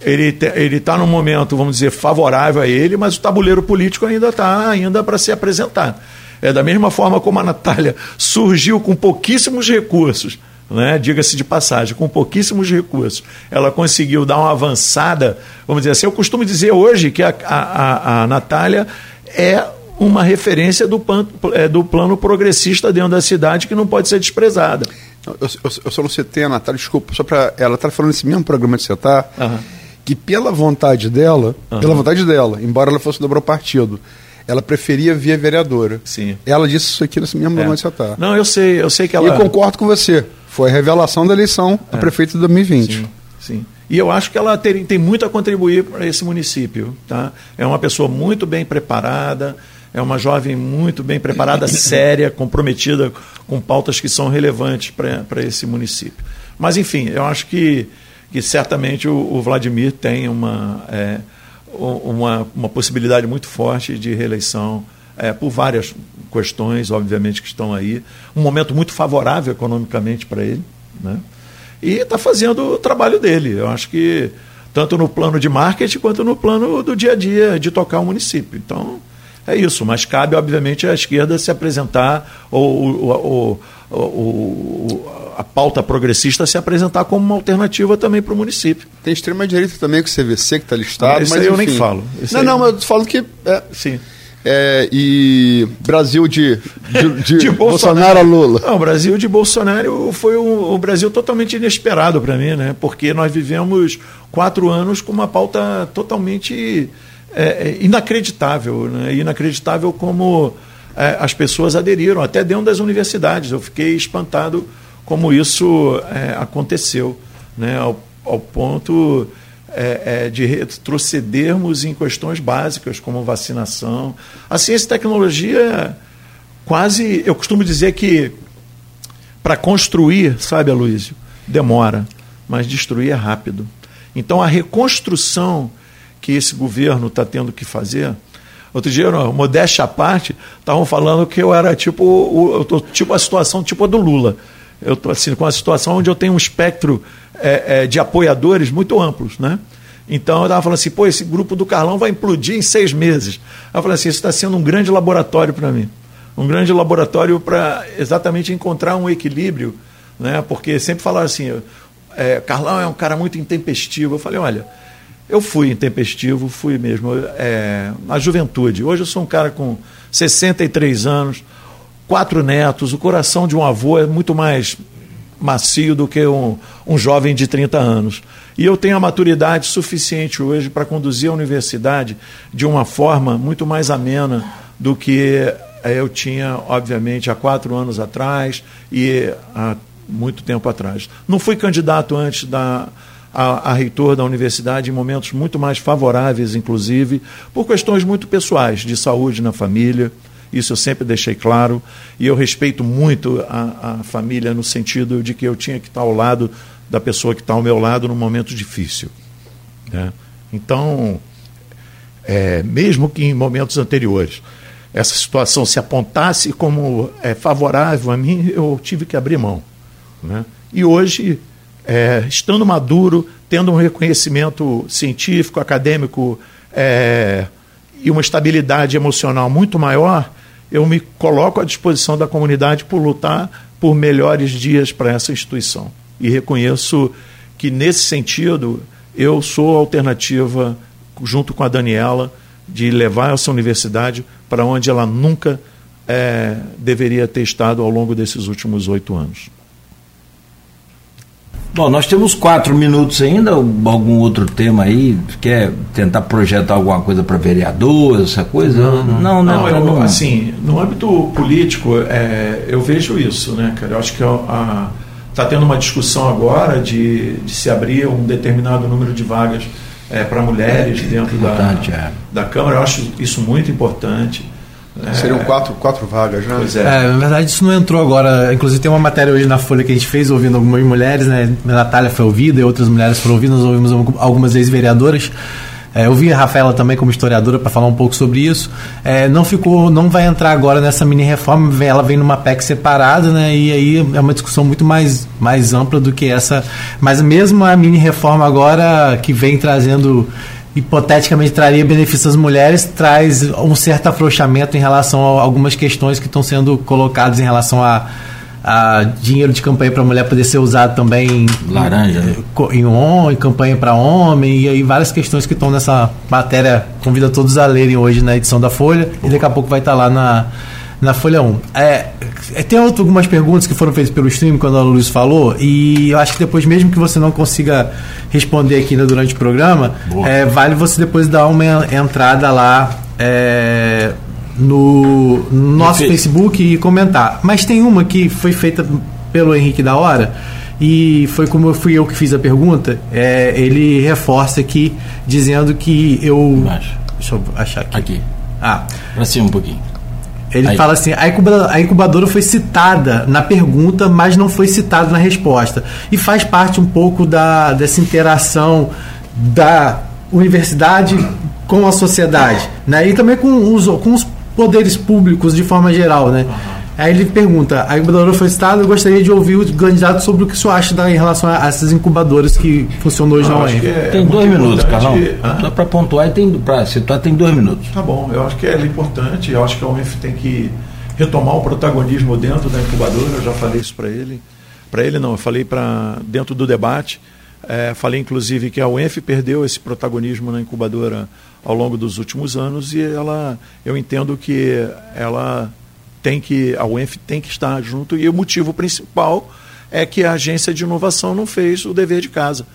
ele está num momento, vamos dizer, favorável a ele, mas o tabuleiro político ainda está ainda para ser apresentado. É da mesma forma como a Natália (laughs) surgiu com pouquíssimos recursos né, diga-se de passagem, com pouquíssimos recursos, ela conseguiu dar uma avançada, vamos dizer assim, eu costumo dizer hoje que a, a, a Natália é uma referência do, pan, é, do plano progressista dentro da cidade que não pode ser desprezada. Eu, eu, eu só não citei a Natália, desculpa, só para ela está falando nesse mesmo programa de está, uhum. que pela vontade dela, uhum. pela vontade dela, embora ela fosse do partido, ela preferia via vereadora. Sim. Ela disse isso aqui nesse mesmo é. programa de está. Não, eu sei, eu sei que ela. E concordo com você. Foi a revelação da eleição é. a prefeito de 2020. Sim, sim. E eu acho que ela tem, tem muito a contribuir para esse município. Tá? É uma pessoa muito bem preparada, é uma jovem muito bem preparada, (coughs) séria, comprometida com pautas que são relevantes para esse município. Mas, enfim, eu acho que, que certamente o, o Vladimir tem uma, é, uma, uma possibilidade muito forte de reeleição é, por várias questões, obviamente, que estão aí. Um momento muito favorável economicamente para ele. Né? E está fazendo o trabalho dele. Eu acho que tanto no plano de marketing quanto no plano do dia a dia de tocar o município. Então, é isso. Mas cabe, obviamente, à esquerda se apresentar, ou, ou, ou, a pauta progressista se apresentar como uma alternativa também para o município. Tem extrema-direita também, com o CVC, que está listado. Esse mas eu nem falo. Esse não, aí... não, mas eu falo que. É, Sim. É, e Brasil de, de, (laughs) de, de Bolsonaro a Lula. Não, o Brasil de Bolsonaro foi um, um Brasil totalmente inesperado para mim, né? Porque nós vivemos quatro anos com uma pauta totalmente é, é, inacreditável, né? Inacreditável como é, as pessoas aderiram, até dentro das universidades. Eu fiquei espantado como isso é, aconteceu, né? Ao, ao ponto é, é, de retrocedermos em questões básicas como vacinação. A ciência e tecnologia, quase, eu costumo dizer que para construir, sabe, Aloysio, demora, mas destruir é rápido. Então a reconstrução que esse governo está tendo que fazer. Outro dia, não, modéstia à parte, estavam falando que eu era tipo, eu tô, tipo a situação tipo a do Lula. Eu estou assim, com a situação onde eu tenho um espectro é, é, de apoiadores muito amplos, né? Então eu estava falando assim, pô, esse grupo do Carlão vai implodir em seis meses. Eu falei assim, isso está sendo um grande laboratório para mim. Um grande laboratório para exatamente encontrar um equilíbrio, né? Porque sempre falaram assim, é, Carlão é um cara muito intempestivo. Eu falei, olha, eu fui intempestivo, fui mesmo, é, na juventude. Hoje eu sou um cara com 63 anos, quatro netos, o coração de um avô é muito mais macio do que um, um jovem de 30 anos. E eu tenho a maturidade suficiente hoje para conduzir a universidade de uma forma muito mais amena do que eh, eu tinha, obviamente, há quatro anos atrás e há muito tempo atrás. Não fui candidato antes da a, a, reitor da universidade em momentos muito mais favoráveis, inclusive, por questões muito pessoais, de saúde na família. Isso eu sempre deixei claro. E eu respeito muito a, a família no sentido de que eu tinha que estar ao lado da pessoa que está ao meu lado num momento difícil. Né? Então, é, mesmo que em momentos anteriores essa situação se apontasse como é, favorável a mim, eu tive que abrir mão. Né? E hoje, é, estando maduro, tendo um reconhecimento científico, acadêmico é, e uma estabilidade emocional muito maior, eu me coloco à disposição da comunidade por lutar por melhores dias para essa instituição. E reconheço que, nesse sentido, eu sou a alternativa, junto com a Daniela, de levar essa universidade para onde ela nunca é, deveria ter estado ao longo desses últimos oito anos. Bom, nós temos quatro minutos ainda. Algum outro tema aí? Quer tentar projetar alguma coisa para vereador, essa coisa? Não, não, não. não, eu, não. Assim, no âmbito político, é, eu vejo isso, né, cara? Eu acho que está tendo uma discussão agora de, de se abrir um determinado número de vagas é, para mulheres dentro da, é. da Câmara. Eu acho isso muito importante. É. Seriam quatro, quatro vagas, né? Pois é. é. Na verdade, isso não entrou agora. Inclusive, tem uma matéria hoje na Folha que a gente fez ouvindo algumas mulheres, né? A Natália foi ouvida e outras mulheres foram ouvidas. Nós ouvimos algumas ex-vereadoras. É, eu vi a Rafaela também como historiadora para falar um pouco sobre isso. É, não ficou, não vai entrar agora nessa mini reforma. Ela vem numa PEC separada, né? E aí é uma discussão muito mais, mais ampla do que essa. Mas mesmo a mini reforma agora que vem trazendo hipoteticamente traria benefícios às mulheres, traz um certo afrouxamento em relação a algumas questões que estão sendo colocadas em relação a, a dinheiro de campanha para mulher poder ser usado também laranja né? em, em, em campanha para homem e aí várias questões que estão nessa matéria convido a todos a lerem hoje na edição da Folha e daqui a pouco vai estar lá na na Folha 1. É, é, tem algumas perguntas que foram feitas pelo stream quando a Luiz falou, e eu acho que depois, mesmo que você não consiga responder aqui ainda durante o programa, é, vale você depois dar uma entrada lá é, no, no nosso Facebook e comentar. Mas tem uma que foi feita pelo Henrique da Hora, e foi como eu fui eu que fiz a pergunta, é, ele reforça aqui dizendo que eu. Deixa eu achar aqui. Aqui. Ah. Pra cima um pouquinho. Ele Aí. fala assim: a incubadora, a incubadora foi citada na pergunta, mas não foi citada na resposta. E faz parte um pouco da, dessa interação da universidade com a sociedade, né? E também com os, com os poderes públicos de forma geral, né? Uhum. Aí ele pergunta: a incubadora foi citada, eu gostaria de ouvir o candidato sobre o que o senhor acha da, em relação a, essas incubadoras que funcionam hoje ah, na UEM. É tem dois minutos, Carlão. Só para pontuar e tem para situar tem dois minutos. Tá bom, eu acho que é importante, eu acho que a UENF tem que retomar o protagonismo dentro da incubadora, eu já falei isso para ele. Para ele não, eu falei para dentro do debate. É, falei inclusive que a UENF perdeu esse protagonismo na incubadora ao longo dos últimos anos e ela, eu entendo que ela tem que a UENF tem que estar junto e o motivo principal é que a agência de inovação não fez o dever de casa,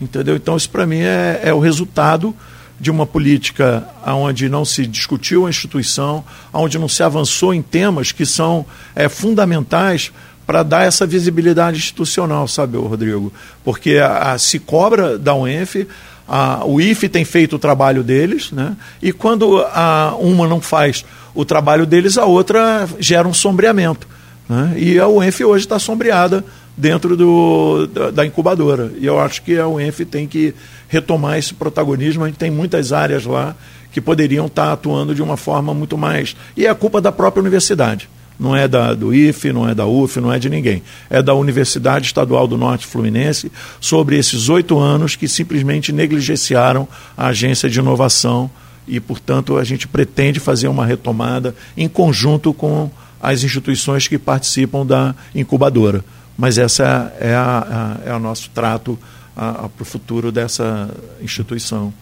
entendeu? Então isso para mim é, é, o resultado de uma política onde não se discutiu a instituição, onde não se avançou em temas que são é, fundamentais para dar essa visibilidade institucional, sabe, Rodrigo? Porque a, a, se cobra da UENF, a, o IFE tem feito o trabalho deles, né? e quando a, uma não faz o trabalho deles, a outra gera um sombreamento. Né? E a UENF hoje está sombreada dentro do, da, da, incubadora. E eu acho que a UENF tem que retomar esse protagonismo. A gente tem muitas áreas lá que poderiam estar tá atuando de uma forma muito mais. E é culpa da própria universidade. Não é da, do IFE, não é da UF, não é de ninguém. É da Universidade Estadual do Norte Fluminense sobre esses oito anos que simplesmente negligenciaram a agência de inovação e, portanto, a gente pretende fazer uma retomada em conjunto com as instituições que participam da incubadora. Mas essa é a, a é o nosso trato para o futuro dessa instituição.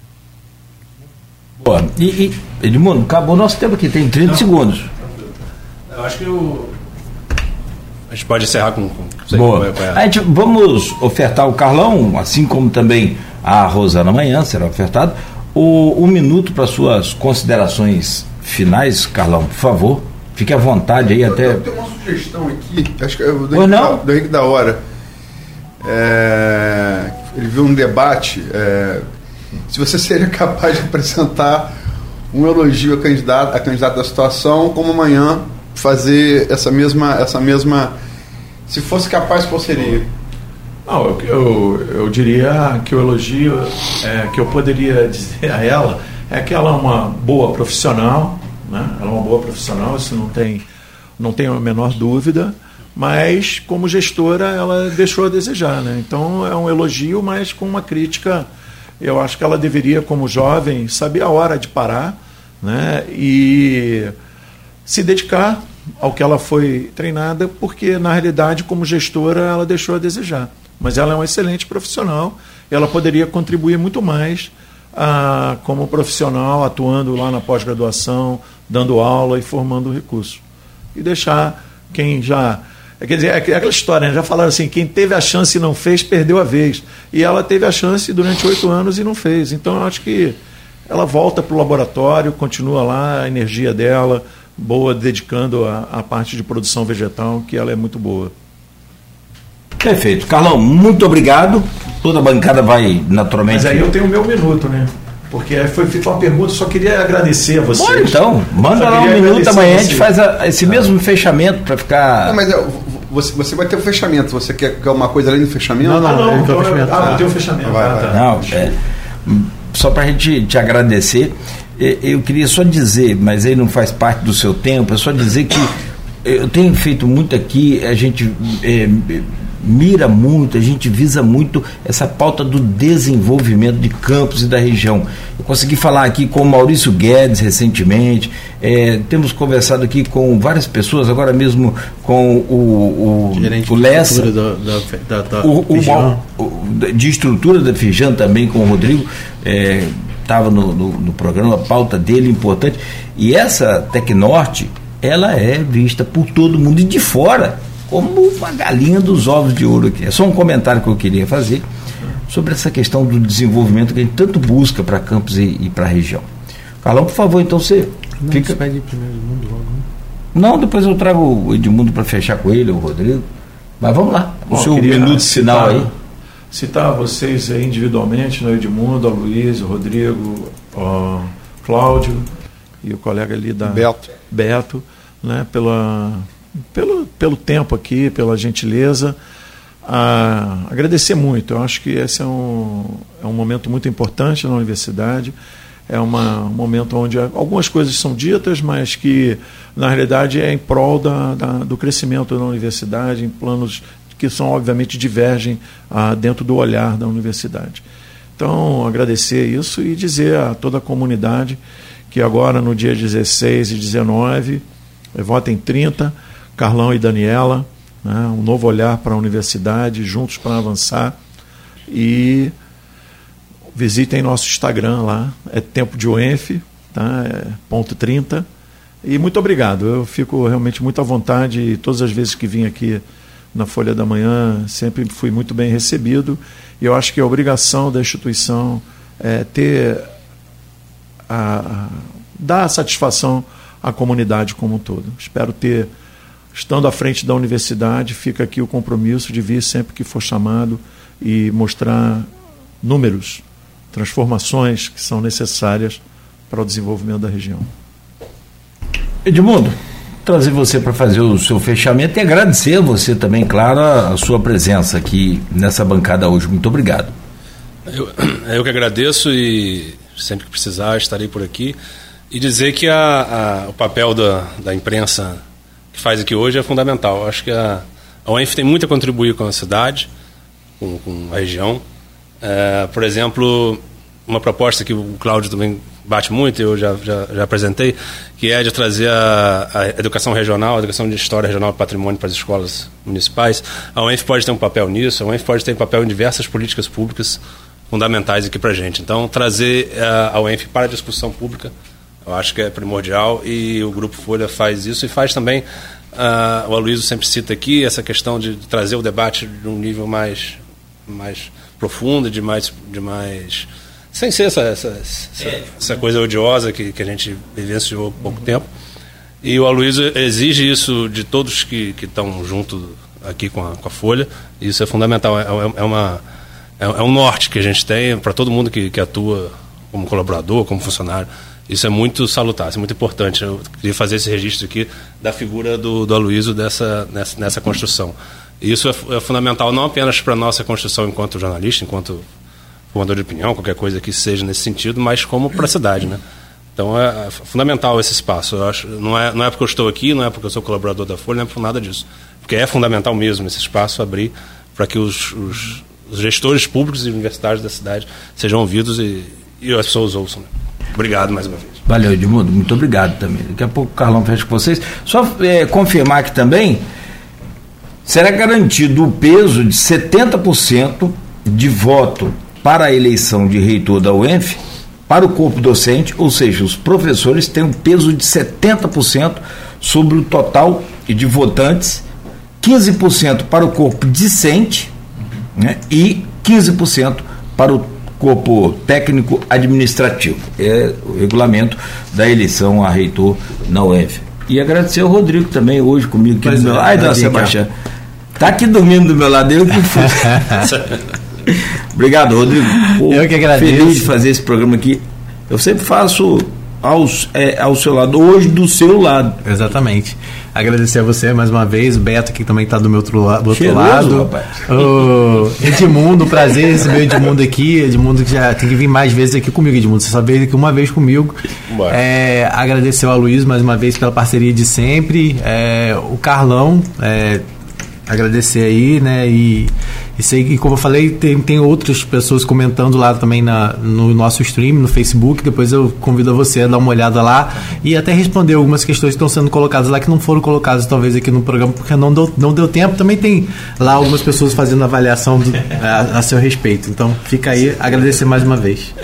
Boa. E, e, Edmundo, acabou nosso tempo aqui, tem 30 Não. segundos. Eu acho que o. A gente pode encerrar com. com Boa. É, é. A gente, vamos ofertar o Carlão, assim como também a Rosana amanhã será ofertado o, um minuto para suas considerações finais, Carlão, por favor. Fique à vontade aí até. Eu tenho uma sugestão aqui, acho que é do Henrique, não? da, do Henrique da Hora. É, ele viu um debate. é, se você (laughs) seria capaz de apresentar um elogio a candidato, a candidato da situação, como amanhã fazer essa mesma, essa mesma. Se fosse capaz, qual seria? Não, eu, eu, eu diria que o elogio é, que eu poderia (laughs) dizer a ela é que ela é uma boa profissional, né? ela é uma boa profissional, isso não tem, não tem a menor dúvida, mas como gestora ela deixou a desejar. Né? Então é um elogio, mas com uma crítica. Eu acho que ela deveria, como jovem, saber a hora de parar né? e se dedicar ao que ela foi treinada, porque na realidade, como gestora, ela deixou a desejar. Mas ela é uma excelente profissional, ela poderia contribuir muito mais ah, como profissional, atuando lá na pós-graduação, dando aula e formando recursos. E deixar quem já. é, Quer dizer, é aquela história, né? já falaram assim: quem teve a chance e não fez, perdeu a vez. E ela teve a chance durante oito anos e não fez. Então, eu acho que ela volta para o laboratório, continua lá a energia dela, boa, dedicando a, a parte de produção vegetal, que ela é muito boa. Perfeito. Carlão, muito obrigado. Toda a bancada vai naturalmente. Mas aí eu tenho o meu minuto, né? Porque aí foi feita uma pergunta, só queria agradecer a vocês. Bora então, manda lá um minuto, amanhã a a gente faz a- esse mesmo fechamento para ficar. Não, mas é, você, você vai ter o fechamento. Você quer, quer uma coisa além do fechamento? Não, não. Ah, não, Ele quer o então, fechamento. ah, tem o fechamento. Vai, ah, vai. tá. Não, é, só para a gente te agradecer, eh, eu queria só dizer, mas aí não faz parte do seu tempo, é só dizer que eu tenho feito muito aqui, a gente eh, mira muito, a gente visa muito essa pauta do desenvolvimento de campos e da região. Eu consegui falar aqui com o Maurício Guedes recentemente, eh, temos conversado aqui com várias pessoas, agora mesmo com o, o, Gerente o de Lessa, estrutura da, da, da, o, o de estrutura da Fijan também com o Rodrigo estava no, no, no programa a pauta dele importante. E essa Tecnorte ela é vista por todo mundo e de fora como uma galinha dos ovos de ouro aqui. É só um comentário que eu queria fazer sobre essa questão do desenvolvimento que a gente tanto busca para Campos e, e para a região. Carlão por favor então você Não, fica você pede primeiro mundo logo. né? não depois eu trago o Edmundo para fechar com ele o Rodrigo. Mas vamos lá. O Bom, seu minuto final aí Citar vocês individualmente, né, Edmundo, a Luiz, o Rodrigo, o Cláudio e o colega ali da Beto. Beto, né, pela, pelo, pelo tempo aqui, pela gentileza. Ah, agradecer muito. Eu acho que esse é um, é um momento muito importante na universidade. É uma, um momento onde algumas coisas são ditas, mas que, na realidade, é em prol da, da- do crescimento da universidade, em planos que são, obviamente, divergem ah, dentro do olhar da universidade. Então, agradecer isso e dizer a toda a comunidade que agora, no dia 16 e 19, eh, votem 30, Carlão e Daniela, né, um novo olhar para a universidade, juntos para avançar. E visitem nosso Instagram lá, é Tempo de UENF, tá, é ponto 30. E muito obrigado, eu fico realmente muito à vontade e todas as vezes que vim aqui na Folha da Manhã sempre fui muito bem recebido e eu acho que a obrigação da instituição é ter a, a, dar satisfação à comunidade como um todo. Espero ter, estando à frente da universidade, fica aqui o compromisso de vir sempre que for chamado e mostrar números, transformações que são necessárias para o desenvolvimento da região. Edmundo, trazer você para fazer o seu fechamento e agradecer a você também, claro, a, sua presença aqui nessa bancada hoje. Muito obrigado. Eu, (clears throat) eu que agradeço e sempre que precisar estarei por aqui. E dizer que a, a- o papel da, da imprensa que faz aqui hoje é fundamental. Eu acho que a, a UENF tem muito a contribuir com a cidade, com, com a região. É, por exemplo, uma proposta que o Cláudio também bate muito, eu já, já, já apresentei, que é de trazer a, a educação regional, a educação de história regional e patrimônio para as escolas municipais. A UENF pode ter um papel nisso, a UENF pode ter um papel em diversas políticas públicas fundamentais aqui para a gente. Então, trazer eh, a UENF para a discussão pública, eu acho que é primordial e o Grupo Folha faz isso e faz também, ah, o Aloysio sempre cita aqui, essa questão de trazer o debate de um nível mais, mais profundo, de mais, de mais sem ser essa, essa, essa, essa coisa odiosa que, que a gente vivenciou há pouco tempo. E o Aloysio exige isso de todos que estão junto aqui com a, com a Folha. Isso é fundamental. É, é, é uma, é, é, um norte que a gente tem para todo mundo que, que atua como colaborador, como funcionário. Isso é muito salutar, isso é muito importante. Eu queria fazer esse registro aqui da figura do, do Aloysio dessa, nessa, nessa construção. E isso é, é fundamental não apenas para a nossa construção enquanto jornalista, enquanto formador de opinião, qualquer coisa que seja nesse sentido, mas como para a cidade, né? Então é, é, fundamental esse espaço. Eu acho, não, é, não é porque eu estou aqui, não é porque eu sou colaborador da Folha, não é por nada disso. Porque é fundamental mesmo esse espaço abrir para que os, os, os, gestores públicos e universitários da cidade sejam ouvidos e, e as pessoas ouçam. Né? Obrigado mais uma vez. Valeu, Edmundo. Muito obrigado também. Daqui a pouco o Carlão fecha com vocês. Só é, confirmar aqui também, será garantido o peso de 70% de voto para a eleição de reitor da UENF para o corpo docente, ou seja, os professores têm um peso de 70% sobre o total de votantes, 15% para o corpo discente né, e 15% para o corpo técnico administrativo. É o regulamento da eleição a reitor na UF. E agradecer ao Rodrigo também hoje comigo aqui do meu lado. Ai, dona Sebastião. Tá aqui dormindo do meu lado, eu que fui. (laughs) Obrigado, Rodrigo. Pô, eu que agradeço. Feliz de fazer esse programa aqui. Eu sempre faço aos, é, ao seu lado, hoje do seu lado. Exatamente. Agradecer a você mais uma vez, o Beto que também está do meu outro, do outro Cheiroso, lado. Rapaz. O Edmundo, prazer receber o Edmundo aqui. Edmundo que já tem que vir mais vezes aqui comigo, Edmundo. Você só veio aqui uma vez comigo. É, agradecer ao Luiz mais uma vez pela parceria de sempre. É, o Carlão, é, agradecer aí, né? E e sei que, como eu falei, tem, tem outras pessoas comentando lá também na, no nosso stream, no Facebook. Depois eu convido você a dar uma olhada lá e até responder algumas questões que estão sendo colocadas lá que não foram colocadas talvez aqui no programa porque não deu, não deu tempo. Também tem lá algumas pessoas fazendo avaliação do, a, a seu respeito. Então fica aí, agradecer mais uma vez.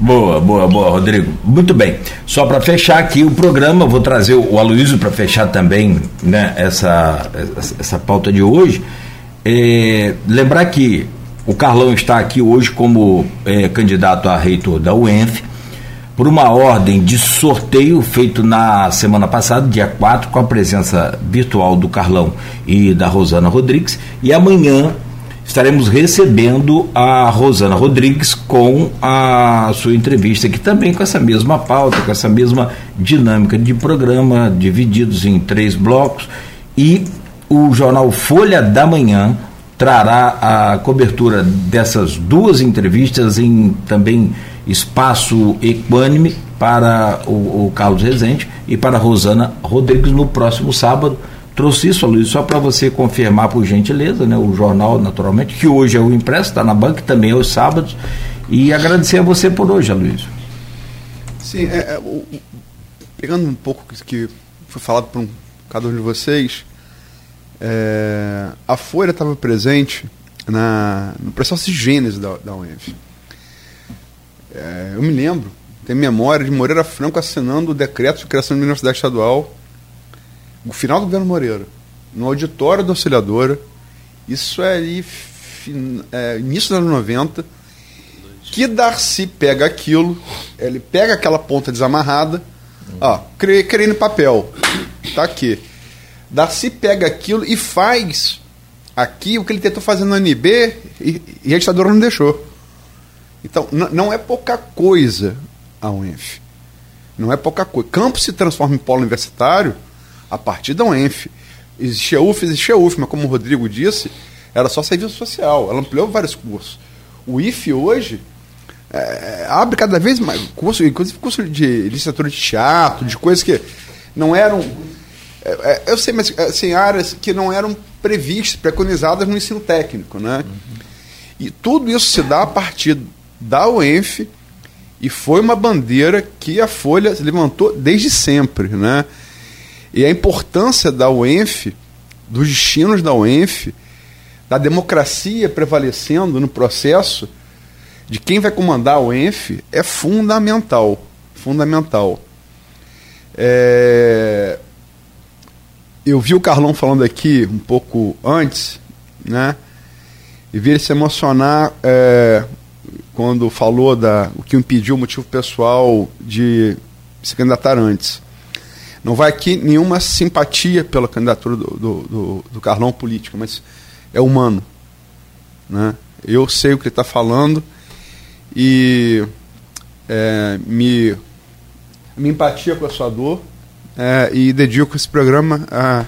Boa, boa, boa, Rodrigo. Muito bem. Só para fechar aqui o programa, vou trazer o Aloysio para fechar também né, essa, essa pauta de hoje. É, lembrar que o Carlão está aqui hoje como é, candidato a reitor da UENF, por uma ordem de sorteio feito na semana passada, dia 4, com a presença virtual do Carlão e da Rosana Rodrigues, e amanhã estaremos recebendo a Rosana Rodrigues com a sua entrevista aqui também com essa mesma pauta, com essa mesma dinâmica de programa, divididos em três blocos e o jornal Folha da Manhã trará a cobertura dessas duas entrevistas em também espaço equânime para o, o Carlos Rezende e para a Rosana Rodrigues no próximo sábado. Trouxe isso, Luiz, só para você confirmar, por gentileza, né, o jornal, naturalmente, que hoje é o impresso, está na banca, também é os sábados. E agradecer a você por hoje, Luiz. Sim, é, é, o, pegando um pouco que foi falado por um, cada um de vocês, é, a Folha estava presente na, no processo de gênese da, da UENF. É, eu me lembro, tenho memória de Moreira Franco assinando o decreto de criação de universidade estadual, no final do governo Moreira, no auditório da auxiliadora. Isso é ali, fin, é, início dos anos 90, que Darcy pega aquilo, ele pega aquela ponta desamarrada, ó, criei, criei no papel, tá aqui Darcy pega aquilo e faz aqui o que ele tentou fazer no NB e, e a ditadura não deixou. Então, não é pouca coisa a UENF. Não é pouca coisa. Campos se transforma em polo universitário a partir da UENF. Existia UF, existia UF, mas como o Rodrigo disse, era só serviço social. Ela ampliou vários cursos. O IF hoje é, abre cada vez mais curso, inclusive curso de licenciatura de teatro, de coisas que não eram é, é, eu sei, mas assim, áreas que não eram previstas, preconizadas no ensino técnico. Né? Uhum. E tudo isso se dá a partir da UENF e foi uma bandeira que a Folha levantou desde sempre. Né? E a importância da UENF, dos destinos da UENF, da democracia prevalecendo no processo de quem vai comandar a UENF é fundamental. Fundamental. É, eu vi o Carlão falando aqui um pouco antes, né? E vi ele se emocionar é, quando falou da o que impediu o motivo pessoal de se candidatar antes. Não vai aqui nenhuma simpatia pela candidatura do, do, do, do Carlão política, mas é humano. Né? Eu sei o que ele está falando e é, me, me empatia com a sua dor é, e dedico esse programa a,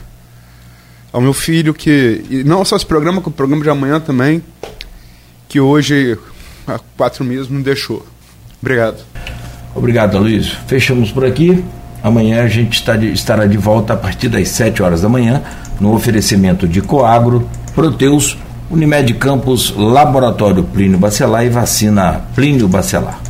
ao meu filho, que e não só esse programa, como o programa de amanhã também, que hoje, há quatro meses, me deixou. Obrigado. Obrigado, Luiz. Fechamos por aqui. Amanhã a gente está de, estará de volta a partir das 7 horas da manhã, no oferecimento de Coagro, Proteus, Unimed Campos, Laboratório Plínio Bacelar e Vacina Plínio Bacelar.